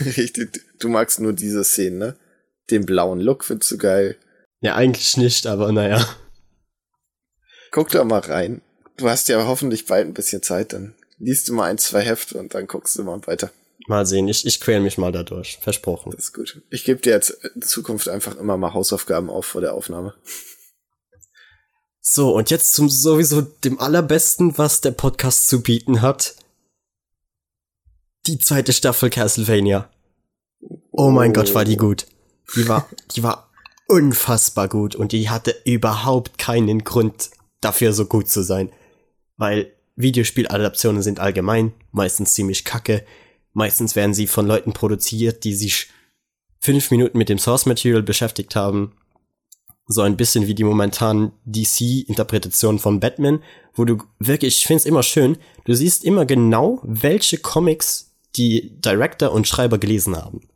Speaker 2: richtig. Du magst nur diese Szene, ne? Den blauen Look findest du geil.
Speaker 1: Ja, eigentlich nicht, aber naja.
Speaker 2: Guck da mal rein. Du hast ja hoffentlich bald ein bisschen Zeit, dann liest du mal ein, zwei Hefte und dann guckst du mal weiter.
Speaker 1: Mal sehen, ich, ich quäl mich mal dadurch. Versprochen.
Speaker 2: Das ist gut. Ich gebe dir jetzt in Zukunft einfach immer mal Hausaufgaben auf vor der Aufnahme.
Speaker 1: So, und jetzt zum sowieso dem allerbesten, was der Podcast zu bieten hat. Die zweite Staffel Castlevania. Oh mein oh. Gott, war die gut. Die war, die war unfassbar gut und die hatte überhaupt keinen Grund dafür so gut zu sein. Weil Videospieladaptionen sind allgemein meistens ziemlich kacke. Meistens werden sie von Leuten produziert, die sich fünf Minuten mit dem Source Material beschäftigt haben so ein bisschen wie die momentanen DC-Interpretation von Batman, wo du wirklich, ich finde es immer schön, du siehst immer genau, welche Comics die Director und Schreiber gelesen haben.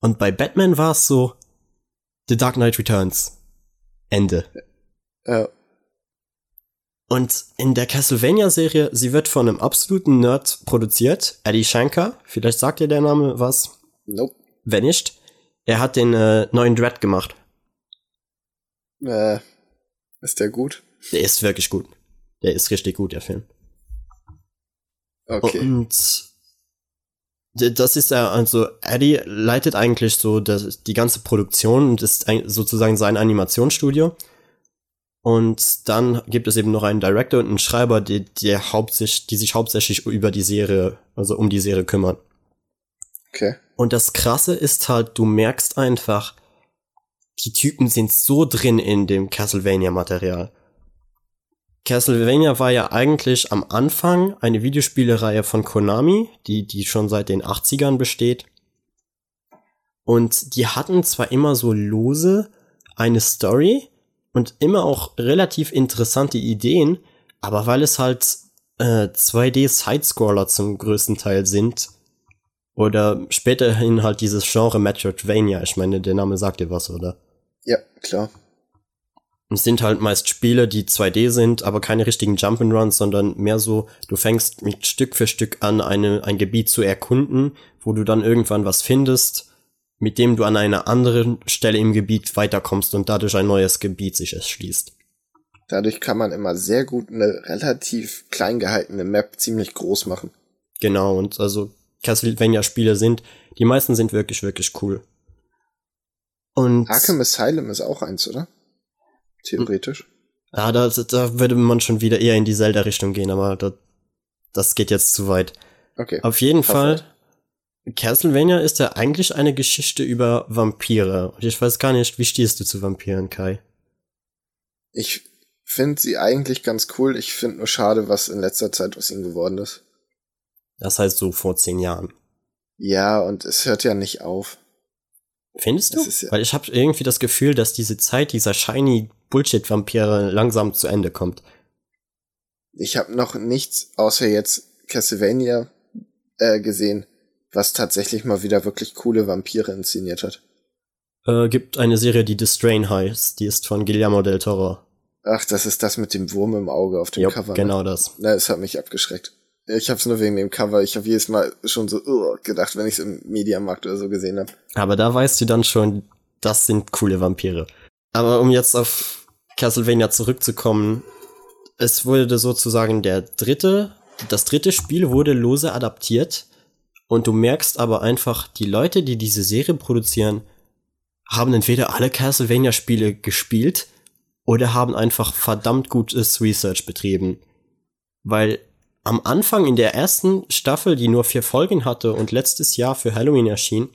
Speaker 1: Und bei Batman war es so, The Dark Knight Returns. Ende.
Speaker 2: Ja.
Speaker 1: Und in der Castlevania-Serie, sie wird von einem absoluten Nerd produziert, Eddie Shanker. Vielleicht sagt dir der Name was?
Speaker 2: Nope.
Speaker 1: Wenn nicht. Er hat den äh, neuen Dread gemacht.
Speaker 2: Äh, ist der gut?
Speaker 1: Der ist wirklich gut. Der ist richtig gut, der Film.
Speaker 2: Okay.
Speaker 1: Und das ist ja, also Eddie leitet eigentlich so das, die ganze Produktion und ist sozusagen sein Animationsstudio. Und dann gibt es eben noch einen Director und einen Schreiber, die, die, hauptsächlich, die sich hauptsächlich über die Serie, also um die Serie kümmern.
Speaker 2: Okay.
Speaker 1: Und das Krasse ist halt, du merkst einfach, die Typen sind so drin in dem Castlevania-Material. Castlevania war ja eigentlich am Anfang eine Videospielereihe von Konami, die, die schon seit den 80ern besteht. Und die hatten zwar immer so lose eine Story und immer auch relativ interessante Ideen, aber weil es halt äh, 2D-Sidescroller zum größten Teil sind, oder späterhin halt dieses Genre Metroidvania, ich meine, der Name sagt dir was, oder?
Speaker 2: Ja, klar.
Speaker 1: Es sind halt meist Spiele, die 2D sind, aber keine richtigen Jump'n'Runs, sondern mehr so, du fängst mit Stück für Stück an, eine, ein Gebiet zu erkunden, wo du dann irgendwann was findest, mit dem du an einer anderen Stelle im Gebiet weiterkommst und dadurch ein neues Gebiet sich erschließt.
Speaker 2: Dadurch kann man immer sehr gut eine relativ klein gehaltene Map ziemlich groß machen.
Speaker 1: Genau, und also Castlevania-Spiele sind, die meisten sind wirklich, wirklich cool.
Speaker 2: Und Arkham Asylum ist auch eins, oder? Theoretisch.
Speaker 1: Ja, da, da würde man schon wieder eher in die Zelda-Richtung gehen, aber da, das geht jetzt zu weit.
Speaker 2: Okay.
Speaker 1: Auf jeden Fall, Castlevania ist ja eigentlich eine Geschichte über Vampire. Und ich weiß gar nicht, wie stehst du zu Vampiren, Kai?
Speaker 2: Ich finde sie eigentlich ganz cool. Ich finde nur schade, was in letzter Zeit aus ihnen geworden ist.
Speaker 1: Das heißt so vor zehn Jahren.
Speaker 2: Ja, und es hört ja nicht auf.
Speaker 1: Findest du? Ja Weil ich habe irgendwie das Gefühl, dass diese Zeit dieser shiny Bullshit-Vampire langsam zu Ende kommt.
Speaker 2: Ich habe noch nichts außer jetzt Castlevania äh, gesehen, was tatsächlich mal wieder wirklich coole Vampire inszeniert hat.
Speaker 1: Äh, gibt eine Serie, die The Strain heißt. Die ist von Guillermo del Toro.
Speaker 2: Ach, das ist das mit dem Wurm im Auge auf dem
Speaker 1: Jop,
Speaker 2: Cover.
Speaker 1: Ne? Genau das.
Speaker 2: Na, es hat mich abgeschreckt. Ich hab's nur wegen dem Cover. Ich habe jedes Mal schon so uh, gedacht, wenn ich es im Mediamarkt oder so gesehen habe.
Speaker 1: Aber da weißt du dann schon, das sind coole Vampire. Aber um jetzt auf Castlevania zurückzukommen, es wurde sozusagen der dritte, das dritte Spiel wurde lose adaptiert und du merkst aber einfach, die Leute, die diese Serie produzieren, haben entweder alle Castlevania-Spiele gespielt oder haben einfach verdammt gutes Research betrieben. Weil am Anfang in der ersten Staffel, die nur vier Folgen hatte und letztes Jahr für Halloween erschien,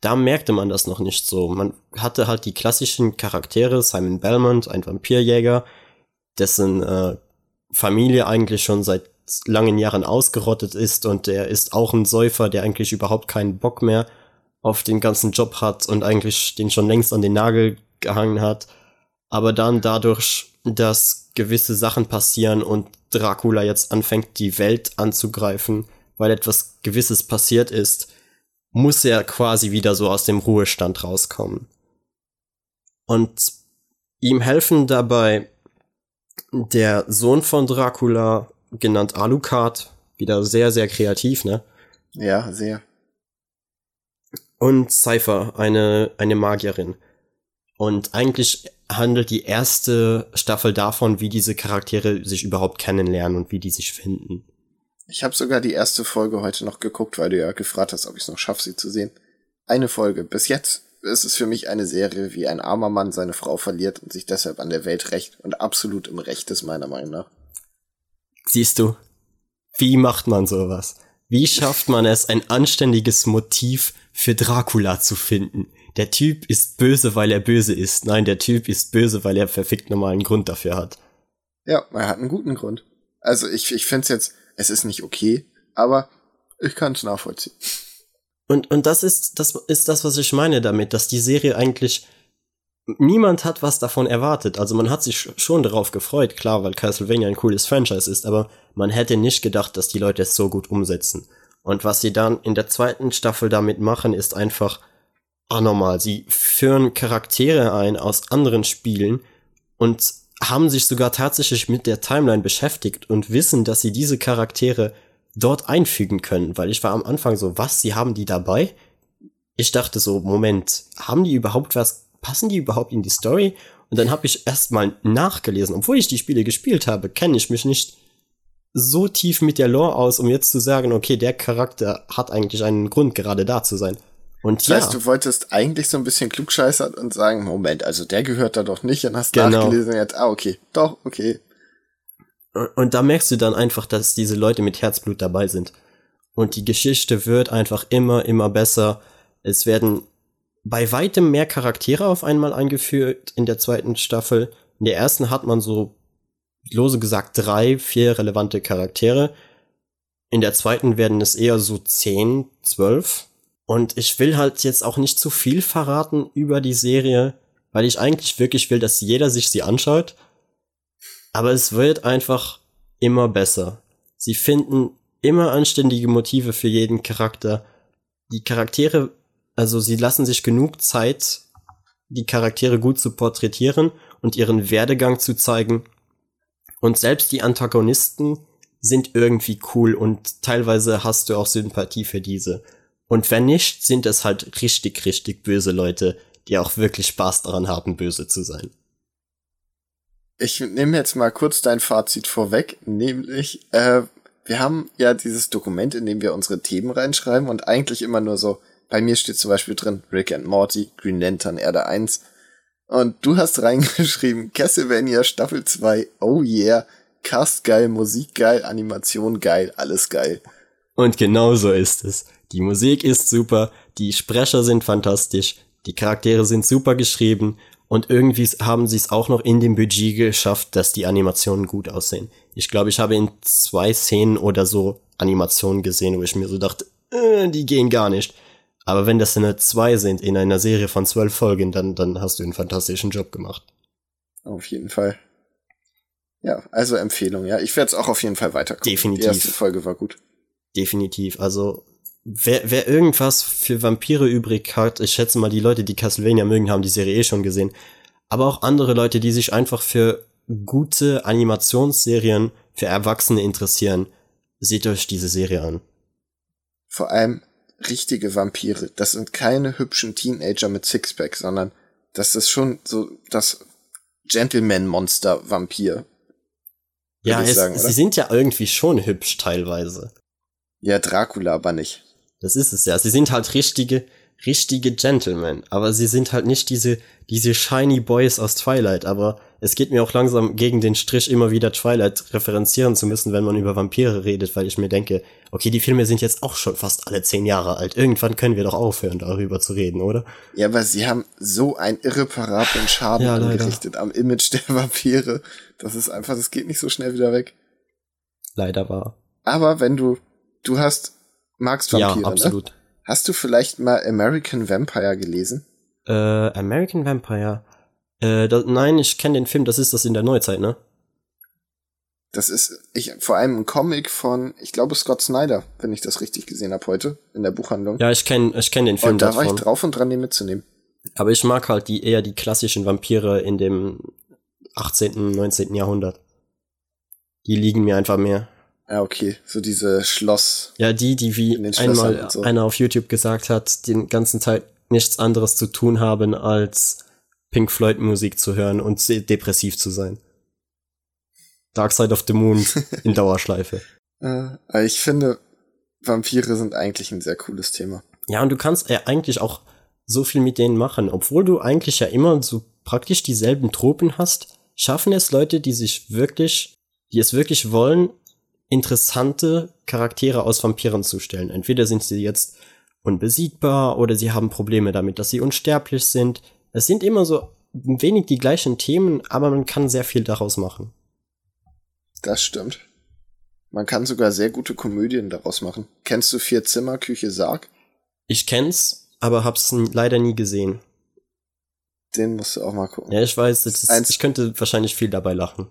Speaker 1: da merkte man das noch nicht so. Man hatte halt die klassischen Charaktere, Simon Belmont, ein Vampirjäger, dessen äh, Familie eigentlich schon seit langen Jahren ausgerottet ist und der ist auch ein Säufer, der eigentlich überhaupt keinen Bock mehr auf den ganzen Job hat und eigentlich den schon längst an den Nagel gehangen hat. Aber dann dadurch, dass gewisse Sachen passieren und Dracula jetzt anfängt, die Welt anzugreifen, weil etwas Gewisses passiert ist, muss er quasi wieder so aus dem Ruhestand rauskommen. Und ihm helfen dabei der Sohn von Dracula, genannt Alucard, wieder sehr, sehr kreativ, ne?
Speaker 2: Ja, sehr.
Speaker 1: Und Cypher, eine, eine Magierin. Und eigentlich handelt die erste Staffel davon, wie diese Charaktere sich überhaupt kennenlernen und wie die sich finden.
Speaker 2: Ich habe sogar die erste Folge heute noch geguckt, weil du ja gefragt hast, ob ich es noch schaffe, sie zu sehen. Eine Folge. Bis jetzt ist es für mich eine Serie, wie ein armer Mann seine Frau verliert und sich deshalb an der Welt rächt und absolut im Recht ist, meiner Meinung nach.
Speaker 1: Siehst du, wie macht man sowas? Wie schafft man es, ein anständiges Motiv für Dracula zu finden? Der Typ ist böse, weil er böse ist. Nein, der Typ ist böse, weil er verfickt normalen Grund dafür hat.
Speaker 2: Ja, er hat einen guten Grund. Also ich, ich finde es jetzt, es ist nicht okay, aber ich kann es nachvollziehen.
Speaker 1: Und, und das ist, das ist das, was ich meine damit, dass die Serie eigentlich niemand hat was davon erwartet. Also man hat sich schon darauf gefreut, klar, weil Castlevania ein cooles Franchise ist, aber man hätte nicht gedacht, dass die Leute es so gut umsetzen. Und was sie dann in der zweiten Staffel damit machen, ist einfach anormal. Sie führen Charaktere ein aus anderen Spielen und haben sich sogar tatsächlich mit der Timeline beschäftigt und wissen, dass sie diese Charaktere dort einfügen können, weil ich war am Anfang so, was, sie haben die dabei? Ich dachte so, Moment, haben die überhaupt was, passen die überhaupt in die Story? Und dann habe ich erstmal nachgelesen, obwohl ich die Spiele gespielt habe, kenne ich mich nicht so tief mit der Lore aus, um jetzt zu sagen, okay, der Charakter hat eigentlich einen Grund, gerade da zu sein. Und
Speaker 2: das
Speaker 1: ja.
Speaker 2: heißt, du wolltest eigentlich so ein bisschen klugscheißern und sagen, Moment, also der gehört da doch nicht und hast genau. nachgelesen jetzt, ah, okay, doch, okay.
Speaker 1: Und da merkst du dann einfach, dass diese Leute mit Herzblut dabei sind. Und die Geschichte wird einfach immer, immer besser. Es werden bei weitem mehr Charaktere auf einmal eingeführt in der zweiten Staffel. In der ersten hat man so, lose gesagt, drei, vier relevante Charaktere. In der zweiten werden es eher so zehn, zwölf. Und ich will halt jetzt auch nicht zu viel verraten über die Serie, weil ich eigentlich wirklich will, dass jeder sich sie anschaut. Aber es wird einfach immer besser. Sie finden immer anständige Motive für jeden Charakter. Die Charaktere, also sie lassen sich genug Zeit, die Charaktere gut zu porträtieren und ihren Werdegang zu zeigen. Und selbst die Antagonisten sind irgendwie cool und teilweise hast du auch Sympathie für diese. Und wenn nicht, sind es halt richtig, richtig böse Leute, die auch wirklich Spaß daran haben, böse zu sein.
Speaker 2: Ich nehme jetzt mal kurz dein Fazit vorweg, nämlich, äh, wir haben ja dieses Dokument, in dem wir unsere Themen reinschreiben und eigentlich immer nur so, bei mir steht zum Beispiel drin Rick and Morty, Green Lantern, Erde 1. Und du hast reingeschrieben, Castlevania Staffel 2, oh yeah, Cast geil, Musik geil, Animation geil, alles geil.
Speaker 1: Und genau so ist es. Die Musik ist super, die Sprecher sind fantastisch, die Charaktere sind super geschrieben und irgendwie haben sie es auch noch in dem Budget geschafft, dass die Animationen gut aussehen. Ich glaube, ich habe in zwei Szenen oder so Animationen gesehen, wo ich mir so dachte, äh, die gehen gar nicht. Aber wenn das nur zwei sind in einer Serie von zwölf Folgen, dann, dann hast du einen fantastischen Job gemacht.
Speaker 2: Auf jeden Fall. Ja, also Empfehlung, ja. Ich werde es auch auf jeden Fall weiterkommen.
Speaker 1: Definitiv.
Speaker 2: Die erste Folge war gut.
Speaker 1: Definitiv. Also, wer, wer irgendwas für Vampire übrig hat, ich schätze mal, die Leute, die Castlevania mögen, haben die Serie eh schon gesehen. Aber auch andere Leute, die sich einfach für gute Animationsserien für Erwachsene interessieren, seht euch diese Serie an.
Speaker 2: Vor allem richtige Vampire. Das sind keine hübschen Teenager mit Sixpack, sondern das ist schon so das Gentleman-Monster-Vampir.
Speaker 1: Ja, es, sagen, sie sind ja irgendwie schon hübsch teilweise.
Speaker 2: Ja, Dracula aber nicht.
Speaker 1: Das ist es ja. Sie sind halt richtige, richtige Gentlemen. Aber sie sind halt nicht diese, diese shiny Boys aus Twilight. Aber es geht mir auch langsam gegen den Strich, immer wieder Twilight referenzieren zu müssen, wenn man über Vampire redet, weil ich mir denke, okay, die Filme sind jetzt auch schon fast alle zehn Jahre alt. Irgendwann können wir doch aufhören, darüber zu reden, oder?
Speaker 2: Ja, aber sie haben so einen irreparablen Schaden ja, angerichtet am Image der Vampire. Das ist einfach, das geht nicht so schnell wieder weg.
Speaker 1: Leider war.
Speaker 2: Aber wenn du, du hast, magst Vampire,
Speaker 1: Ja, ne? absolut. Ne?
Speaker 2: Hast du vielleicht mal American Vampire gelesen?
Speaker 1: Äh, American Vampire. Äh, das, nein, ich kenne den Film, das ist das in der Neuzeit, ne?
Speaker 2: Das ist ich vor allem ein Comic von, ich glaube Scott Snyder, wenn ich das richtig gesehen habe heute in der Buchhandlung.
Speaker 1: Ja, ich kenne ich kenn den Film.
Speaker 2: Und da davon. war ich drauf und dran, den mitzunehmen.
Speaker 1: Aber ich mag halt die eher die klassischen Vampire in dem 18., 19. Jahrhundert. Die liegen mir einfach mehr.
Speaker 2: Ja, okay. So diese Schloss.
Speaker 1: Ja, die, die wie einmal so. einer auf YouTube gesagt hat, den ganzen Teil nichts anderes zu tun haben, als Pink Floyd Musik zu hören und depressiv zu sein. Dark Side of the Moon in Dauerschleife.
Speaker 2: äh, ich finde, Vampire sind eigentlich ein sehr cooles Thema.
Speaker 1: Ja, und du kannst ja eigentlich auch so viel mit denen machen, obwohl du eigentlich ja immer so praktisch dieselben Tropen hast, schaffen es Leute, die sich wirklich, die es wirklich wollen, interessante Charaktere aus Vampiren zu stellen. Entweder sind sie jetzt unbesiegbar oder sie haben Probleme damit, dass sie unsterblich sind. Es sind immer so ein wenig die gleichen Themen, aber man kann sehr viel daraus machen.
Speaker 2: Das stimmt. Man kann sogar sehr gute Komödien daraus machen. Kennst du Vier Zimmer, Küche, Sarg?
Speaker 1: Ich kenn's, aber hab's leider nie gesehen.
Speaker 2: Den musst du auch mal gucken.
Speaker 1: Ja, ich weiß, ist, ich könnte wahrscheinlich viel dabei lachen.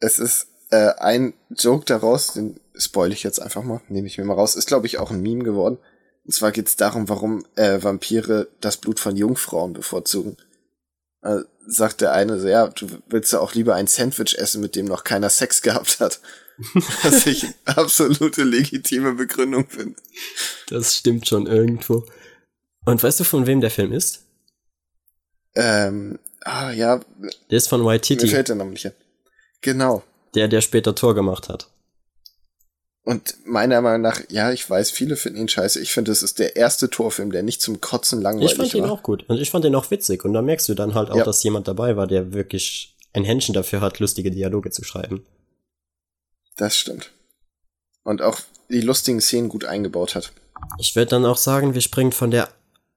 Speaker 2: Es ist äh, ein Joke daraus, den spoil ich jetzt einfach mal, nehme ich mir mal raus, ist glaube ich auch ein Meme geworden. Und zwar geht es darum, warum äh, Vampire das Blut von Jungfrauen bevorzugen. Äh, sagt der eine so, ja, du willst ja auch lieber ein Sandwich essen, mit dem noch keiner Sex gehabt hat. Was ich absolute legitime Begründung finde.
Speaker 1: Das stimmt schon irgendwo. Und weißt du, von wem der Film ist?
Speaker 2: Ähm, ah, ja.
Speaker 1: Der ist von White Titty.
Speaker 2: Mir fällt der Name nicht Genau.
Speaker 1: Der, der später Tor gemacht hat.
Speaker 2: Und meiner Meinung nach, ja, ich weiß, viele finden ihn scheiße. Ich finde, es ist der erste Torfilm, der nicht zum Kotzen langweilig war.
Speaker 1: Ich fand
Speaker 2: war.
Speaker 1: ihn auch gut. Und ich fand ihn auch witzig. Und da merkst du dann halt auch, ja. dass jemand dabei war, der wirklich ein Händchen dafür hat, lustige Dialoge zu schreiben.
Speaker 2: Das stimmt. Und auch die lustigen Szenen gut eingebaut hat.
Speaker 1: Ich würde dann auch sagen, wir springen von der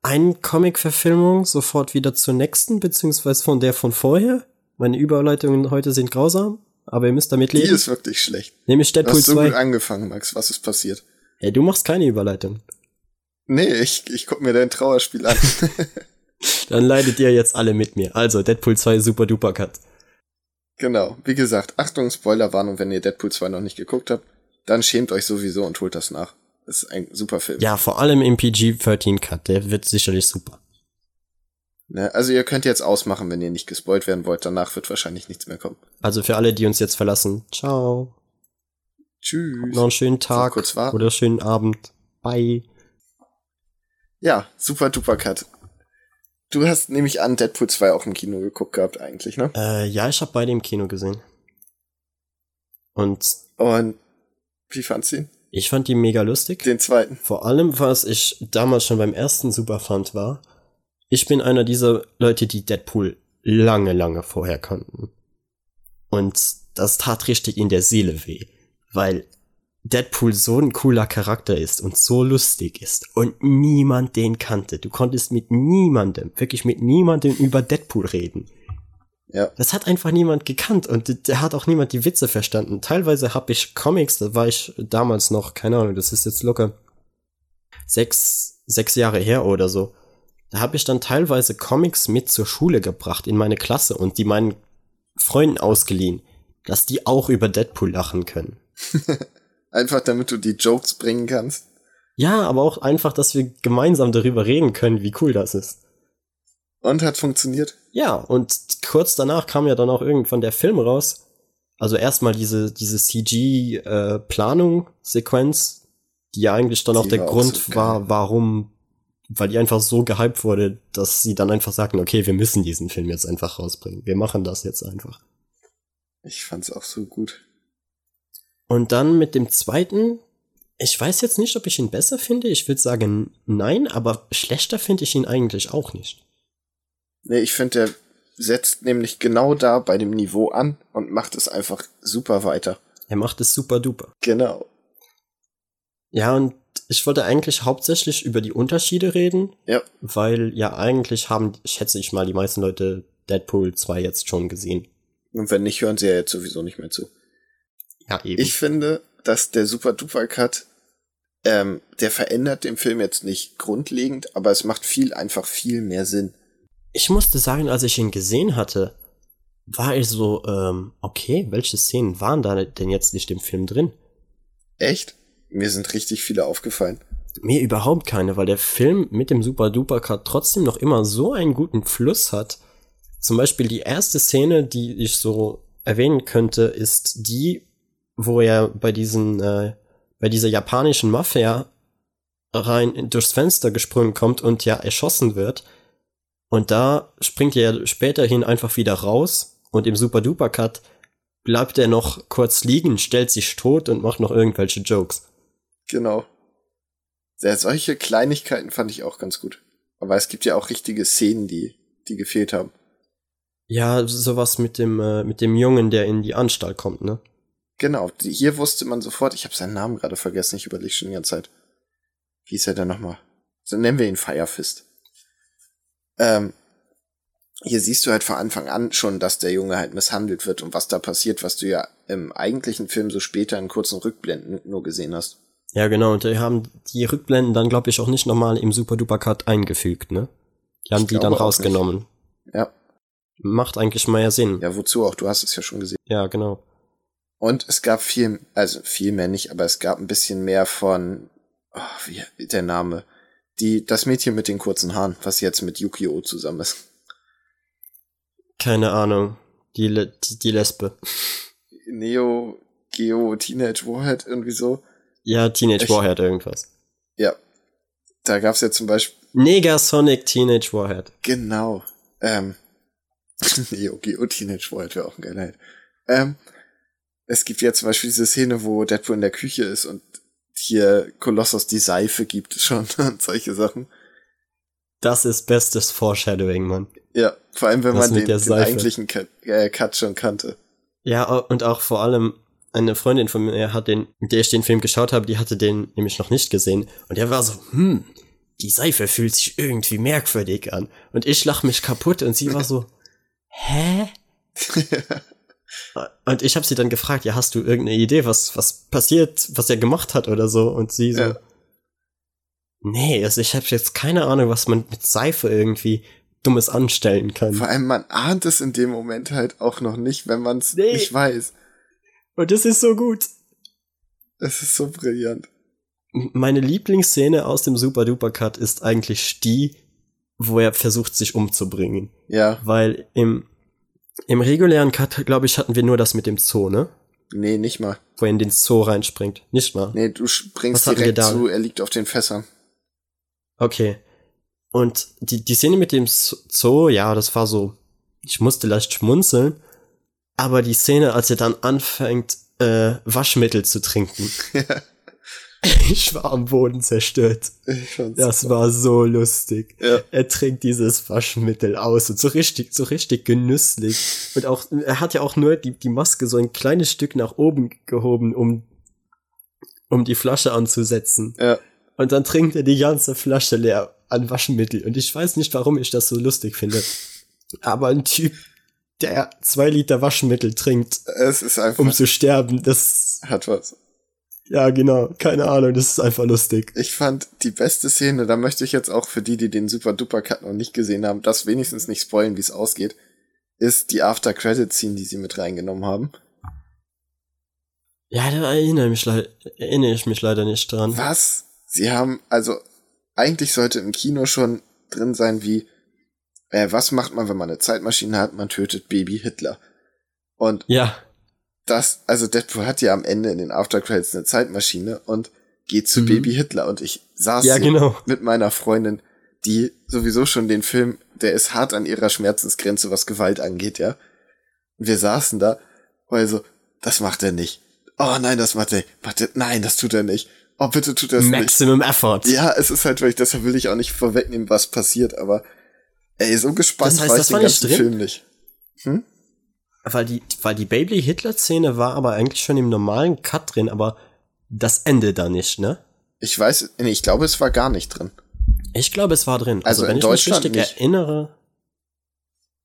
Speaker 1: einen Comic-Verfilmung sofort wieder zur nächsten, beziehungsweise von der von vorher. Meine Überleitungen heute sind grausam aber ihr müsst damit leben.
Speaker 2: Die ist wirklich schlecht.
Speaker 1: Nämlich Deadpool 2. Du hast so
Speaker 2: gut angefangen, Max. Was ist passiert?
Speaker 1: Ey, du machst keine Überleitung.
Speaker 2: Nee, ich, ich guck mir dein Trauerspiel an.
Speaker 1: Dann leidet ihr jetzt alle mit mir. Also, Deadpool 2 Super Duper Cut.
Speaker 2: Genau. Wie gesagt, Achtung, Spoilerwarnung, wenn ihr Deadpool 2 noch nicht geguckt habt, dann schämt euch sowieso und holt das nach. Das ist ein super Film.
Speaker 1: Ja, vor allem im PG-13 Cut. Der wird sicherlich super.
Speaker 2: Ne, also ihr könnt jetzt ausmachen, wenn ihr nicht gespoilt werden wollt. Danach wird wahrscheinlich nichts mehr kommen.
Speaker 1: Also für alle, die uns jetzt verlassen, ciao.
Speaker 2: Tschüss.
Speaker 1: Noch einen schönen Tag
Speaker 2: kurz warten.
Speaker 1: oder schönen Abend. Bye.
Speaker 2: Ja, super duper Cut. Du hast nämlich an Deadpool 2 auch im Kino geguckt gehabt eigentlich, ne?
Speaker 1: Äh, ja, ich habe beide im Kino gesehen. Und
Speaker 2: Und wie fandst du ihn?
Speaker 1: ich fand die mega lustig.
Speaker 2: Den zweiten.
Speaker 1: Vor allem, was ich damals schon beim ersten super fand, war, ich bin einer dieser Leute, die Deadpool lange, lange vorher kannten. Und das tat richtig in der Seele weh, weil Deadpool so ein cooler Charakter ist und so lustig ist und niemand den kannte. Du konntest mit niemandem, wirklich mit niemandem über Deadpool reden.
Speaker 2: Ja.
Speaker 1: Das hat einfach niemand gekannt und der hat auch niemand die Witze verstanden. Teilweise habe ich Comics, da war ich damals noch, keine Ahnung, das ist jetzt locker sechs, sechs Jahre her oder so. Da habe ich dann teilweise Comics mit zur Schule gebracht in meine Klasse und die meinen Freunden ausgeliehen, dass die auch über Deadpool lachen können.
Speaker 2: Einfach damit du die Jokes bringen kannst.
Speaker 1: Ja, aber auch einfach, dass wir gemeinsam darüber reden können, wie cool das ist.
Speaker 2: Und hat funktioniert.
Speaker 1: Ja, und kurz danach kam ja dann auch irgendwann der Film raus. Also erstmal diese, diese CG-Planung, Sequenz, die ja eigentlich dann
Speaker 2: Die
Speaker 1: auch der
Speaker 2: war auch
Speaker 1: Grund
Speaker 2: so
Speaker 1: war, warum, weil die einfach so gehypt wurde, dass sie dann einfach sagten, okay, wir müssen diesen Film jetzt einfach rausbringen. Wir machen das jetzt einfach.
Speaker 2: Ich fand's auch so gut.
Speaker 1: Und dann mit dem zweiten, ich weiß jetzt nicht, ob ich ihn besser finde. Ich würde sagen, nein, aber schlechter finde ich ihn eigentlich auch nicht.
Speaker 2: Nee, ich finde, der setzt nämlich genau da bei dem Niveau an und macht es einfach super weiter.
Speaker 1: Er macht es super duper.
Speaker 2: Genau.
Speaker 1: Ja, und ich wollte eigentlich hauptsächlich über die Unterschiede reden,
Speaker 2: Ja.
Speaker 1: weil ja eigentlich haben, schätze ich mal, die meisten Leute Deadpool 2 jetzt schon gesehen.
Speaker 2: Und wenn nicht, hören sie ja jetzt sowieso nicht mehr zu.
Speaker 1: Ja, eben.
Speaker 2: Ich finde, dass der Super Duper Cut, ähm, der verändert den Film jetzt nicht grundlegend, aber es macht viel einfach viel mehr Sinn.
Speaker 1: ich musste sagen, als ich ihn gesehen hatte, war ich so, ähm, okay, welche Szenen waren da denn jetzt nicht im Film drin?
Speaker 2: Echt? Mir sind richtig viele aufgefallen.
Speaker 1: Mir überhaupt keine, weil der Film mit dem Super Duper Cut trotzdem noch immer so einen guten Fluss hat. Zum Beispiel die erste Szene, die ich so erwähnen könnte, ist die, wo er bei diesen, äh, bei dieser japanischen Mafia rein in- durchs Fenster gesprungen kommt und ja erschossen wird. Und da springt er späterhin einfach wieder raus und im Super Duper Cut bleibt er noch kurz liegen, stellt sich tot und macht noch irgendwelche Jokes.
Speaker 2: Genau. Ja, solche Kleinigkeiten fand ich auch ganz gut. Aber es gibt ja auch richtige Szenen, die, die gefehlt haben.
Speaker 1: Ja, sowas mit dem, äh, mit dem Jungen, der in die Anstalt kommt, ne?
Speaker 2: Genau, hier wusste man sofort, ich habe seinen Namen gerade vergessen, ich überlege schon die ganze Zeit. Wie ist er denn nochmal? So nennen wir ihn Firefist. Ähm, hier siehst du halt von Anfang an schon, dass der Junge halt misshandelt wird und was da passiert, was du ja im eigentlichen Film so später in kurzen Rückblenden nur gesehen hast.
Speaker 1: Ja, genau, und die haben die Rückblenden dann, glaube ich, auch nicht nochmal im Super Duper Cut eingefügt, ne? Die haben
Speaker 2: Ich
Speaker 1: die dann rausgenommen.
Speaker 2: Ja,
Speaker 1: Macht eigentlich mehr Sinn.
Speaker 2: ja, wozu auch? Du hast es ja schon gesehen.
Speaker 1: Ja, genau.
Speaker 2: Und es gab viel, also viel mehr nicht, aber es gab ein bisschen mehr von, oh, wie der Name, die das Mädchen mit den kurzen Haaren, was jetzt mit Yukio zusammen ist.
Speaker 1: Keine Ahnung. Die, Le die, die Lesbe.
Speaker 2: Neo Geo Teenage Warhead irgendwie so.
Speaker 1: Ja, Teenage
Speaker 2: Echt?
Speaker 1: Warhead irgendwas.
Speaker 2: Ja, da gab's ja zum Beispiel
Speaker 1: Negasonic Teenage Warhead.
Speaker 2: genau ähm, Neo Geo Teenage Warhead wäre auch ein geiler. Ähm, es gibt ja zum Beispiel diese Szene, wo Deadpool in der Küche ist und hier Kolossos die Seife gibt schon und solche Sachen.
Speaker 1: Das ist bestes Foreshadowing, Mann.
Speaker 2: Ja, vor allem wenn
Speaker 1: Das
Speaker 2: man den, den eigentlichen Cut, äh, Cut schon kannte.
Speaker 1: Ja, und auch vor allem eine Freundin von mir hat den, mit der ich den Film geschaut habe, die hatte den nämlich noch nicht gesehen. Und er war so, hm, die Seife fühlt sich irgendwie merkwürdig an. Und ich lach mich kaputt und sie war so, hä? Und ich habe sie dann gefragt, ja, hast du irgendeine Idee, was, was passiert, was er gemacht hat oder so? Und sie so,
Speaker 2: Ja.
Speaker 1: Nee, also ich habe jetzt keine Ahnung, was man mit Seife irgendwie Dummes anstellen kann.
Speaker 2: Vor allem, man ahnt es in dem Moment halt auch noch nicht, wenn man es nee. nicht weiß.
Speaker 1: Und das ist so gut.
Speaker 2: Es ist so brillant.
Speaker 1: Meine Lieblingsszene aus dem Super Duper Cut ist eigentlich die, wo er versucht, sich umzubringen.
Speaker 2: Ja.
Speaker 1: Weil im, im regulären Cut, glaube ich, hatten wir nur das mit dem Zoo, ne?
Speaker 2: Nee, nicht mal.
Speaker 1: Wo er in den Zoo reinspringt. Nicht mal.
Speaker 2: Nee, du springst direkt zu, er liegt auf den Fässern.
Speaker 1: Okay. Und die, die Szene mit dem Zoo, ja, das war so, ich musste leicht schmunzeln. Aber die Szene, als er dann anfängt, äh, Waschmittel zu trinken. Ja. Ich war am Boden zerstört. das super. war so lustig. Ja. Er trinkt dieses Waschmittel aus und so richtig, so richtig genüsslich. Und auch, er hat ja auch nur die, die Maske so ein kleines Stück nach oben gehoben, um, um die Flasche anzusetzen.
Speaker 2: Ja.
Speaker 1: Und dann trinkt er die ganze Flasche leer an Waschmittel. Und ich weiß nicht, warum ich das so lustig finde. Aber ein Typ, der zwei Liter Waschmittel trinkt,
Speaker 2: es ist einfach,
Speaker 1: um zu sterben, das
Speaker 2: hat was.
Speaker 1: Ja, genau. Keine Ahnung, das ist einfach lustig.
Speaker 2: Ich fand die beste Szene, da möchte ich jetzt auch für die, die den Super Duper Cut noch nicht gesehen haben, das wenigstens nicht spoilen, wie es ausgeht, ist die After Credit Scene, die sie mit reingenommen haben.
Speaker 1: Ja, da erinnere, mich erinnere ich mich leider nicht dran.
Speaker 2: Was? Sie haben, also, eigentlich sollte im Kino schon drin sein wie, äh, was macht man, wenn man eine Zeitmaschine hat? Man tötet Baby Hitler. Und
Speaker 1: ja
Speaker 2: das, also Deadpool hat ja am Ende in den Aftercredits eine Zeitmaschine und geht zu mhm. Baby Hitler und ich saß
Speaker 1: ja, genau.
Speaker 2: mit meiner Freundin, die sowieso schon den Film, der ist hart an ihrer Schmerzensgrenze, was Gewalt angeht, ja. Und wir saßen da, weil so, das macht er nicht. Oh nein, das macht er, macht er, nein, das tut er nicht. Oh, bitte tut er es
Speaker 1: nicht. Maximum Effort.
Speaker 2: Ja, es ist halt wirklich, deshalb will ich auch nicht vorwegnehmen, was passiert, aber ey, so gespannt
Speaker 1: das heißt, war ich den ganzen
Speaker 2: Film nicht.
Speaker 1: Hm? Weil die, weil die Baby-Hitler-Szene war aber eigentlich schon im normalen Cut drin, aber das Ende da nicht, ne?
Speaker 2: Ich weiß, nee, ich glaube, es war gar nicht drin.
Speaker 1: Ich glaube, es war drin. Also, also wenn ich mich richtig nicht. erinnere.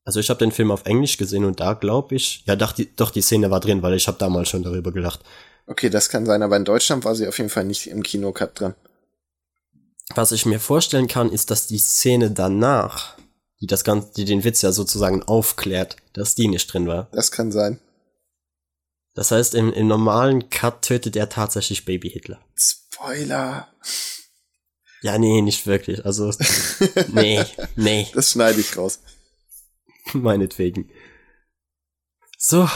Speaker 1: Also ich habe den Film auf Englisch gesehen und da glaube ich, ja doch die, doch die Szene war drin, weil ich habe damals schon darüber gelacht.
Speaker 2: Okay, das kann sein, aber in Deutschland war sie auf jeden Fall nicht im Kinocut drin.
Speaker 1: Was ich mir vorstellen kann, ist, dass die Szene danach die das Ganze, die den Witz ja sozusagen aufklärt, dass die nicht drin war.
Speaker 2: Das kann sein.
Speaker 1: Das heißt, im, im normalen Cut tötet er tatsächlich Baby Hitler.
Speaker 2: Spoiler.
Speaker 1: Ja, nee, nicht wirklich. Also, nee, nee.
Speaker 2: Das schneide ich raus.
Speaker 1: Meinetwegen. So,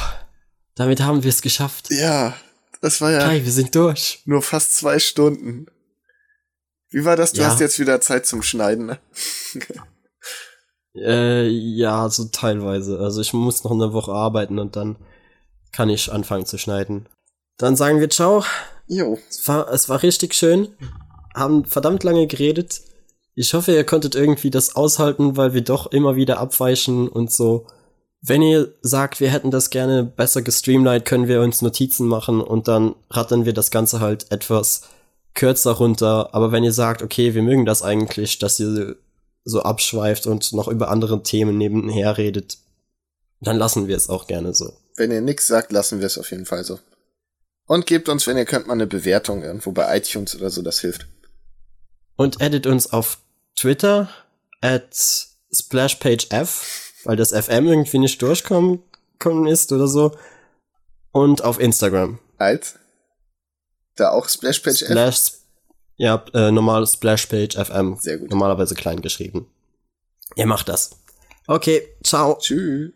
Speaker 1: damit haben wir es geschafft.
Speaker 2: Ja, das war ja.
Speaker 1: Kai, wir sind durch.
Speaker 2: Nur fast zwei Stunden. Wie war das? Du ja. hast jetzt wieder Zeit zum Schneiden, ne?
Speaker 1: Äh, ja, so teilweise. Also ich muss noch eine Woche arbeiten und dann kann ich anfangen zu schneiden. Dann sagen wir ciao.
Speaker 2: Jo.
Speaker 1: Es war, es war richtig schön. Haben verdammt lange geredet. Ich hoffe, ihr konntet irgendwie das aushalten, weil wir doch immer wieder abweichen und so. Wenn ihr sagt, wir hätten das gerne besser gestreamlined, können wir uns Notizen machen und dann rattern wir das Ganze halt etwas kürzer runter. Aber wenn ihr sagt, okay, wir mögen das eigentlich, dass ihr so abschweift und noch über andere Themen nebenher redet, dann lassen wir es auch gerne so.
Speaker 2: Wenn ihr nichts sagt, lassen wir es auf jeden Fall so. Und gebt uns, wenn ihr könnt, mal eine Bewertung irgendwo bei iTunes oder so, das hilft.
Speaker 1: Und edit uns auf Twitter at splashpagef, weil das FM irgendwie nicht durchkommen ist oder so. Und auf Instagram.
Speaker 2: Als? Da auch Splashpage
Speaker 1: Splash, ja, äh, normal Splashpage FM. Sehr gut. Normalerweise klein geschrieben. Ihr macht das. Okay, ciao.
Speaker 2: Tschüss.